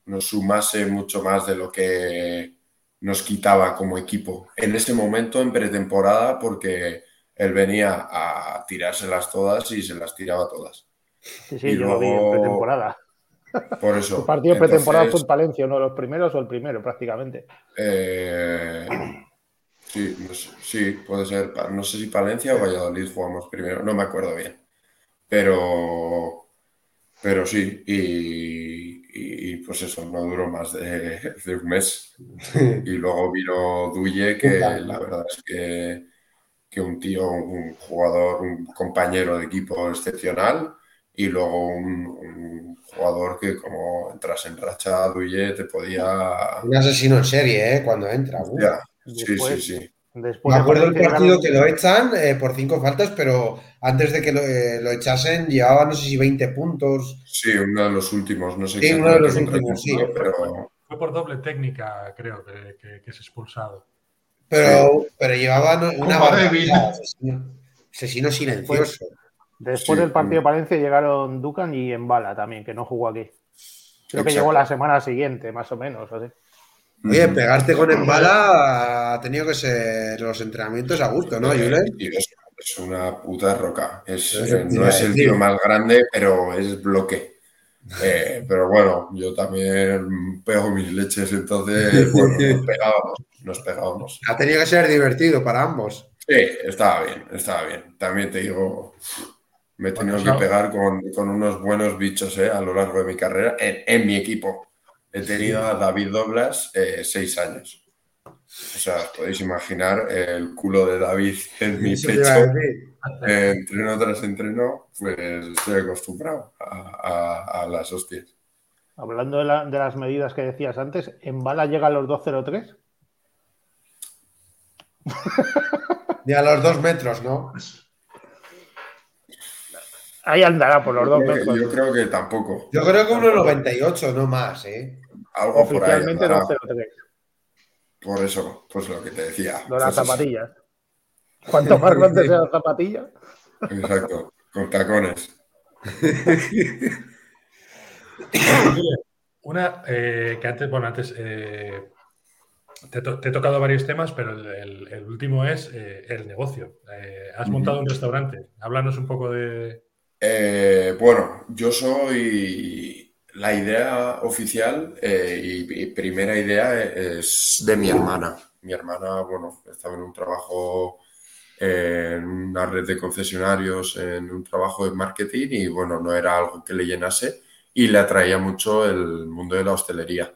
S3: nos sumase mucho más de lo que nos quitaba como equipo. En ese momento, en pretemporada, porque él venía a tirárselas todas y se las tiraba todas.
S4: Sí, sí, yo lo vi en pretemporada.
S3: Por eso.
S4: El partido pretemporada fue en Palencia, uno de los primeros o el primero prácticamente.
S3: Eh, sí, puede ser. No sé si Palencia o Valladolid jugamos primero, no me acuerdo bien. Pero, pero sí, y, pues eso, no duró más de, un mes. Y luego vino Duye, que la verdad es que, que un tío, un jugador, un compañero de equipo excepcional y luego un, jugador que como entras en racha Duye te podía...
S2: Un asesino en serie, ¿eh? Cuando entra.
S3: sí, sí, sí.
S2: Me acuerdo del partido que lo echan eh, por cinco faltas, pero antes de que lo, eh, echasen llevaba no sé si 20 puntos.
S3: Sí, uno de los últimos, no sé
S2: Sí, uno de los últimos, sí.
S1: Pero... Fue por doble técnica, creo, que, que, es expulsado.
S2: Pero, pero llevaba una barbaridad. Asesino, silencioso.
S4: Después del partido de Palencia llegaron Ducan y Embala también, que no jugó aquí. Creo que llegó la semana siguiente, más o menos. Así.
S2: Oye, pegarte con Embala ha tenido que ser los entrenamientos a gusto, ¿no, Julen?
S3: Es una puta roca. Es, no es el tío más grande, pero es bloque. Eh, pero bueno, yo también pego mis leches, entonces bueno, nos pegábamos, nos pegábamos.
S2: Ha tenido que ser divertido para ambos.
S3: Sí, estaba bien, estaba bien. También te digo, me he tenido que pegar con, unos buenos bichos eh, a lo largo de mi carrera en, mi equipo. He tenido a David Doblas eh, seis años. O sea, os podéis imaginar el culo de David en mi pecho. Eh, entreno tras entreno, pues estoy acostumbrado a, las hostias.
S4: Hablando de, de, las medidas que decías antes, ¿en bala llega a los 203?
S2: Ni a los dos metros, ¿no?
S4: Ahí andará por los dos metros.
S3: Yo creo que tampoco.
S2: Yo creo que 1,98, no más, ¿eh?
S3: Algo
S4: Oficialmente
S3: por ahí. Por eso, pues lo que te decía.
S4: De las zapatillas. Cuanto más grande sea la zapatilla.
S3: Exacto, con tacones.
S1: Una eh, que antes, bueno, antes eh, te, he tocado varios temas, pero el, último es eh, el negocio. has montado un restaurante. Háblanos un poco de,
S3: eh, bueno, yo soy la idea oficial eh, y, primera idea es de mi hermana. Mi hermana, bueno, estaba en un trabajo en una red de concesionarios, en un trabajo de marketing y bueno, no era algo que le llenase y le atraía mucho el mundo de la hostelería.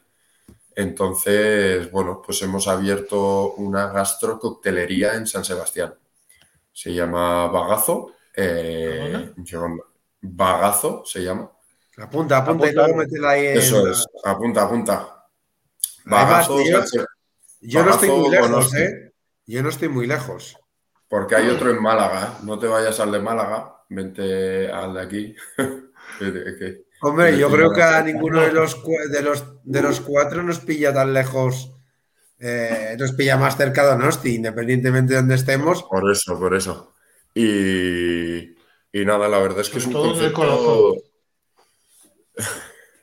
S3: Entonces, bueno, pues hemos abierto una gastrococtelería en San Sebastián. Se llama Bagazo eh, Bagazo se llama.
S2: Apunta, apunta y luego métela ahí.
S3: Eso es, apunta, apunta.
S2: Bagazo, yo, no estoy muy lejos, ¿eh? Yo no estoy muy lejos.
S3: porque hay otro en Málaga. No te vayas al de Málaga, vente al de aquí.
S2: Hombre, yo creo que a ninguno de los, de los, de los cuatro nos pilla tan lejos, eh, nos pilla más cerca de Donosti, independientemente de donde estemos.
S3: Por eso, por eso. Y, y nada, la verdad es que es un concepto...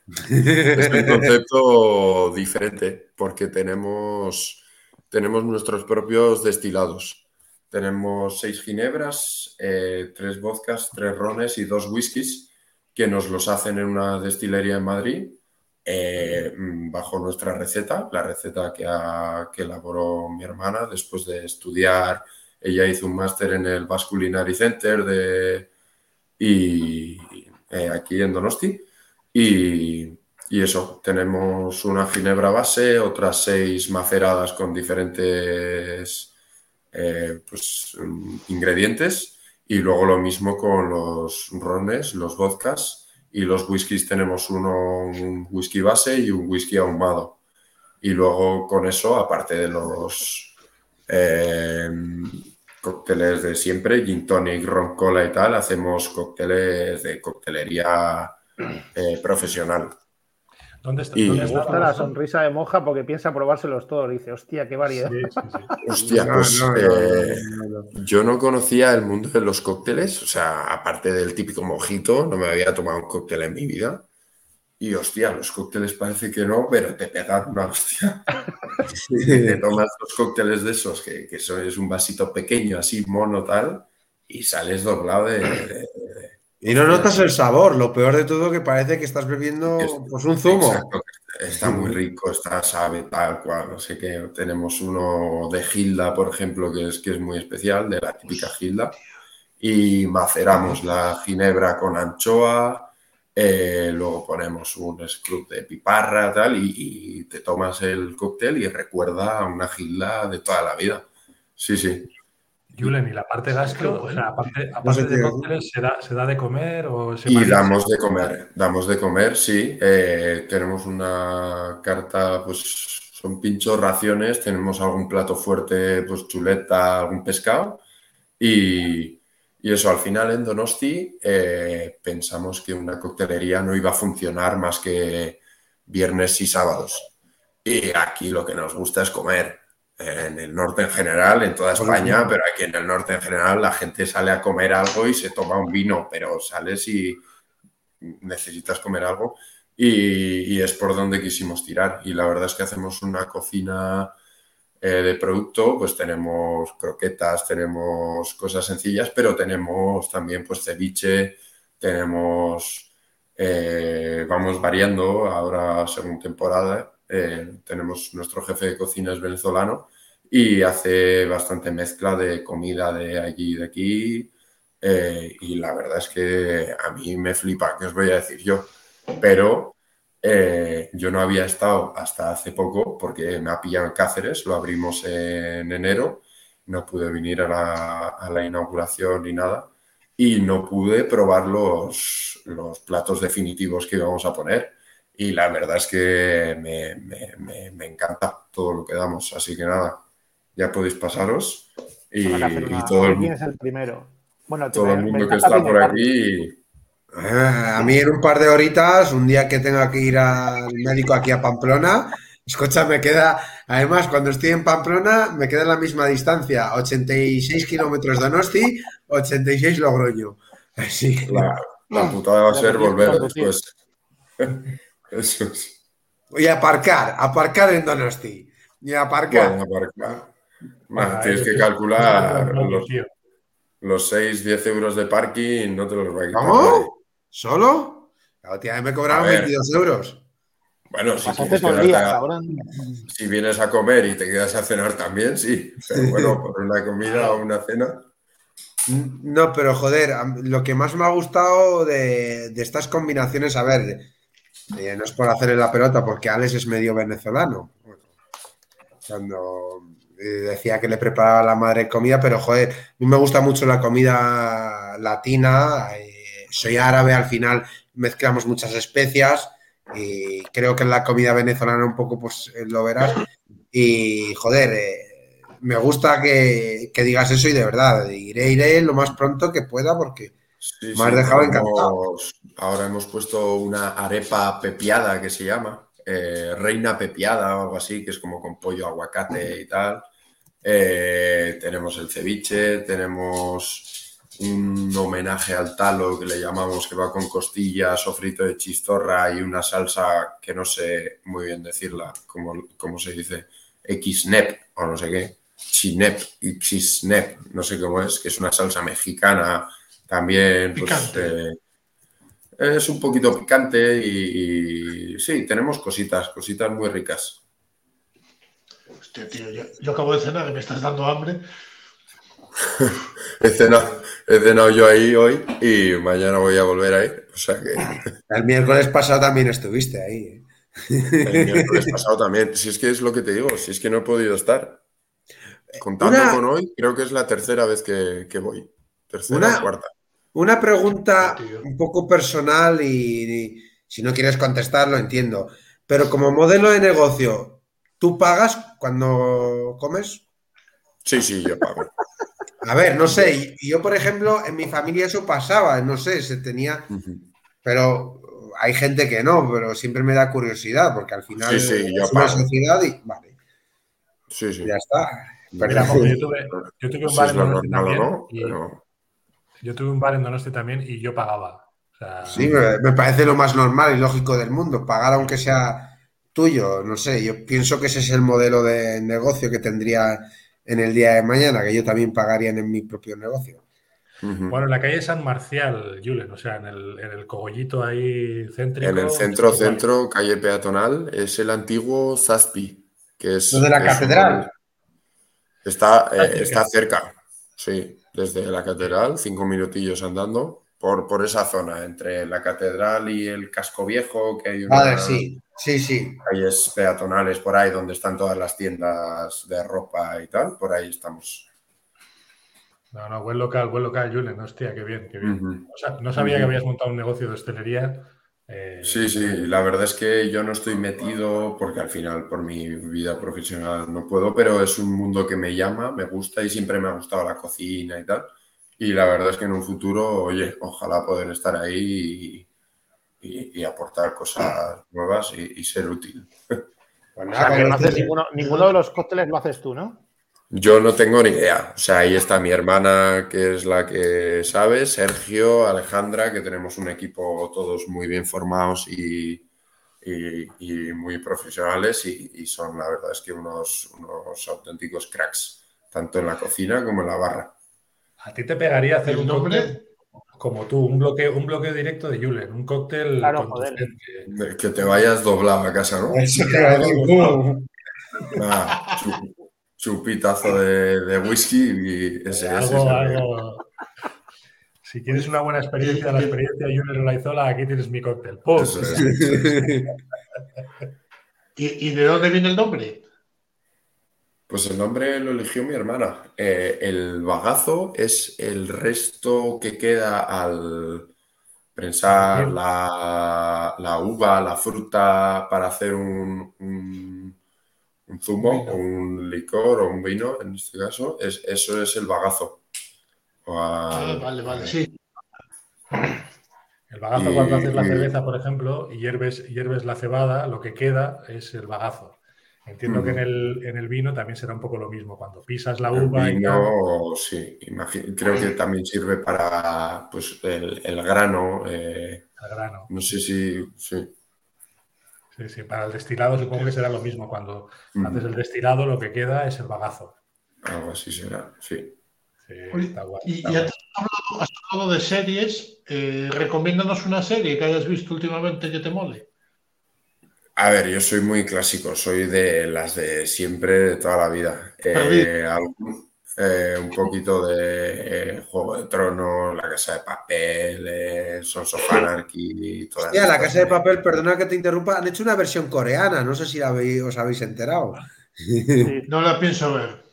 S3: es un concepto diferente porque tenemos, tenemos nuestros propios destilados. Tenemos seis ginebras, eh, tres vodkas, tres rones y dos whiskies que nos los hacen en una destilería en Madrid eh, bajo nuestra receta, la receta que, que elaboró mi hermana después de estudiar. Ella hizo un máster en el Basque Culinary Center de, y, eh, aquí en Donosti. Y, eso, tenemos una ginebra base, otras seis maceradas con diferentes eh, pues, ingredientes y luego lo mismo con los rones, los vodkas y los whiskies tenemos uno, un whisky base y un whisky ahumado. Y luego con eso, aparte de los eh, cócteles de siempre, gin tonic, ron cola y tal, hacemos cócteles de coctelería eh, profesional.
S4: ¿Dónde está? me gusta la sonrisa de Moja porque piensa probárselos todos. Dice, hostia, qué variedad.
S3: Hostia, pues eh, yo no conocía el mundo de los cócteles. O sea, aparte del típico mojito, no me había tomado un cóctel en mi vida. Y hostia, los cócteles parece que no, pero te pegan una hostia. te tomas los cócteles de esos, que, que son, es un vasito pequeño, así mono tal, y sales doblado de
S2: y no notas el sabor, lo peor de todo que parece que estás bebiendo pues, un zumo.
S3: Está muy rico, está sabe tal cual, no sé qué. Tenemos uno de Gilda, por ejemplo, que es, que es muy especial, de la típica Gilda. Y maceramos la ginebra con anchoa, eh, luego ponemos un scrub de piparra tal, y, y, te tomas el cóctel y recuerda a una Gilda de toda la vida. Sí, sí.
S1: Julen, ¿y la parte gastro? O sea, aparte, de cócteles, ¿se da, de comer o
S3: Y damos de comer, damos de comer, sí. Eh, tenemos una carta, pues son pinchos, raciones, tenemos algún plato fuerte, pues chuleta, algún pescado. Y, eso, al final en Donosti eh, pensamos que una coctelería no iba a funcionar más que viernes y sábados. Y aquí lo que nos gusta es comer en el norte en general, en toda España, pero aquí en el norte en general la gente sale a comer algo y se toma un vino, pero sales y necesitas comer algo y, es por donde quisimos tirar. Y la verdad es que hacemos una cocina eh, de producto, pues tenemos croquetas, tenemos cosas sencillas, pero tenemos también pues ceviche, tenemos, eh, vamos variando ahora según temporada eh, tenemos nuestro jefe de cocina es venezolano y hace bastante mezcla de comida de allí y de aquí. Y la verdad es que a mí me flipa, ¿qué os voy a decir yo? Pero eh, yo no había estado hasta hace poco porque me ha pillado en Cáceres, lo abrimos en enero, no pude venir a la, a la inauguración ni nada y no pude probar los, los platos definitivos que íbamos a poner y la verdad es que me, encanta todo lo que damos. Así que nada, ya podéis pasaros. Y, todo, el,
S4: el primero?
S3: Bueno, todo el mundo que está por aquí.
S2: Ah, a mí en un par de horitas, un día que tenga que ir al médico aquí a Pamplona, escucha, me queda, además cuando estoy en Pamplona, me queda la misma distancia, 86 kilómetros de Donosti, 86 Logroño. Así
S3: La, la putada va a ser volver después. Eso es.
S2: Voy a aparcar, aparcar en Donosti. Y aparcar.
S3: aparcar. tienes que calcular los, 6, 10 euros de parking, no te los va a quitar.
S2: ¿Cómo? ¿Solo? La tía me cobraron 22 euros.
S3: Bueno, si, si vienes a comer y te quedas a cenar también, sí. Pero bueno, por una comida o una cena.
S2: No, pero joder, lo que más me ha gustado de, de estas combinaciones, a ver, eh, no es por hacerle la pelota, porque Alex es medio venezolano. cuando eh, decía que le preparaba la madre comida, pero joder, a mí me gusta mucho la comida latina. Eh, soy árabe, al final mezclamos muchas especias y creo que en la comida venezolana un poco pues lo verás. Y joder, me gusta que, digas eso y de verdad, iré, iré lo más pronto que pueda porque me has dejado encantado.
S3: Ahora hemos puesto una arepa pepiada que se llama, eh, reina pepiada o algo así, que es como con pollo, aguacate y tal. Eh, tenemos el ceviche, tenemos un homenaje al talo que le llamamos, que va con costillas, sofrito de chistorra y una salsa que no sé muy bien decirla, como, como se dice, xnep o no sé qué, chinep, xisnep, no sé cómo es, que es una salsa mexicana también. Pues, eh, es un poquito picante y, sí, tenemos cositas, cositas muy ricas.
S5: Hostia, tío, yo, acabo de cenar y me estás dando hambre.
S3: he, cenado, yo ahí hoy y mañana voy a volver ahí. O sea que...
S2: El miércoles pasado también estuviste ahí. ¿eh?
S3: El miércoles pasado también. Si es que es lo que te digo, si es que no he podido estar. Contando con hoy, creo que es la tercera vez que, voy. Tercera o cuarta.
S2: Una pregunta un poco personal y, si no quieres contestar, lo entiendo. Pero como modelo de negocio, ¿tú pagas cuando comes?
S3: Sí, sí, yo pago.
S2: A ver, no sé, yo por ejemplo, en mi familia eso pasaba, no sé, se tenía, pero hay gente que no, pero siempre me da curiosidad, porque al final
S3: es
S2: una sociedad y vale.
S3: Sí, sí.
S2: Ya está.
S1: Pero, yo, tuve, yo tuve un bar en Donosti también. Yo tuve un bar en Donosti también y yo pagaba.
S2: sí, me, parece lo más normal y lógico del mundo, pagar aunque sea tuyo, no sé, yo pienso que ese es el modelo de negocio que tendría en el día de mañana, que yo también pagaría en mi propio negocio.
S1: Bueno, en la calle San Marcial, Julen, o sea, en el, en el cogollito ahí céntrico.
S3: En el centro, centro, calle peatonal, es el antiguo Zaspi, que es.
S2: de la catedral?
S3: Está, eh, está cerca, sí, desde la catedral, cinco minutillos andando por, por esa zona, entre la catedral y el casco viejo, que hay una.
S2: Vale, sí, sí, sí.
S3: Calles peatonales por ahí donde están todas las tiendas de ropa y tal, por ahí estamos.
S1: No, no, buen local, buen local, Julen. Hostia, qué bien, qué bien. o sea, no sabía que habías montado un negocio de hostelería.
S3: Eh, sí, sí, la verdad es que yo no estoy metido porque al final por mi vida profesional no puedo, pero es un mundo que me llama, me gusta y siempre me ha gustado la cocina y tal. Y la verdad es que en un futuro, oye, ojalá poder estar ahí y, aportar cosas nuevas y, ser útil.
S4: Pues nada, ninguno, ninguno de los cócteles lo haces tú, ¿no?
S3: Yo no tengo ni idea. O sea, ahí está mi hermana, que es la que sabe, Sergio, Alejandra, que tenemos un equipo todos muy bien formados y, muy profesionales y, son, la verdad es que unos, unos auténticos cracks, tanto en la cocina como en la barra.
S1: ¿A ti te pegaría hacer un cóctel como tú, un bloqueo, un bloqueo directo de Julen, un cóctel
S4: claro,
S3: que te vayas doblado a casa, ¿no? Eso chupitazo de, de whisky y ese,
S1: algo, Si quieres una buena experiencia, la experiencia de Junior Laizola, aquí tienes mi cóctel.
S5: ¿Y, de dónde viene el nombre?
S3: Pues el nombre lo eligió mi hermana. Eh, el bagazo es el resto que queda al prensar la, la uva, la fruta para hacer un un zumo o un licor o un vino, en este caso, es, eso es el bagazo.
S5: Ah, vale, vale, sí.
S1: El bagazo cuando haces la cerveza, por ejemplo, y hierves, hierves la cebada, lo que queda es el bagazo. Entiendo que en el, en el, vino también será un poco lo mismo. Cuando pisas la uva.
S3: El vino, sí, creo que también sirve para pues, el, grano. Eh,
S1: el grano.
S3: No sé si. Sí.
S1: Sí, sí, para el destilado supongo que será lo mismo. Cuando haces el destilado, lo que queda es el bagazo.
S3: Algo así será, sí.
S5: y, ya has, hablado, de series. Eh, recomiéndanos una serie que hayas visto últimamente que te mole.
S3: A ver, yo soy muy clásico, soy de las de siempre, de toda la vida. Eh, eh, un poquito de eh, Juego de Tronos, La Casa de Papel, eh, Sons of Anarchy.
S2: Toda Hostia, La Casa de Papel, perdona que te interrumpa, han hecho una versión coreana, no sé si la os habéis enterado.
S5: no la pienso ver.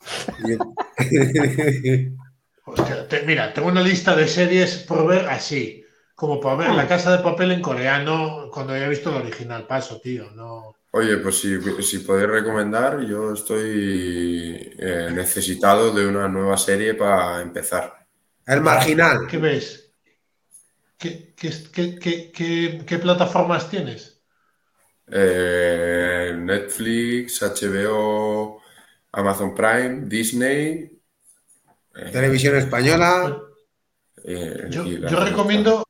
S5: mira, tengo una lista de series por ver así. Como para ver la casa de papel en coreano cuando haya visto el original. Paso, tío, no.
S3: Oye, pues si, si podéis recomendar, yo estoy eh, necesitado de una nueva serie para empezar.
S2: El marginal.
S5: ¿Qué ves? ¿Qué, qué, plataformas tienes?
S3: Eh, Netflix, HBO, Amazon Prime, Disney.
S2: Eh, Televisión española.
S5: yo, yo recomiendo.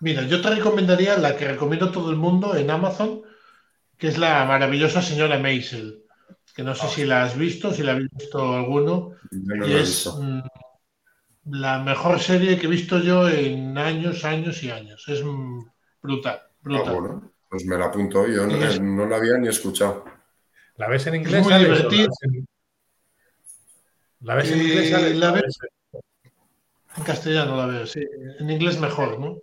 S5: Mira, yo te recomendaría la que recomiendo a todo el mundo en Amazon, que es la maravillosa señora Maisel, que no sé si la has visto, si la has visto alguno. y es mm, la mejor serie que he visto yo en años, años y años. Es mm, brutal, brutal.
S3: Ah, pues me la apunto, yo no, la había ni escuchado.
S1: ¿La ves en inglés?
S5: muy divertida.
S1: ¿La ves en, inglés?
S5: Eh, la ves... En castellano la veo, sí. En inglés mejor, ¿no?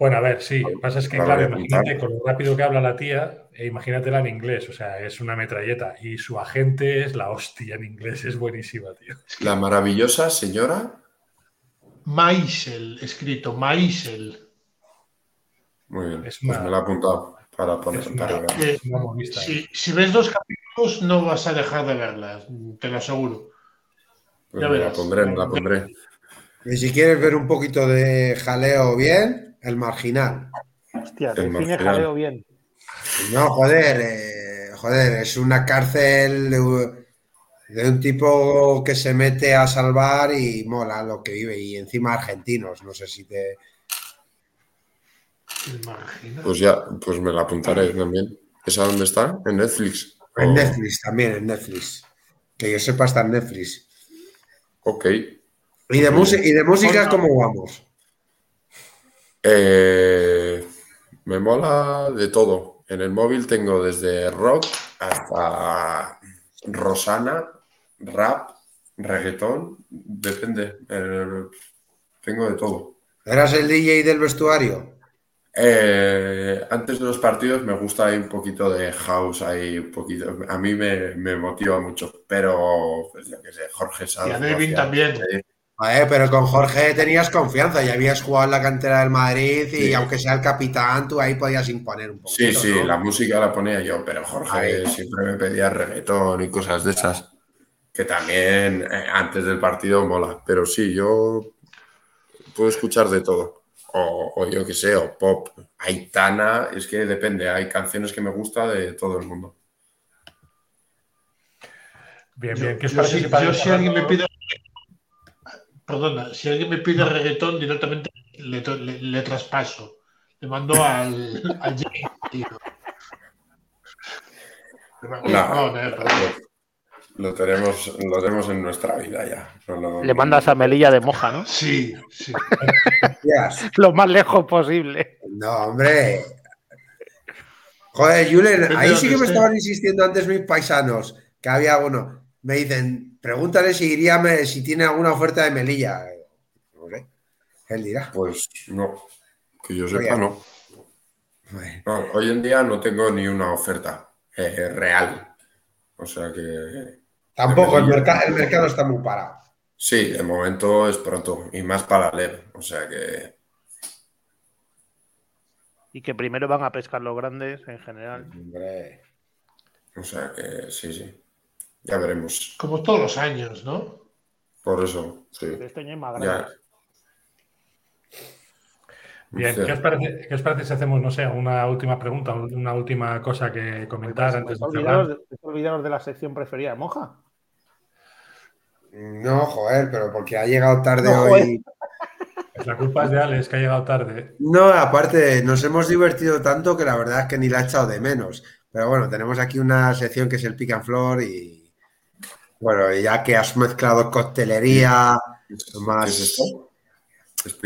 S1: Bueno, a ver, sí. Lo que pasa es que, claro, imagínate con lo rápido que habla la tía, e imagínatela en inglés. O sea, es una metralleta. Y su agente es la hostia en inglés. Es buenísima, tío.
S3: La maravillosa señora.
S5: Maisel, escrito, Maisel.
S3: Muy bien. Es pues me la he apuntado para poner.
S5: si, si, ves dos capítulos, no vas a dejar de verlas, te lo aseguro.
S3: Pues me la pondré, me la pondré.
S2: Y si quieres ver un poquito de jaleo bien, el marginal.
S4: Hostia, define jaleo bien.
S2: No, joder, eh, joder, es una cárcel de, un tipo que se mete a salvar y mola lo que vive. Y encima argentinos, no sé si te.
S5: El marginal.
S3: Pues ya, pues me la apuntaré también. ¿Esa dónde está? ¿En Netflix?
S2: En Netflix también, en Netflix. Que yo sepa, está en Netflix.
S3: Ok.
S2: ¿Y de, ¿y de música cómo vamos?
S3: Eh, me mola de todo. En el móvil tengo desde rock hasta Rosana, rap, reggaetón, depende. Eh, tengo de todo.
S2: ¿Eras el DJ del vestuario?
S3: Eh, antes de los partidos me gusta ahí un poquito de house, ahí un poquito. A mí me, motiva mucho, pero pues, yo qué sé, Jorge
S5: Sanz. Y a también
S2: pero con Jorge tenías confianza, ya habías jugado en la cantera del Madrid y aunque sea el capitán, tú ahí podías imponer un poco.
S3: Sí, sí, la música la ponía yo, pero Jorge siempre me pedía reggaetón y cosas de esas, que también eh, antes del partido mola. Pero sí, yo puedo escuchar de todo. O, yo qué sé, o pop, Aitana, es que depende, hay canciones que me gustan de todo el mundo.
S1: Bien, bien. ¿Qué
S5: yo, si alguien me pide Perdona, si alguien me pide reggaetón, directamente le, traspaso. Le mando al, al
S3: no, no, lo, tenemos, lo tenemos en nuestra vida ya.
S4: le mandas a Melilla de moja, ¿no?
S5: Sí, sí.
S4: lo más lejos posible.
S2: No, hombre. Joder, Julen, ahí sí que me estaban insistiendo antes mis paisanos, que había uno. Me dicen, Pregúntale si iría, si tiene alguna oferta de Melilla. No sé. Él dirá.
S3: Pues no. Que yo sepa, no. Hoy en día no tengo ni una oferta eh, real. O sea que.
S2: Tampoco, el, el mercado está muy parado.
S3: Sí, de momento es pronto. Y más para leer. O sea que.
S4: Y que primero van a pescar los grandes en general.
S3: O sea que sí, sí. Ya veremos.
S5: Como todos los años, ¿no?
S3: Por eso, sí.
S4: Este año es más grande.
S1: Bien, ¿qué os, parece, si hacemos, no sé, una última pregunta, una última cosa que comentar antes de
S4: cerrar? olvidaros de la sección preferida, Moja?
S2: No, joder, pero porque ha llegado tarde hoy.
S1: La culpa es de Alex, que ha llegado tarde.
S2: No, aparte, nos hemos divertido tanto que la verdad es que ni la ha echado de menos. Pero bueno, tenemos aquí una sección que es el pick and floor y bueno, ya que has mezclado coctelería, más.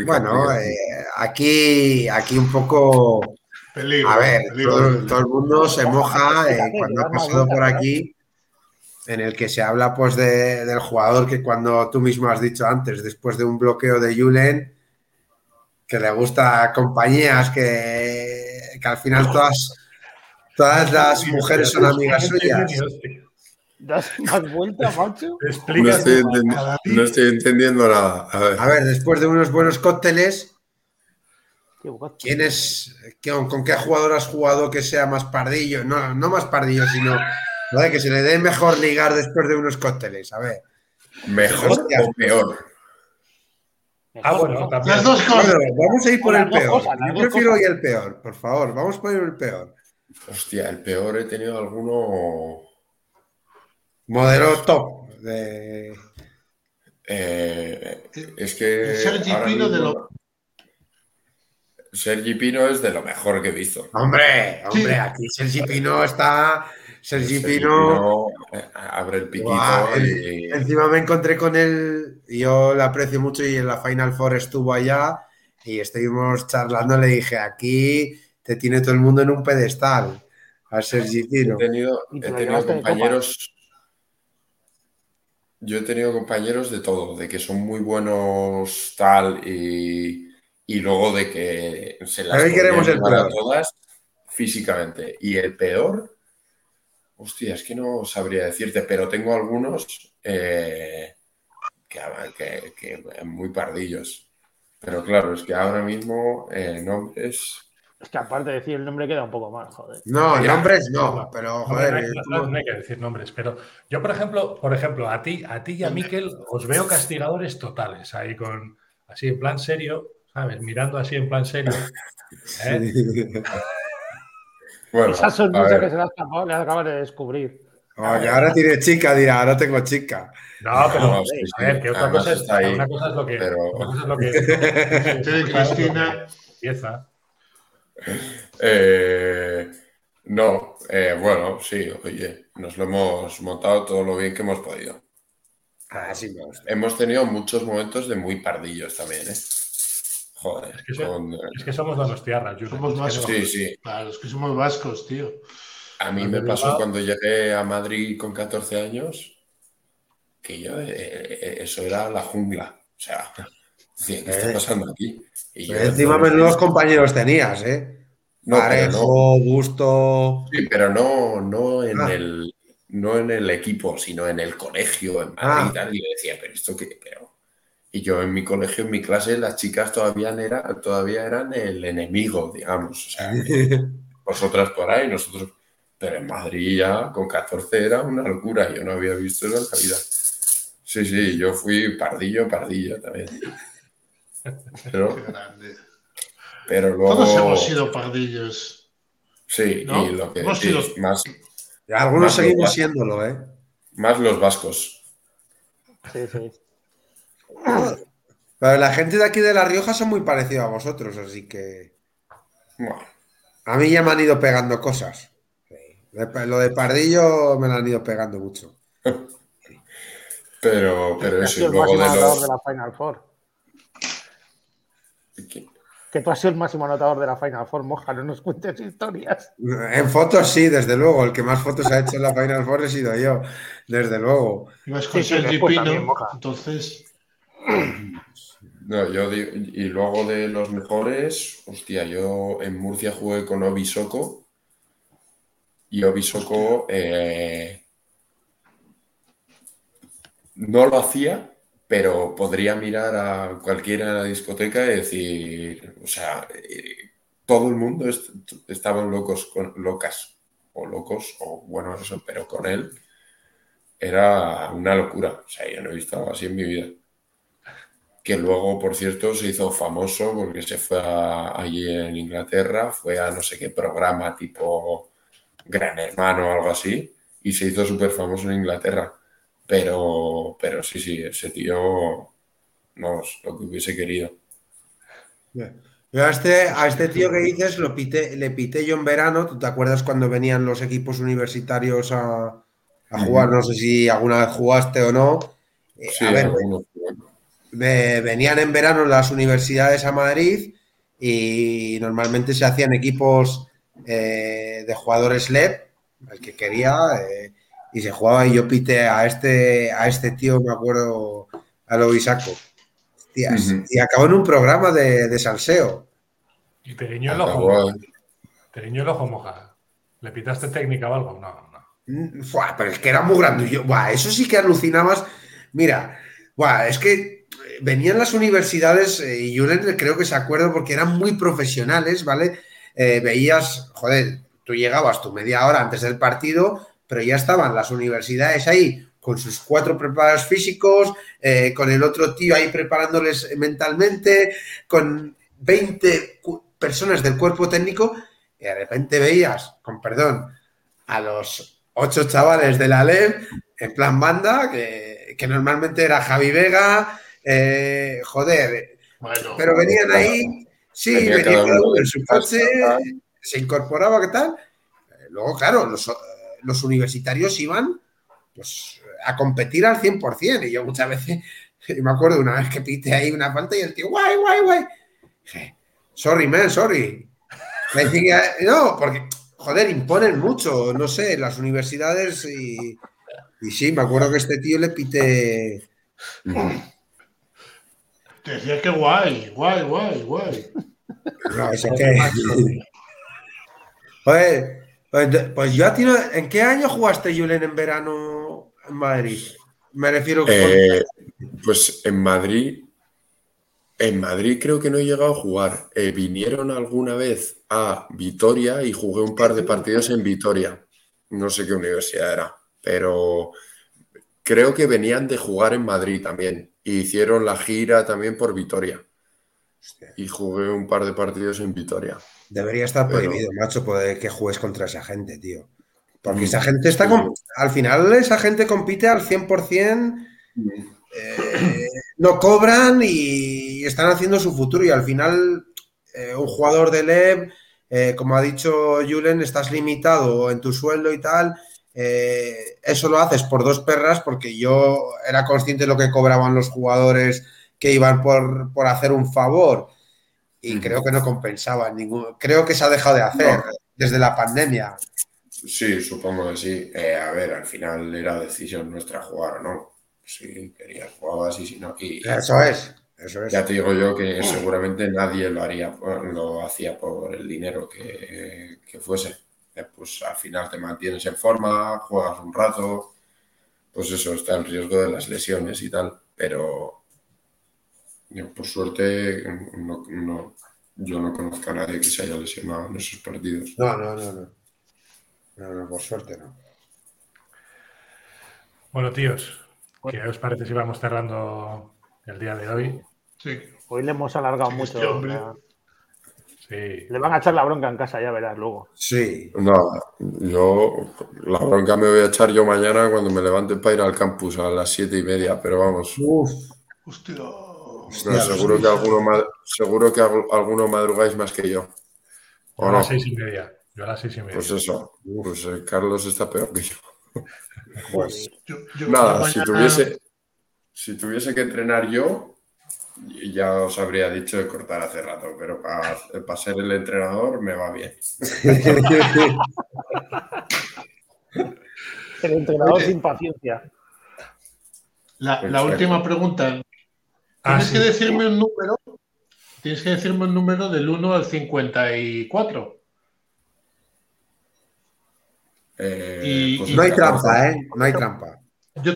S2: bueno, eh, aquí, aquí un poco. a ver, todo, el mundo se moja eh, cuando ha pasado por aquí, en el que se habla pues del jugador que cuando tú mismo has dicho antes, después de un bloqueo de Julen, que le gusta compañías que, que al final todas, todas las mujeres son amigas suyas.
S4: ¿Das más vuelta, macho?
S3: No estoy, entendiendo nada.
S2: A ver. después de unos buenos cócteles, ¿Quién es, con, qué jugador has jugado que sea más pardillo? No, no más pardillo, sino que se le dé mejor ligar después de unos cócteles. A ver.
S3: ¿Mejor o peor?
S1: Ah, bueno,
S2: también. Las dos cosas. vamos a ir por el peor. Yo prefiero hoy el peor, por favor. Vamos por el peor.
S3: Hostia, el peor he tenido alguno.
S2: Modelo top. De...
S3: Eh, es que.
S5: Sergi Pino de lo.
S3: Sergi Pino es de lo mejor que he visto.
S2: Hombre, hombre, aquí Sergi Pino está. Sergi, Pino,
S3: eh, abre el piquito. y...
S2: Encima me encontré con él, yo le aprecio mucho y en la Final Four estuvo allá y estuvimos charlando. Le dije: aquí te tiene todo el mundo en un pedestal. A Sergi Pino.
S3: He tenido, he tenido compañeros yo he tenido compañeros de todo, de que son muy buenos tal y, luego de que se las
S2: queremos el
S3: para todas físicamente. Y el peor, hostia, es que no sabría decirte, pero tengo algunos eh, que, que, muy pardillos. Pero claro, es que ahora mismo eh, nombres
S4: es que aparte de decir el nombre queda un poco mal, joder.
S2: No, nombres no, pero joder.
S1: No, hay, que decir nombres, pero yo, por ejemplo, por ejemplo, a ti, a ti y a Miquel os veo castigadores totales ahí con así en plan serio, ¿sabes? Mirando así en plan serio. ¿eh?
S4: bueno, Esa sonrisa que se le ha acabado de descubrir.
S2: ahora tiene chica, dirá, ahora tengo chica.
S1: No, pero a ver, que otra cosa, es, una cosa es lo que. Pero... Una cosa es lo que.
S5: Cristina.
S1: Empieza.
S3: Eh, no, eh, bueno, sí, oye, nos lo hemos montado todo lo bien que hemos podido.
S2: Ah,
S3: hemos tenido muchos momentos de muy pardillos también, ¿eh? Joder.
S1: Es que, somos de tierras,
S5: Somos vascos.
S3: Sí, sí.
S5: Claro, es que somos vascos, tío.
S3: A mí me pasó cuando llegué a Madrid con 14 años que yo, eso era la jungla. O sea, ¿qué está pasando aquí?
S2: Y encima menudos compañeros tenías, ¿eh? No, Parejo, Gusto.
S3: Sí, pero no, no en ah. el no en el equipo, sino en el colegio, en Madrid ah. y yo decía, pero esto qué, pero. Y yo en mi colegio, en mi clase, las chicas todavía, era, todavía eran el enemigo, digamos. O sea, vosotras por ahí, nosotros. Pero en Madrid ya con 14 era una locura, yo no había visto eso en la vida. Sí, sí, yo fui pardillo, pardillo también. Pero, pero luego...
S5: Todos hemos sido pardillos.
S3: Sí, y lo que más.
S2: Algunos seguimos siéndolo, ¿eh?
S3: Más los vascos.
S4: Sí, sí.
S2: Pero la gente de aquí de La Rioja son muy parecidos a vosotros, así que. A mí ya me han ido pegando cosas. Lo de Pardillo me lo han ido pegando mucho.
S3: pero, pero eso, y luego de los...
S4: de la Final Four. Que tú has sido el máximo anotador de la Final Four, moja, no nos cuentes historias.
S2: En fotos sí, desde luego. El que más fotos ha hecho en la Final Four he sido yo, desde luego.
S5: Ibas con Sergi Pino, entonces.
S3: No, yo digo, y luego de los mejores, hostia, yo en Murcia jugué con Obisoko y Obisoko eh, no lo hacía, pero podría mirar a cualquiera en la discoteca y decir, o sea, eh, todo el mundo estaban locos, con, locas, o locos, o bueno, eso, pero con él era una locura. O sea, yo no he visto así en mi vida. Que luego, por cierto, se hizo famoso porque se fue allí en Inglaterra, fue a no sé qué programa tipo Gran Hermano o algo así, y se hizo súper famoso en Inglaterra pero, pero sí, sí, ese tío, no, lo que hubiese querido.
S2: a este, a este tío que dices lo pité, le pité yo en verano. ¿Tú te acuerdas cuando venían los equipos universitarios a, jugar? No sé si alguna vez jugaste o no. Eh, a ver, venían en verano las universidades a Madrid y normalmente se hacían equipos eh, de jugadores LED, el que quería. Eh, y se jugaba y yo pité a este, a este tío, me acuerdo, a lo Isaco. Y acabó en un programa de, de salseo.
S1: Y te guiñó el ojo. Te guiñó el ojo moja. ¿Le pitaste técnica o algo? No, no.
S2: Mm, pero es que era muy grande. Yo, eso sí que alucinabas. Mira, es que venían las universidades, eh, y yo creo que se acuerdo porque eran muy profesionales, ¿vale? Eh, veías, joder, tú llegabas tu media hora antes del partido, pero ya estaban las universidades ahí con sus cuatro preparados físicos, eh, con el otro tío ahí preparándoles mentalmente, con 20 personas del cuerpo técnico, y de repente veías, con perdón, a los ocho chavales de la LEM en plan banda, que, normalmente era Javi Vega, eh, joder, pero venían ahí, sí, venían en su coche, se incorporaba, ¿qué tal? Eh, luego, claro, los, los universitarios iban pues, a competir al 100%. Y yo muchas veces, me acuerdo una vez que pite ahí una falta y el tío, guay, guay, guay. sorry, man, sorry. Me decía, no, porque, joder, imponen mucho, no sé, las universidades y, y sí, me acuerdo que este tío le pite.
S5: Te decía que guay, guay, guay, guay.
S2: No, eso que. Oye, pues, pues yo a ti, ¿en qué año jugaste, Julen, en verano en Madrid? Me refiero.
S3: Eh, pues en Madrid. En Madrid creo que no he llegado a jugar. Eh, vinieron alguna vez a Vitoria y jugué un par de partidos en Vitoria. No sé qué universidad era, pero creo que venían de jugar en Madrid también. Y hicieron la gira también por Vitoria. Y jugué un par de partidos en Vitoria.
S2: Debería estar prohibido, macho, poder que juegues contra esa gente, tío. Porque esa gente está. Con... Al final, esa gente compite al 100%. Eh, no cobran y están haciendo su futuro. Y al final, eh, un jugador de LEV, eh, como ha dicho Julen, estás limitado en tu sueldo y tal. eso lo haces por dos perras, porque yo era consciente de lo que cobraban los jugadores que iban por, por hacer un favor y creo que no compensaba ningún. Creo que se ha dejado de hacer desde la pandemia.
S3: Sí, supongo que sí. Eh, a ver, al final era decisión nuestra jugar o no. Si querías jugabas y si no. Y,
S2: eso es. Eso es.
S3: Ya te digo yo que seguramente nadie lo haría, lo hacía por el dinero que, que fuese. Eh, pues al final te mantienes en forma, juegas un rato, pues eso está en riesgo de las lesiones y tal. Pero por suerte, no, yo no conozco a nadie que se haya lesionado en esos partidos.
S2: No, no, no, no. No, no, por suerte no.
S1: Bueno, tíos, ¿qué os parece si vamos cerrando el día de hoy?
S4: Sí. Hoy le hemos alargado mucho. Sí. Le van a echar la bronca en casa, ya verás luego.
S2: Sí.
S3: No, yo la bronca me voy a echar yo mañana cuando me levante para ir al campus a las siete y media, pero vamos.
S5: Uf. Hostia
S3: seguro, que alguno, seguro que alguno madrugáis más que yo.
S1: a las seis y media. Yo a las seis y media.
S3: Pues eso. Pues eh, Carlos está peor que yo. Pues, nada, si tuviese, si tuviese que entrenar yo, ya os habría dicho de cortar hace rato, pero para, para ser el entrenador me va bien.
S4: el entrenador sin paciencia.
S5: La, la, última pregunta, Ah, tienes que decirme un número. Tienes que decirme un número del 1 al 54.
S2: Eh, pues no hay trampa, ¿eh? No hay trampa.
S5: Yo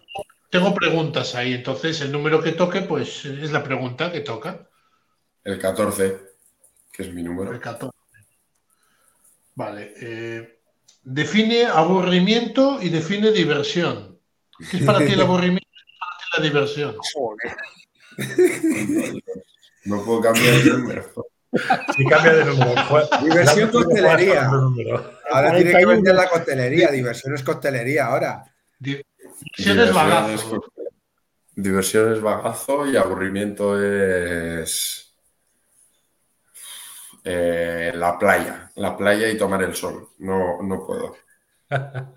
S5: tengo preguntas ahí, entonces el número que toque, pues es la pregunta que toca.
S3: El 14, que es mi número.
S5: El 14. Vale. Eh, define aburrimiento y define diversión. ¿Qué es para ti el aburrimiento y qué es para ti la diversión?
S3: No puedo cambiar de número.
S1: Si cambia de número.
S2: Diversión costelería. Ahora tiene que vender la costelería. Diversión es costelería ahora.
S5: Diversión es bagazo.
S3: Diversión es bagazo y aburrimiento es eh, la playa. La playa y tomar el sol. No, no puedo.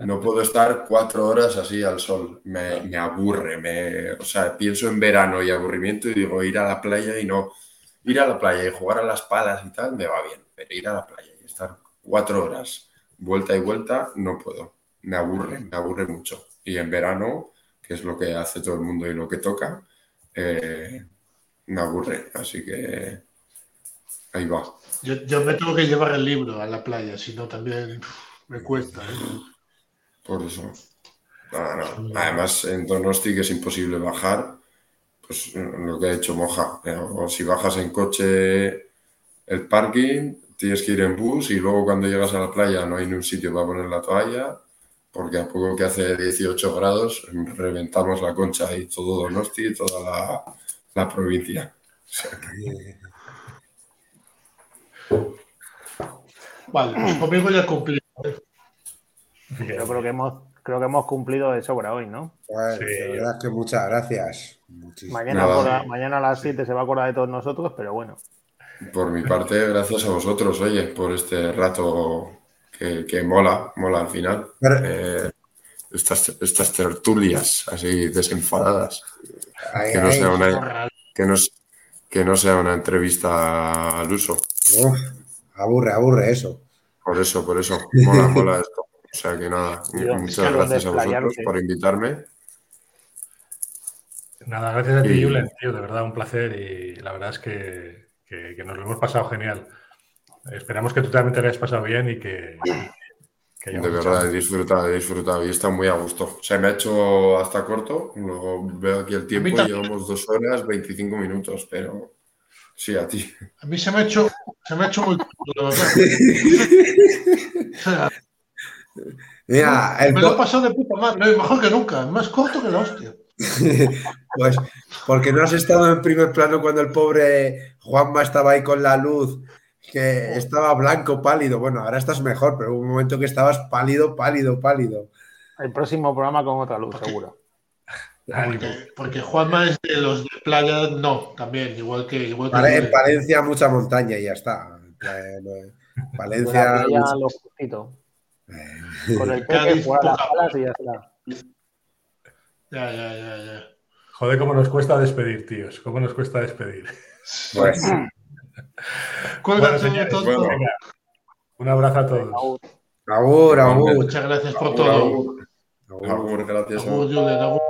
S3: No puedo estar cuatro horas así al sol, me, aburre, me, o sea, pienso en verano y aburrimiento y digo ir a la playa y no, ir a la playa y jugar a las palas y tal me va bien, pero ir a la playa y estar cuatro horas vuelta y vuelta no puedo, me aburre, me aburre mucho. Y en verano, que es lo que hace todo el mundo y lo que toca, eh, me aburre, así que ahí va.
S5: Yo, yo me tengo que llevar el libro a la playa, si no también... Me cuesta, ¿eh?
S3: Por eso. Además, en Donosti, que es imposible bajar, pues lo que ha hecho Moja. Eh, o si bajas en coche el parking, tienes que ir en bus y luego cuando llegas a la playa no hay ni un sitio para poner la toalla, porque a poco que hace 18 grados reventamos la concha y todo Donosti y toda la, la provincia.
S5: Vale, pues conmigo ya cumplí.
S4: Yo creo que hemos, creo que hemos cumplido de sobra hoy, ¿no?
S2: Pues,
S1: Sí.
S2: de verdad que muchas gracias. Muchísimas.
S4: Mañana, por la- mañana a las 7 se va a acordar de todos nosotros, pero bueno.
S3: Por mi parte, gracias a vosotros, oye, por este rato que, que mola, mola al final.
S2: Pero-
S3: Eh, estas, estas tertulias así desenfadadas.
S2: Ay,
S3: Que no
S2: ay,
S3: sea una, que no, que no sea una entrevista al uso.
S2: uf, aburre, aburre eso.
S3: Por eso, por eso, mola, mola esto. O sea que nada,
S4: Dios,
S3: muchas gracias a vosotros por invitarme.
S1: Nada, gracias a ti,
S3: Y-
S1: Julen, tío, de verdad un placer y la verdad es que, que- que nos lo hemos pasado genial. Esperamos que tú también te lo hayas pasado bien y que, que
S3: De verdad, he disfrutado, he disfrutado y está muy a gusto. Se me ha hecho hasta corto, luego veo aquí el tiempo llevamos dos horas, 25 minutos, pero sí, a ti.
S5: A mí se me ha hecho, se me ha hecho muy corto, la verdad.
S2: Mira, el
S5: me lo he pasado de puta madre, mejor que nunca, más corto que la hostia.
S2: pues porque no has estado en primer plano cuando el pobre Juanma estaba ahí con la luz, que estaba blanco, pálido. Bueno, ahora estás mejor, pero hubo un momento que estabas pálido, pálido, pálido.
S4: El próximo programa con otra luz, seguro.
S5: Porque, porque Juanma es de los de playa, no, también, igual que. Igual que
S2: Vale, en. Palencia mucha montaña y ya está. Palencia.
S4: Ya lo justito.
S2: Eh,
S4: Con el
S5: Cádiz,
S4: peque, jugar las palas y ya está.
S5: Ya, ya, ya, ya.
S1: Joder, cómo nos cuesta despedir, tíos. Cómo nos cuesta despedir.
S2: Pues,
S1: Bueno, señores,
S5: todo.
S3: bueno.
S1: Un abrazo a todos.
S2: Agur, agur.
S5: Muchas gracias por
S3: Agur,
S5: todo.
S3: agur.
S2: agur.
S3: Agur, gracias.
S5: Agur, Julen, agur.